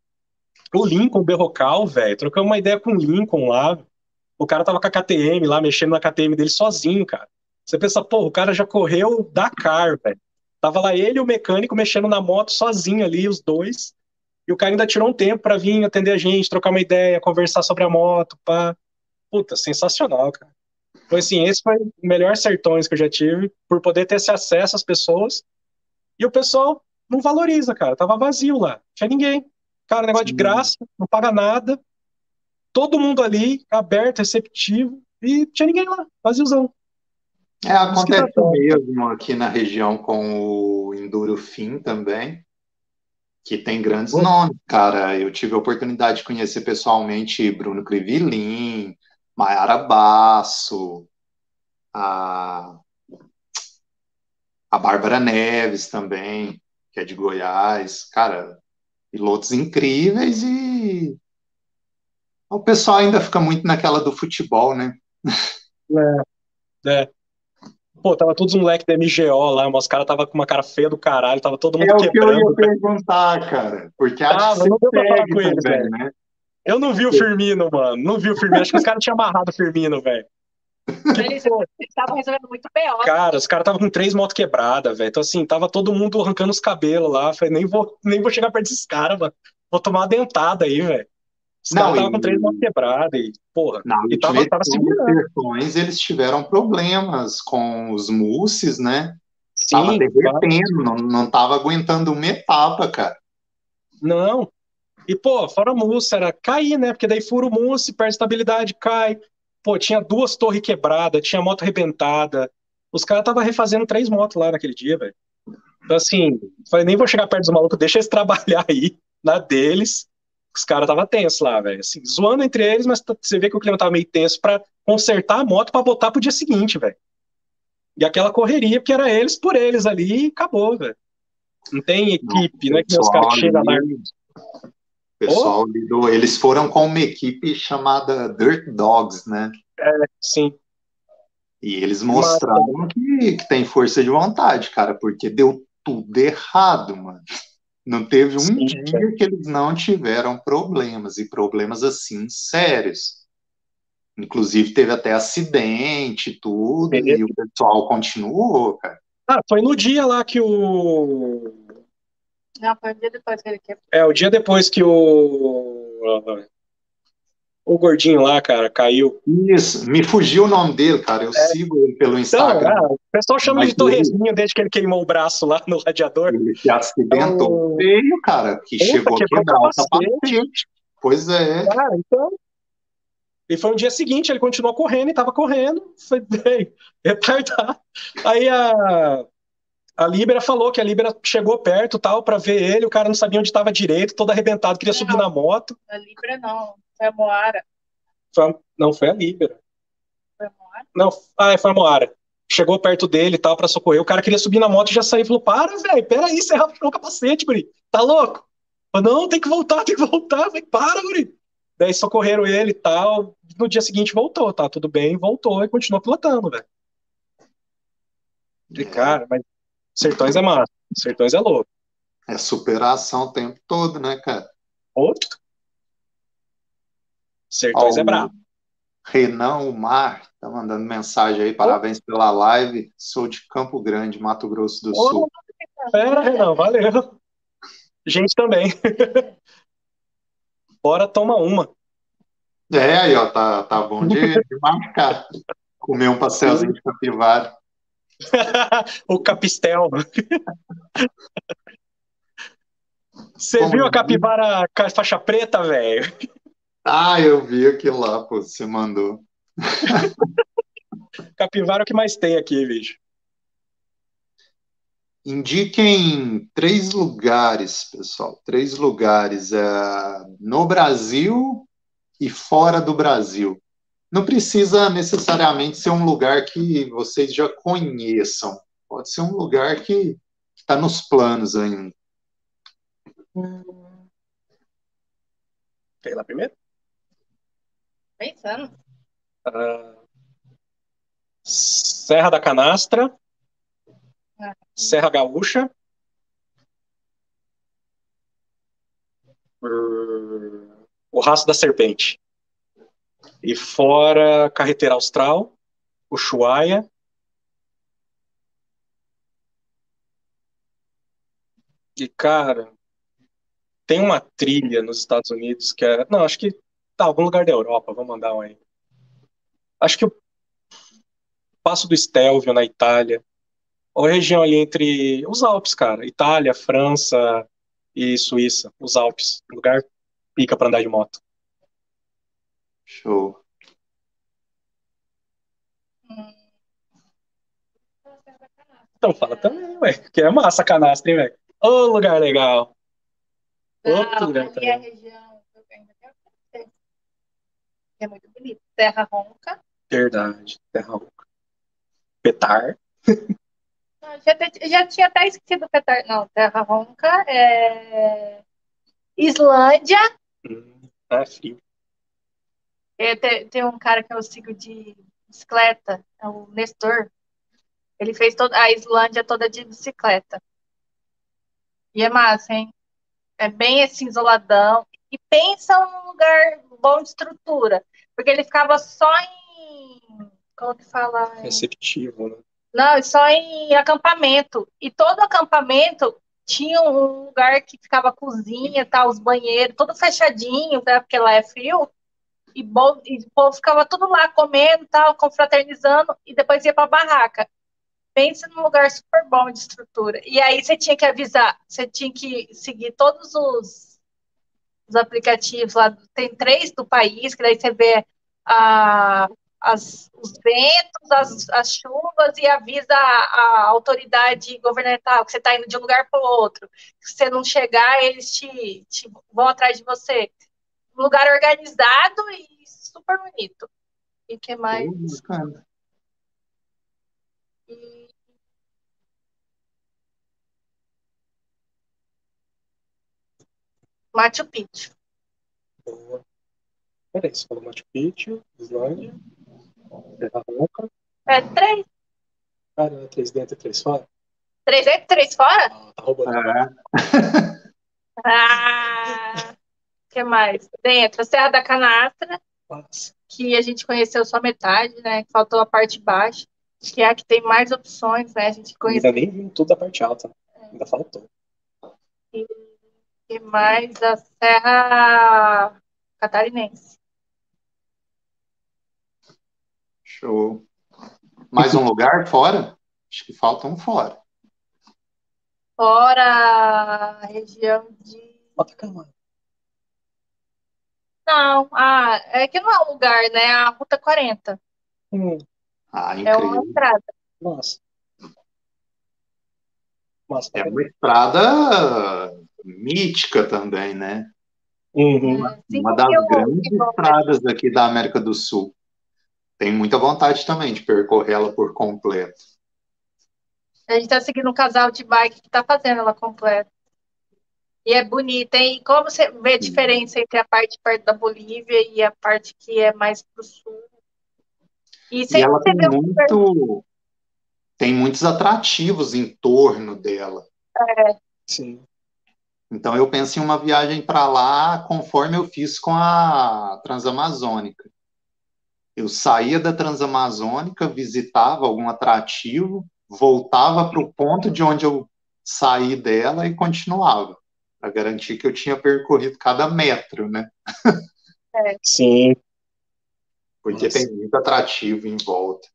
O Lincoln Berrocal, velho, trocamos uma ideia com o Lincoln lá. O cara tava com a KTM lá, mexendo na KTM dele sozinho, cara. Você pensa, pô, o cara já correu Dakar, velho. Tava lá ele e o mecânico mexendo na moto sozinho ali, os dois. E o cara ainda tirou um tempo para vir atender a gente, trocar uma ideia, conversar sobre a moto, pá. Puta, sensacional, cara. Foi assim, esse foi o melhor sertões que eu já tive, por poder ter esse acesso às pessoas. E o pessoal não valoriza, cara. Tava vazio lá. Não tinha ninguém. Cara, negócio Sim. de graça, não paga nada. Todo mundo ali, aberto, receptivo. E tinha ninguém lá, vaziozão. É, acontece tá mesmo aqui na região com o Enduro Fim também que tem grandes nomes, cara. Eu tive a oportunidade de conhecer pessoalmente Bruno Crivilin, Mayara Basso, a, a Bárbara Neves também, que é de Goiás. Cara, pilotos incríveis e o pessoal ainda fica muito naquela do futebol, né? É, é. Pô, tava todos um moleque da MGO lá, mas os caras tava com uma cara feia do caralho, tava todo mundo é quebrando. É o que eu ia perguntar, cara. Porque acho que não deu pra falar com eles, velho. Né? Eu não vi o Firmino, mano. Não vi o Firmino. Acho que os caras tinham amarrado o Firmino, velho. Eles estavam resolvendo muito pior. Cara, os caras estavam com três motos quebradas, velho. Então, assim, tava todo mundo arrancando os cabelos lá. Falei, nem vou, nem vou chegar perto desses caras, mano. Vou tomar uma dentada aí, velho. Os caras estavam com três mãos quebradas e, porra, não, e tava, tava segurando. eles tiveram problemas com os mousses, né? Sim, tava derretendo, não, não tava aguentando uma etapa, cara. Não. E, pô, fora mousse, era cair, né? Porque daí fura o mousse, perde estabilidade, cai. pô, tinha duas torres quebradas, tinha moto arrebentada. Os caras estavam refazendo três motos lá naquele dia, velho. Então, assim, falei, nem vou chegar perto dos malucos, deixa eles trabalhar aí, na deles. Os caras estavam tensos lá, velho. Assim, zoando entre eles, mas você vê que o clima tava meio tenso pra consertar a moto pra botar pro dia seguinte, velho. E aquela correria, porque era eles por eles ali e acabou, velho. Não tem equipe, não, né? Que os caras chegam lá. Pessoal, oh? eles foram com uma equipe chamada Dirt Dogs, né? É, sim. E eles mostraram que, que tem força de vontade, cara, porque deu tudo errado, mano. Não teve um sim, dia é. que eles não tiveram problemas, e problemas assim sérios. Inclusive teve até acidente e tudo, e o pessoal continuou, cara. Ah, foi no dia lá que o não, foi o dia depois que ele quebrou. É, o dia depois que o. O gordinho lá, cara, caiu. Isso, me fugiu o nome dele, cara. Eu é. sigo ele pelo Instagram. Então, o pessoal chama Mas de Torrezinho desde que ele queimou o braço lá no radiador. Ele se acidentou então... cara, que Opa, chegou a quebrar o capacete. Pois é. Cara, então. E foi no dia seguinte, ele continuou correndo e tava correndo. Foi bem retardado. Aí a, a Libera falou que a Libera chegou perto tal para ver ele, o cara não sabia onde estava direito, todo arrebentado, queria não, subir na moto. A Libera não, foi a Moara. Foi a, não, foi a Libera. Foi a Moara? Não, ah, é, foi a Moara. Chegou perto dele e tal para socorrer. O cara queria subir na moto e já saiu e falou: Para, velho, peraí, você rapou o capacete, guri. Tá louco? Falei, não, tem que voltar, tem que voltar. Falei, para, guri. Daí socorreram ele e tal. No dia seguinte voltou, tá tudo bem, voltou e continuou pilotando, velho. De cara, mas Sertões é massa. Sertões é louco. É superação o tempo todo, né, cara? Outro. Sertões Ó, é brabo. Renan Mar tá mandando mensagem aí, parabéns oh. pela live. Sou de Campo Grande, Mato Grosso do oh, Sul. Pera, Renan, valeu. Gente também. Bora tomar uma. É, aí, ó, tá, tá bom de, de marcar. Comer um pastelzinho de capivara. o capistel. Você Como viu a capivara com a faixa preta, velho? Ah, eu vi aquilo lá, pô, você mandou. capivara é o que mais tem aqui, bicho. Indiquem três lugares, pessoal. Três lugares é, no Brasil e fora do Brasil não precisa necessariamente ser um lugar que vocês já conheçam. Pode ser um lugar que está nos planos ainda. Hum. Quer lá primeiro? Pensando. Uh, Serra da Canastra. Ah. Serra Gaúcha. Uh, o Raço da Serpente. E fora Carreteira Austral, Ushuaia. E, cara, tem uma trilha nos Estados Unidos que é. Não, acho que tá algum lugar da Europa, vou mandar um aí. Acho que o Passo do Stelvio na Itália, ou a região ali entre os Alpes, cara, Itália, França e Suíça, os Alpes, lugar pica para andar de moto. Show. Então fala também, ué, que é massa a canastra, hein, velho? Ô, lugar legal. Outro lugar também. É muito bonito. Terra Ronca. Verdade, Terra Ronca. Petar. já, já tinha até esquecido Petar. Não, Terra Ronca. É... Islândia. Hum, é frio. É, tem, tem, um cara que eu sigo de bicicleta, é o Nestor. Ele fez toda a Islândia toda de bicicleta. E é massa, hein? É bem assim, isoladão. E pensa num lugar bom de estrutura. Porque ele ficava só em. Como que fala? Receptivo, né? Não, só em acampamento. E todo acampamento tinha um lugar que ficava cozinha, tá, os banheiros, todo fechadinho, né, porque lá é frio e, bom, e o povo ficava tudo lá comendo, tal, confraternizando, e depois ia para a barraca. Pense num lugar super bom de estrutura. E aí você tinha que avisar, você tinha que seguir todos os, os aplicativos lá, tem três do país, que daí você vê a, as, os ventos, as, as, chuvas e avisa a, a autoridade governamental que você está indo de um lugar para o outro. Se você não chegar, eles te, te, vão atrás de você. Um lugar organizado e super bonito. E que mais? E... Machu Picchu. Boa. Peraí, você falou Machu Picchu, Islândia. Terra Louca. É três. Ah, não, é três dentro e três fora? Três dentro e três fora? Ah, tá roubando. É. ah, que mais? Dentro, Serra da Canastra, Nossa. que a gente conheceu só metade, né? Faltou a parte de baixo, que é a que tem mais opções, né? A gente conheceu. Ainda nem viu tudo da parte alta. Ainda faltou. E, e mais a Serra Catarinense. Show. Mais um lugar fora? Acho que falta um fora. Fora a região de. Atacama. Não, ah, é que não é um lugar, né? É a Ruta 40. Hum, Ah, É uma estrada. nossa. Nossa, É uma estrada mítica também, né? Uhum. É, Uma das grandes estradas aqui da América do Sul. Tenho muita vontade também de percorrê-la por completo. A gente tá seguindo um casal de bike que tá fazendo ela completa. E é bonita, hein? E como você vê a diferença entre a parte perto da Bolívia e a parte que é mais pro sul? E E ela tem um muito, tem muitos atrativos em torno dela. Sim. Então eu penso em uma viagem para lá, conforme eu fiz com a Transamazônica. Eu saía da Transamazônica, visitava algum atrativo, voltava para o ponto de onde eu saí dela e continuava, para garantir que eu tinha percorrido cada metro, né? Sim. Porque Nossa. tem muito atrativo em volta.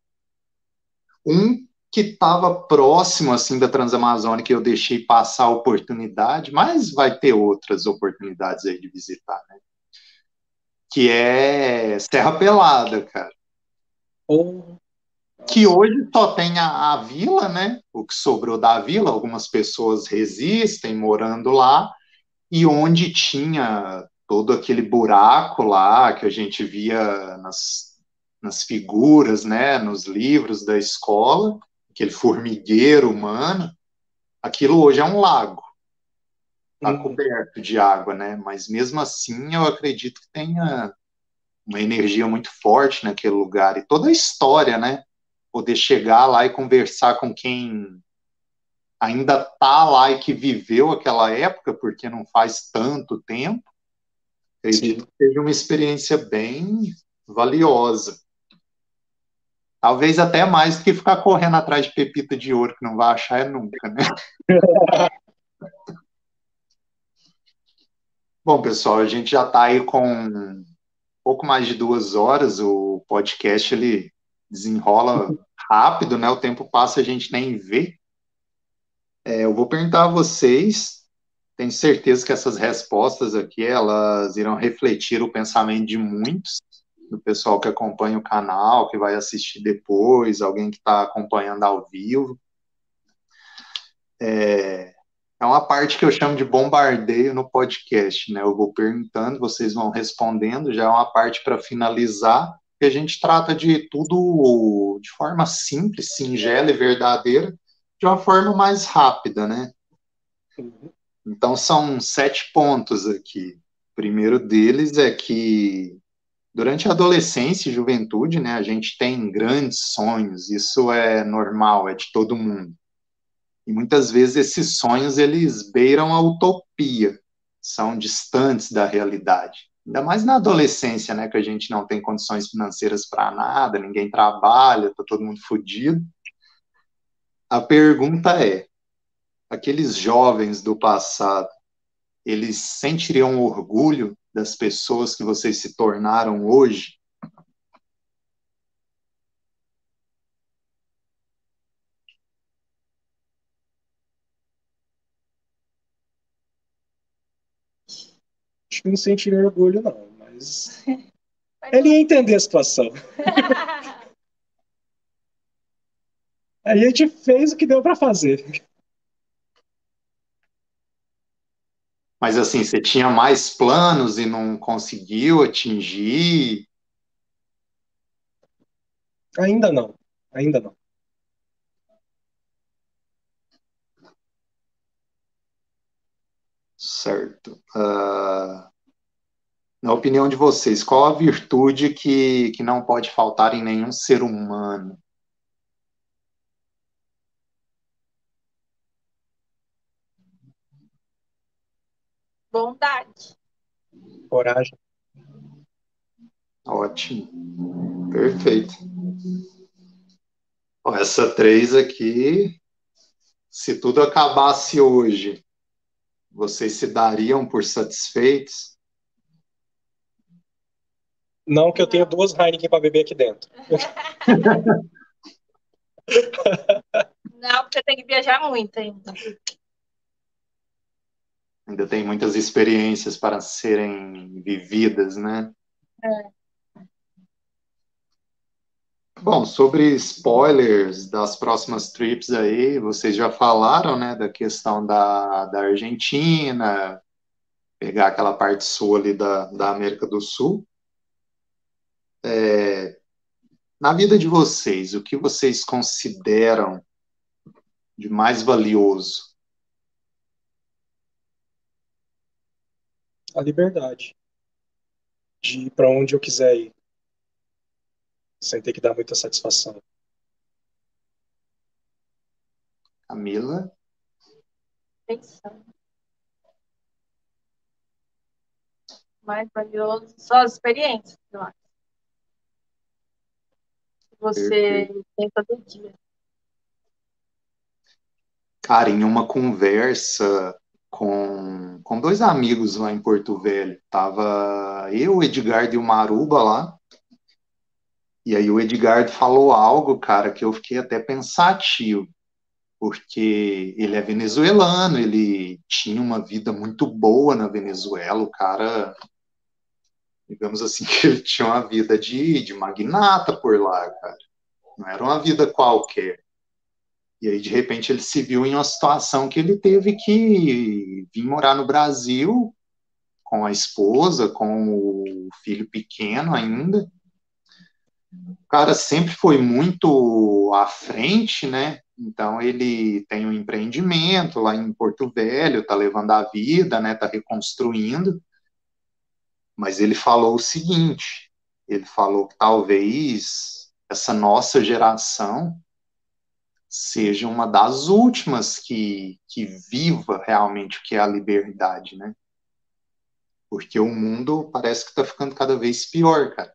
Um que estava próximo assim da Transamazônica, eu deixei passar a oportunidade, mas vai ter outras oportunidades aí de visitar, né? Que é Serra Pelada, cara. Ou. Que hoje só tem a, a vila, né? O que sobrou da vila, algumas pessoas resistem morando lá, e onde tinha todo aquele buraco lá que a gente via nas, nas figuras, né? Nos livros da escola, aquele formigueiro humano, aquilo hoje é um lago. Está Hum. coberto de água, né? Mas mesmo assim, eu acredito que tenha uma energia muito forte naquele lugar e toda a história, né? Poder chegar lá e conversar com quem ainda tá lá e que viveu aquela época, porque não faz tanto tempo, acredito Sim. que seja uma experiência bem valiosa. Talvez até mais do que ficar correndo atrás de pepita de ouro, que não vai achar é nunca, né? Bom, pessoal, a gente já está aí com um pouco mais de duas horas. O podcast ele desenrola rápido, né? O tempo passa, a gente nem vê. É, eu vou perguntar a vocês. Tenho certeza que essas respostas aqui elas irão refletir o pensamento de muitos, do pessoal que acompanha o canal, que vai assistir depois, alguém que está acompanhando ao vivo. É, é uma parte que eu chamo de bombardeio no podcast, né? Eu vou perguntando, vocês vão respondendo, já é uma parte para finalizar, que a gente trata de tudo de forma simples, singela e verdadeira, de uma forma mais rápida, né? Uhum. Então são sete pontos aqui. O primeiro deles é que durante a adolescência e juventude, né, a gente tem grandes sonhos, isso é normal, é de todo mundo. E muitas vezes esses sonhos eles beiram a utopia, são distantes da realidade. Ainda mais na adolescência, né, que a gente não tem condições financeiras para nada, ninguém trabalha, tá todo mundo fodido. A pergunta é: aqueles jovens do passado, eles sentiriam orgulho das pessoas que vocês se tornaram hoje? Acho que não sentiria orgulho, não, mas. Ele ia entender a situação. Aí a gente fez o que deu para fazer. Mas assim, você tinha mais planos e não conseguiu atingir? Ainda não, ainda não. Certo. Uh, na opinião de vocês, qual a virtude que, que não pode faltar em nenhum ser humano? Bondade. Coragem. Ótimo. Perfeito. Bom, essa três aqui, se tudo acabasse hoje, vocês se dariam por satisfeitos? Não, que eu tenho duas Heineken para beber aqui dentro. Não, porque tem que viajar muito ainda. Ainda tem muitas experiências para serem vividas, né? É. Bom, sobre spoilers das próximas trips aí, vocês já falaram, né, da questão da, da Argentina, pegar aquela parte sul ali da, da América do Sul. É, na vida de vocês, o que vocês consideram de mais valioso? A liberdade de ir para onde eu quiser ir sem ter que dar muita satisfação. Camila? Pensando. Mais valioso só as experiências, eu acho. Você Perfeito. tem todo dia. Cara, em uma conversa com, com dois amigos lá em Porto Velho, tava eu, o Edgar e o Maruba lá, e aí o Edgardo falou algo, cara, que eu fiquei até pensativo, porque ele é venezuelano, ele tinha uma vida muito boa na Venezuela, o cara, digamos assim, que ele tinha uma vida de, de magnata por lá, cara. Não era uma vida qualquer. E aí, de repente, ele se viu em uma situação que ele teve que vir morar no Brasil com a esposa, com o filho pequeno ainda, o cara sempre foi muito à frente, né? Então ele tem um empreendimento lá em Porto Velho, tá levando a vida, né? Tá reconstruindo. Mas ele falou o seguinte: ele falou que talvez essa nossa geração seja uma das últimas que, que viva realmente o que é a liberdade, né? Porque o mundo parece que está ficando cada vez pior, cara.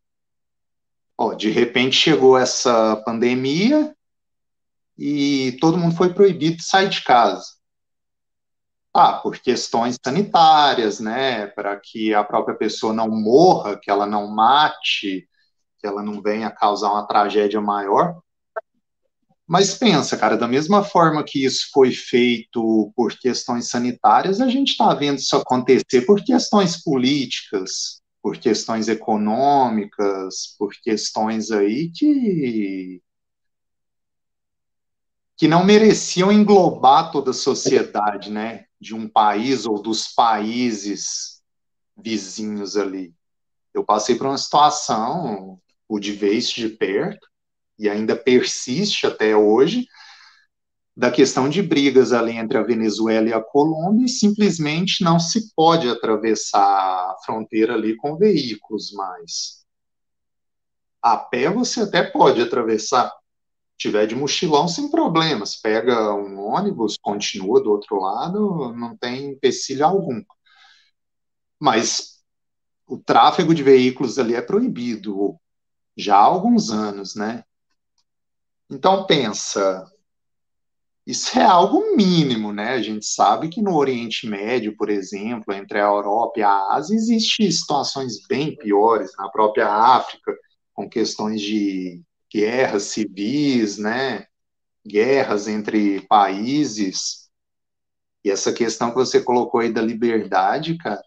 Ó, de repente chegou essa pandemia e todo mundo foi proibido de sair de casa. Ah, por questões sanitárias, né? Para que a própria pessoa não morra, que ela não mate, que ela não venha causar uma tragédia maior. Mas pensa, cara, da mesma forma que isso foi feito por questões sanitárias, a gente está vendo isso acontecer por questões políticas, por questões econômicas, por questões aí que que não mereciam englobar toda a sociedade, né, de um país ou dos países vizinhos ali. Eu passei por uma situação, pude ver isso de perto, e ainda persiste até hoje, da questão de brigas ali entre a Venezuela e a Colômbia, e simplesmente não se pode atravessar a fronteira ali com veículos mais. A pé você até pode atravessar, tiver de mochilão sem problemas, pega um ônibus, continua do outro lado, não tem empecilho algum. Mas o tráfego de veículos ali é proibido já há alguns anos, né? Então pensa, isso é algo mínimo, né? A gente sabe que no Oriente Médio, por exemplo, entre a Europa e a Ásia, existem situações bem piores, na própria África, com questões de guerras civis, né? Guerras entre países. E essa questão que você colocou aí da liberdade, cara,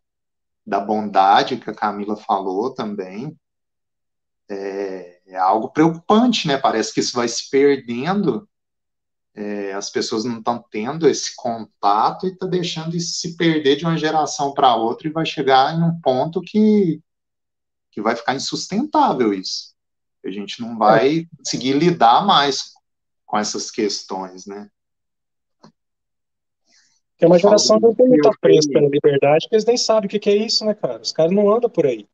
da bondade que a Camila falou também, é, é algo preocupante, né? Parece que isso vai se perdendo, é, as pessoas não estão tendo esse contato e está deixando isso se perder de uma geração para outra e vai chegar em um ponto que, que vai ficar insustentável isso. A gente não vai conseguir lidar mais com essas questões, né? É uma geração que tem muita presa pela liberdade, porque eles nem sabem o que é isso, né, cara? Os caras não andam por aí.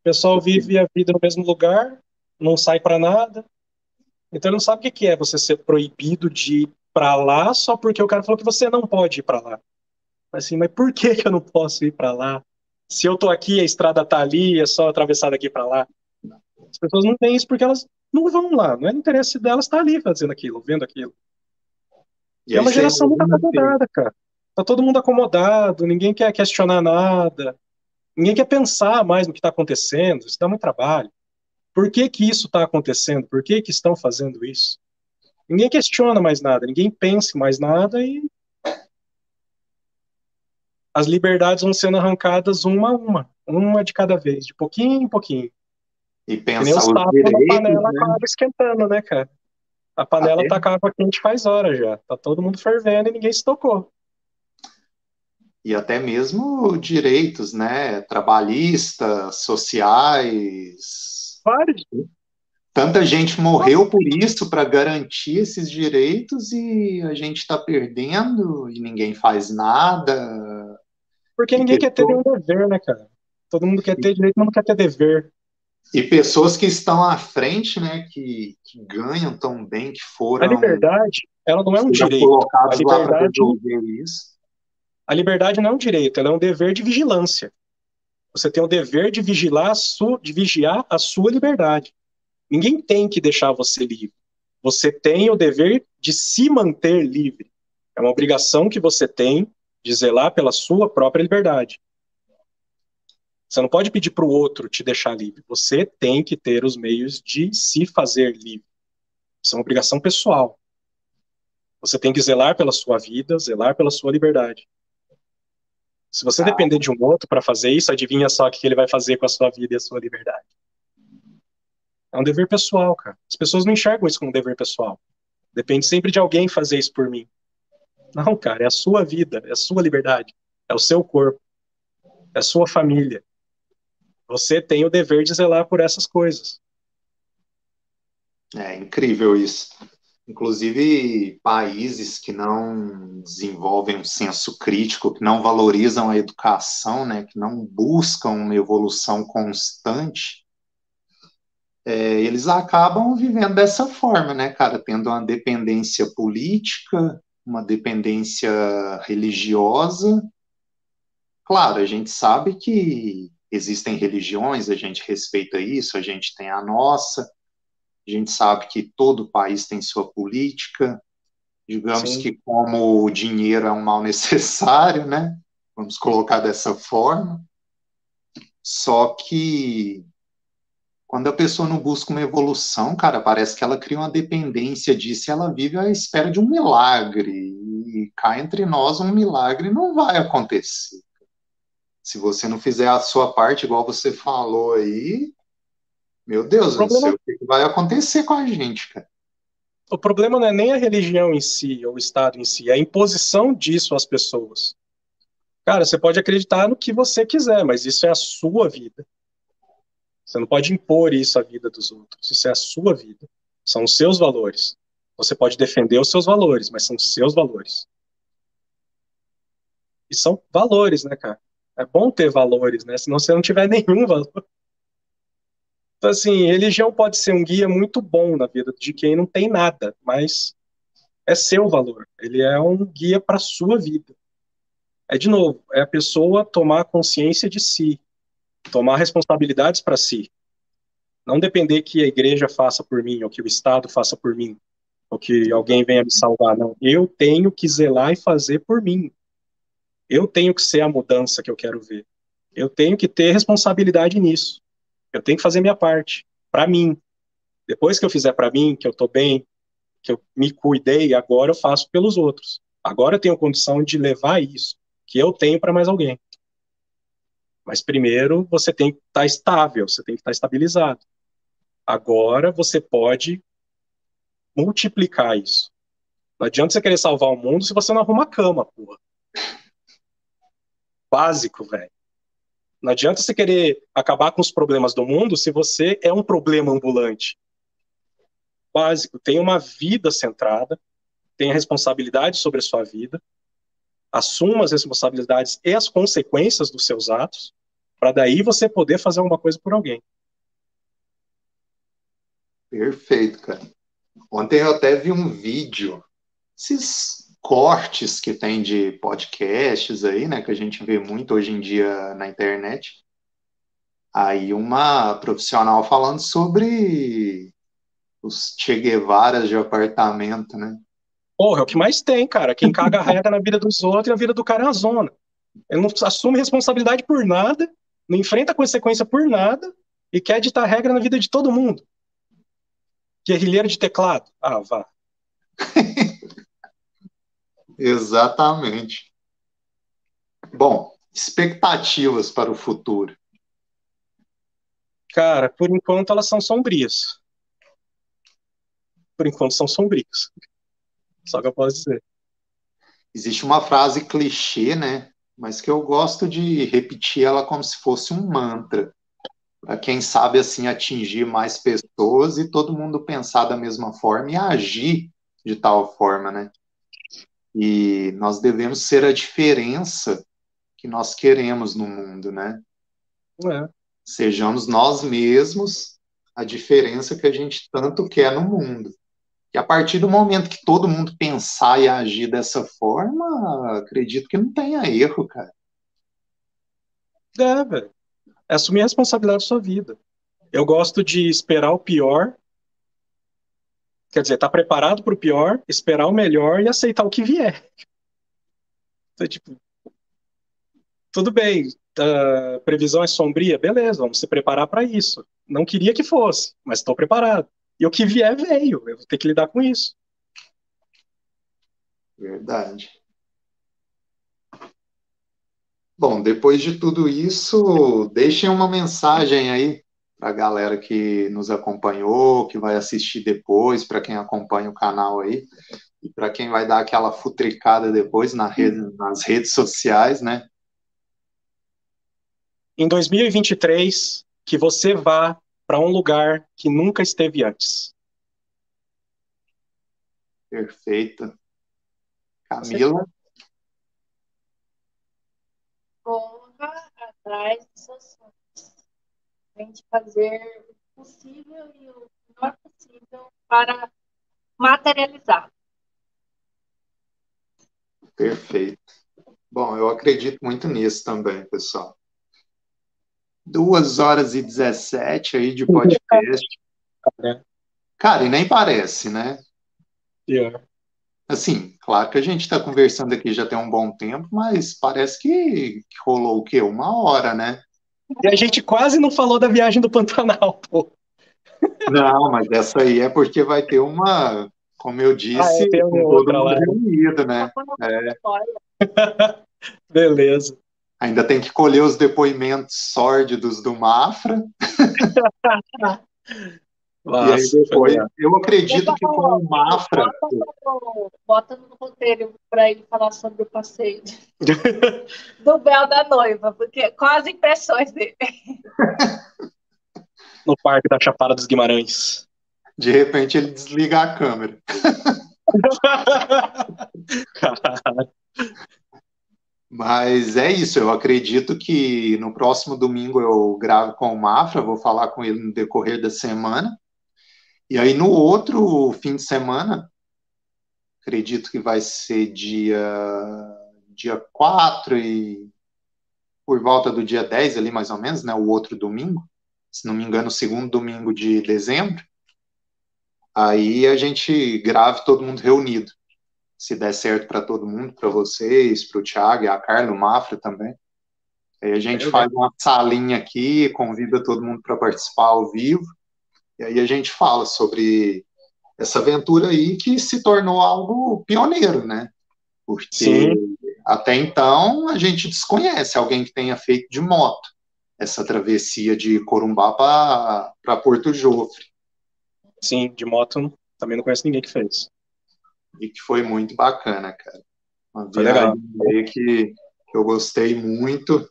O pessoal vive a vida no mesmo lugar, não sai para nada. Então ele não sabe o que é você ser proibido de ir para lá só porque o cara falou que você não pode ir para lá. Assim, mas por que, que eu não posso ir para lá? Se eu tô aqui, a estrada tá ali, é só atravessar daqui para lá. As pessoas não têm isso porque elas não vão lá, não é interesse delas estar tá ali fazendo aquilo, vendo aquilo. E é uma geração muito acomodada, cara. Tá todo mundo acomodado, ninguém quer questionar nada, ninguém quer pensar mais no que está acontecendo, isso dá muito trabalho. Por que que isso está acontecendo? Por que que estão fazendo isso? Ninguém questiona mais nada, ninguém pensa mais nada e as liberdades vão sendo arrancadas uma a uma, uma de cada vez, de pouquinho em pouquinho. E pensar os, os direitos, panela né? acaba esquentando, né, cara? A panela Até... tá com água quente faz horas já. Tá todo mundo fervendo e ninguém se tocou e até mesmo direitos, né, trabalhistas, sociais. Vários. Tanta gente morreu por isso para garantir esses direitos e a gente está perdendo e ninguém faz nada. Porque ninguém quer ter nenhum dever, né, cara? Todo mundo quer ter direito, mas não quer ter dever. E pessoas que estão à frente, né, que, que ganham tão bem, que foram. A liberdade, ela não é um direito. A liberdade, isso a liberdade não é um direito, ela é um dever de vigilância. Você tem o dever de vigiar a sua, de vigiar a sua liberdade. Ninguém tem que deixar você livre. Você tem o dever de se manter livre. É uma obrigação que você tem de zelar pela sua própria liberdade. Você não pode pedir para o outro te deixar livre. Você tem que ter os meios de se fazer livre. Isso é uma obrigação pessoal. Você tem que zelar pela sua vida, zelar pela sua liberdade. Se você ah. depender de um outro para fazer isso, adivinha só o que ele vai fazer com a sua vida e a sua liberdade. É um dever pessoal, cara. As pessoas não enxergam isso como um dever pessoal. Depende sempre de alguém fazer isso por mim. Não, cara, é a sua vida, é a sua liberdade, é o seu corpo, é a sua família. Você tem o dever de zelar por essas coisas. É incrível isso. Inclusive, países que não desenvolvem um senso crítico, que não valorizam a educação, né, que não buscam uma evolução constante, é, eles acabam vivendo dessa forma, né, cara, tendo uma dependência política, uma dependência religiosa. Claro, a gente sabe que existem religiões, a gente respeita isso, a gente tem a nossa, a gente sabe que todo país tem sua política, digamos Sim. que como o dinheiro é um mal necessário, né? Vamos colocar dessa forma. Só que quando a pessoa não busca uma evolução, cara, parece que ela cria uma dependência disso e ela vive à espera de um milagre. E cá entre nós, um milagre não vai acontecer. Se você não fizer a sua parte, igual você falou aí, meu Deus o problema... do céu, o que vai acontecer com a gente, cara? O problema não é nem a religião em si, ou o Estado em si, é a imposição disso às pessoas. Cara, você pode acreditar no que você quiser, mas isso é a sua vida. Você não pode impor isso à vida dos outros. Isso é a sua vida. São os seus valores. Você pode defender os seus valores, mas são os seus valores. E são valores, né, cara? É bom ter valores, né? Senão você não tiver nenhum valor. Então, assim, religião pode ser um guia muito bom na vida de quem não tem nada, mas é seu valor. Ele é um guia para a sua vida. É, de novo, é a pessoa tomar consciência de si, tomar responsabilidades para si. Não depender que a igreja faça por mim, ou que o Estado faça por mim, ou que alguém venha me salvar. Não. Eu tenho que zelar e fazer por mim. Eu tenho que ser a mudança que eu quero ver. Eu tenho que ter responsabilidade nisso. Eu tenho que fazer minha parte, para mim. Depois que eu fizer para mim, que eu estou bem, que eu me cuidei, agora eu faço pelos outros. Agora eu tenho condição de levar isso que eu tenho para mais alguém. Mas primeiro você tem que estar tá estável, você tem que estar tá estabilizado. Agora você pode multiplicar isso. Não adianta você querer salvar o mundo se você não arruma a cama, porra. Básico, velho. Não adianta você querer acabar com os problemas do mundo se você é um problema ambulante. Básico, tenha uma vida centrada, tenha responsabilidade sobre a sua vida, assuma as responsabilidades e as consequências dos seus atos, para daí você poder fazer alguma coisa por alguém. Perfeito, cara. Ontem eu até vi um vídeo, esses cortes que tem de podcasts aí, né, que a gente vê muito hoje em dia na internet. Aí uma profissional falando sobre os Che Guevaras de apartamento, né? Porra, é o que mais tem, cara. Quem caga a regra na vida dos outros e a vida do cara é a zona. Ele não assume responsabilidade por nada, não enfrenta consequência por nada e quer ditar regra na vida de todo mundo. Guerrilheiro de teclado. Ah, vá. Exatamente. Bom, expectativas para o futuro. Cara, por enquanto elas são sombrias. Por enquanto são sombrias. Só que eu posso dizer. Existe uma frase clichê, né? Mas que eu gosto de repetir ela como se fosse um mantra. Para quem sabe, assim, atingir mais pessoas e todo mundo pensar da mesma forma e agir de tal forma, né? E nós devemos ser a diferença que nós queremos no mundo, né? É. Sejamos nós mesmos a diferença que a gente tanto quer no mundo. E a partir do momento que todo mundo pensar e agir dessa forma, acredito que não tenha erro, cara. É, velho. É assumir a responsabilidade da sua vida. Eu gosto de esperar o pior Quer dizer, tá preparado para o pior, esperar o melhor e aceitar o que vier. Então, tipo, tudo bem, a previsão é sombria, beleza, vamos se preparar para isso. Não queria que fosse, mas estou preparado. E o que vier, veio. Eu vou ter que lidar com isso. Verdade. Bom, depois de tudo isso, deixem uma mensagem aí para a galera que nos acompanhou, que vai assistir depois, para quem acompanha o canal aí, e para quem vai dar aquela futricada depois na rede, nas redes sociais, né? Em 2023, que você vá para um lugar que nunca esteve antes. Perfeito. Camila? Corra atrás dos seus sonhos gente fazer o possível e o melhor possível para materializar. Perfeito. Bom, eu acredito muito nisso também, pessoal. Duas horas e 17 aí de podcast. Cara, e nem parece, né? Yeah. Assim, claro que a gente está conversando aqui já tem um bom tempo, mas parece que, que rolou o quê? Uma hora, né? E a gente quase não falou da viagem do Pantanal, pô. Não, mas essa aí é porque vai ter uma, como eu disse, ah, é, lá. reunido, né? É. Beleza. Ainda tem que colher os depoimentos sórdidos do Mafra. Nossa, e aí depois, eu acredito que com o Mafra. Bota no roteiro para ele falar sobre o passeio do Bel da Noiva, porque quais as impressões dele? No Parque da Chapada dos Guimarães. De repente ele desliga a câmera. Mas é isso, eu acredito que no próximo domingo eu gravo com o Mafra, vou falar com ele no decorrer da semana. E aí no outro fim de semana, acredito que vai ser dia dia 4 e por volta do dia 10 ali mais ou menos, né, o outro domingo, se não me engano, o segundo domingo de dezembro. Aí a gente grave todo mundo reunido. Se der certo para todo mundo, para vocês, para o Thiago e a Carla, o Mafra também. Aí a gente faz uma salinha aqui, convida todo mundo para participar ao vivo. E aí a gente fala sobre essa aventura aí que se tornou algo pioneiro, né? Porque Sim. até então a gente desconhece alguém que tenha feito de moto essa travessia de Corumbá para Porto Jofre. Sim, de moto também não conheço ninguém que fez. E que foi muito bacana, cara. Uma viagem que, que eu gostei muito.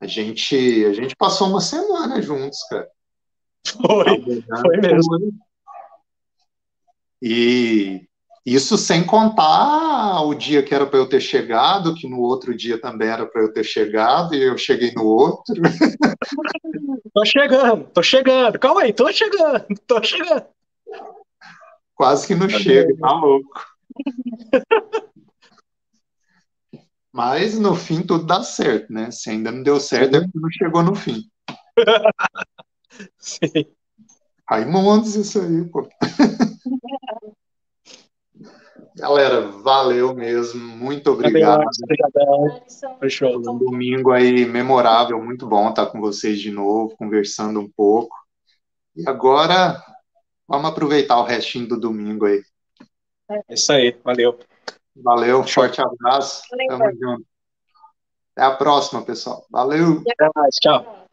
A gente, a gente passou uma semana juntos, cara. Foi, foi mesmo. E isso sem contar o dia que era para eu ter chegado, que no outro dia também era para eu ter chegado, e eu cheguei no outro. Tô chegando, tô chegando. Calma aí, tô chegando, tô chegando. Quase que não chega, tá louco. Mas no fim tudo dá certo, né? Se ainda não deu certo, é porque não chegou no fim. Sim. Raimundos, isso aí, pô. Galera, valeu mesmo. Muito obrigado. Obrigadão. Um domingo aí memorável, muito bom estar com vocês de novo, conversando um pouco. E agora, vamos aproveitar o restinho do domingo aí. É isso aí, valeu. Valeu, forte abraço. Valeu, Tamo junto. Até a próxima, pessoal. Valeu. Até mais, tchau.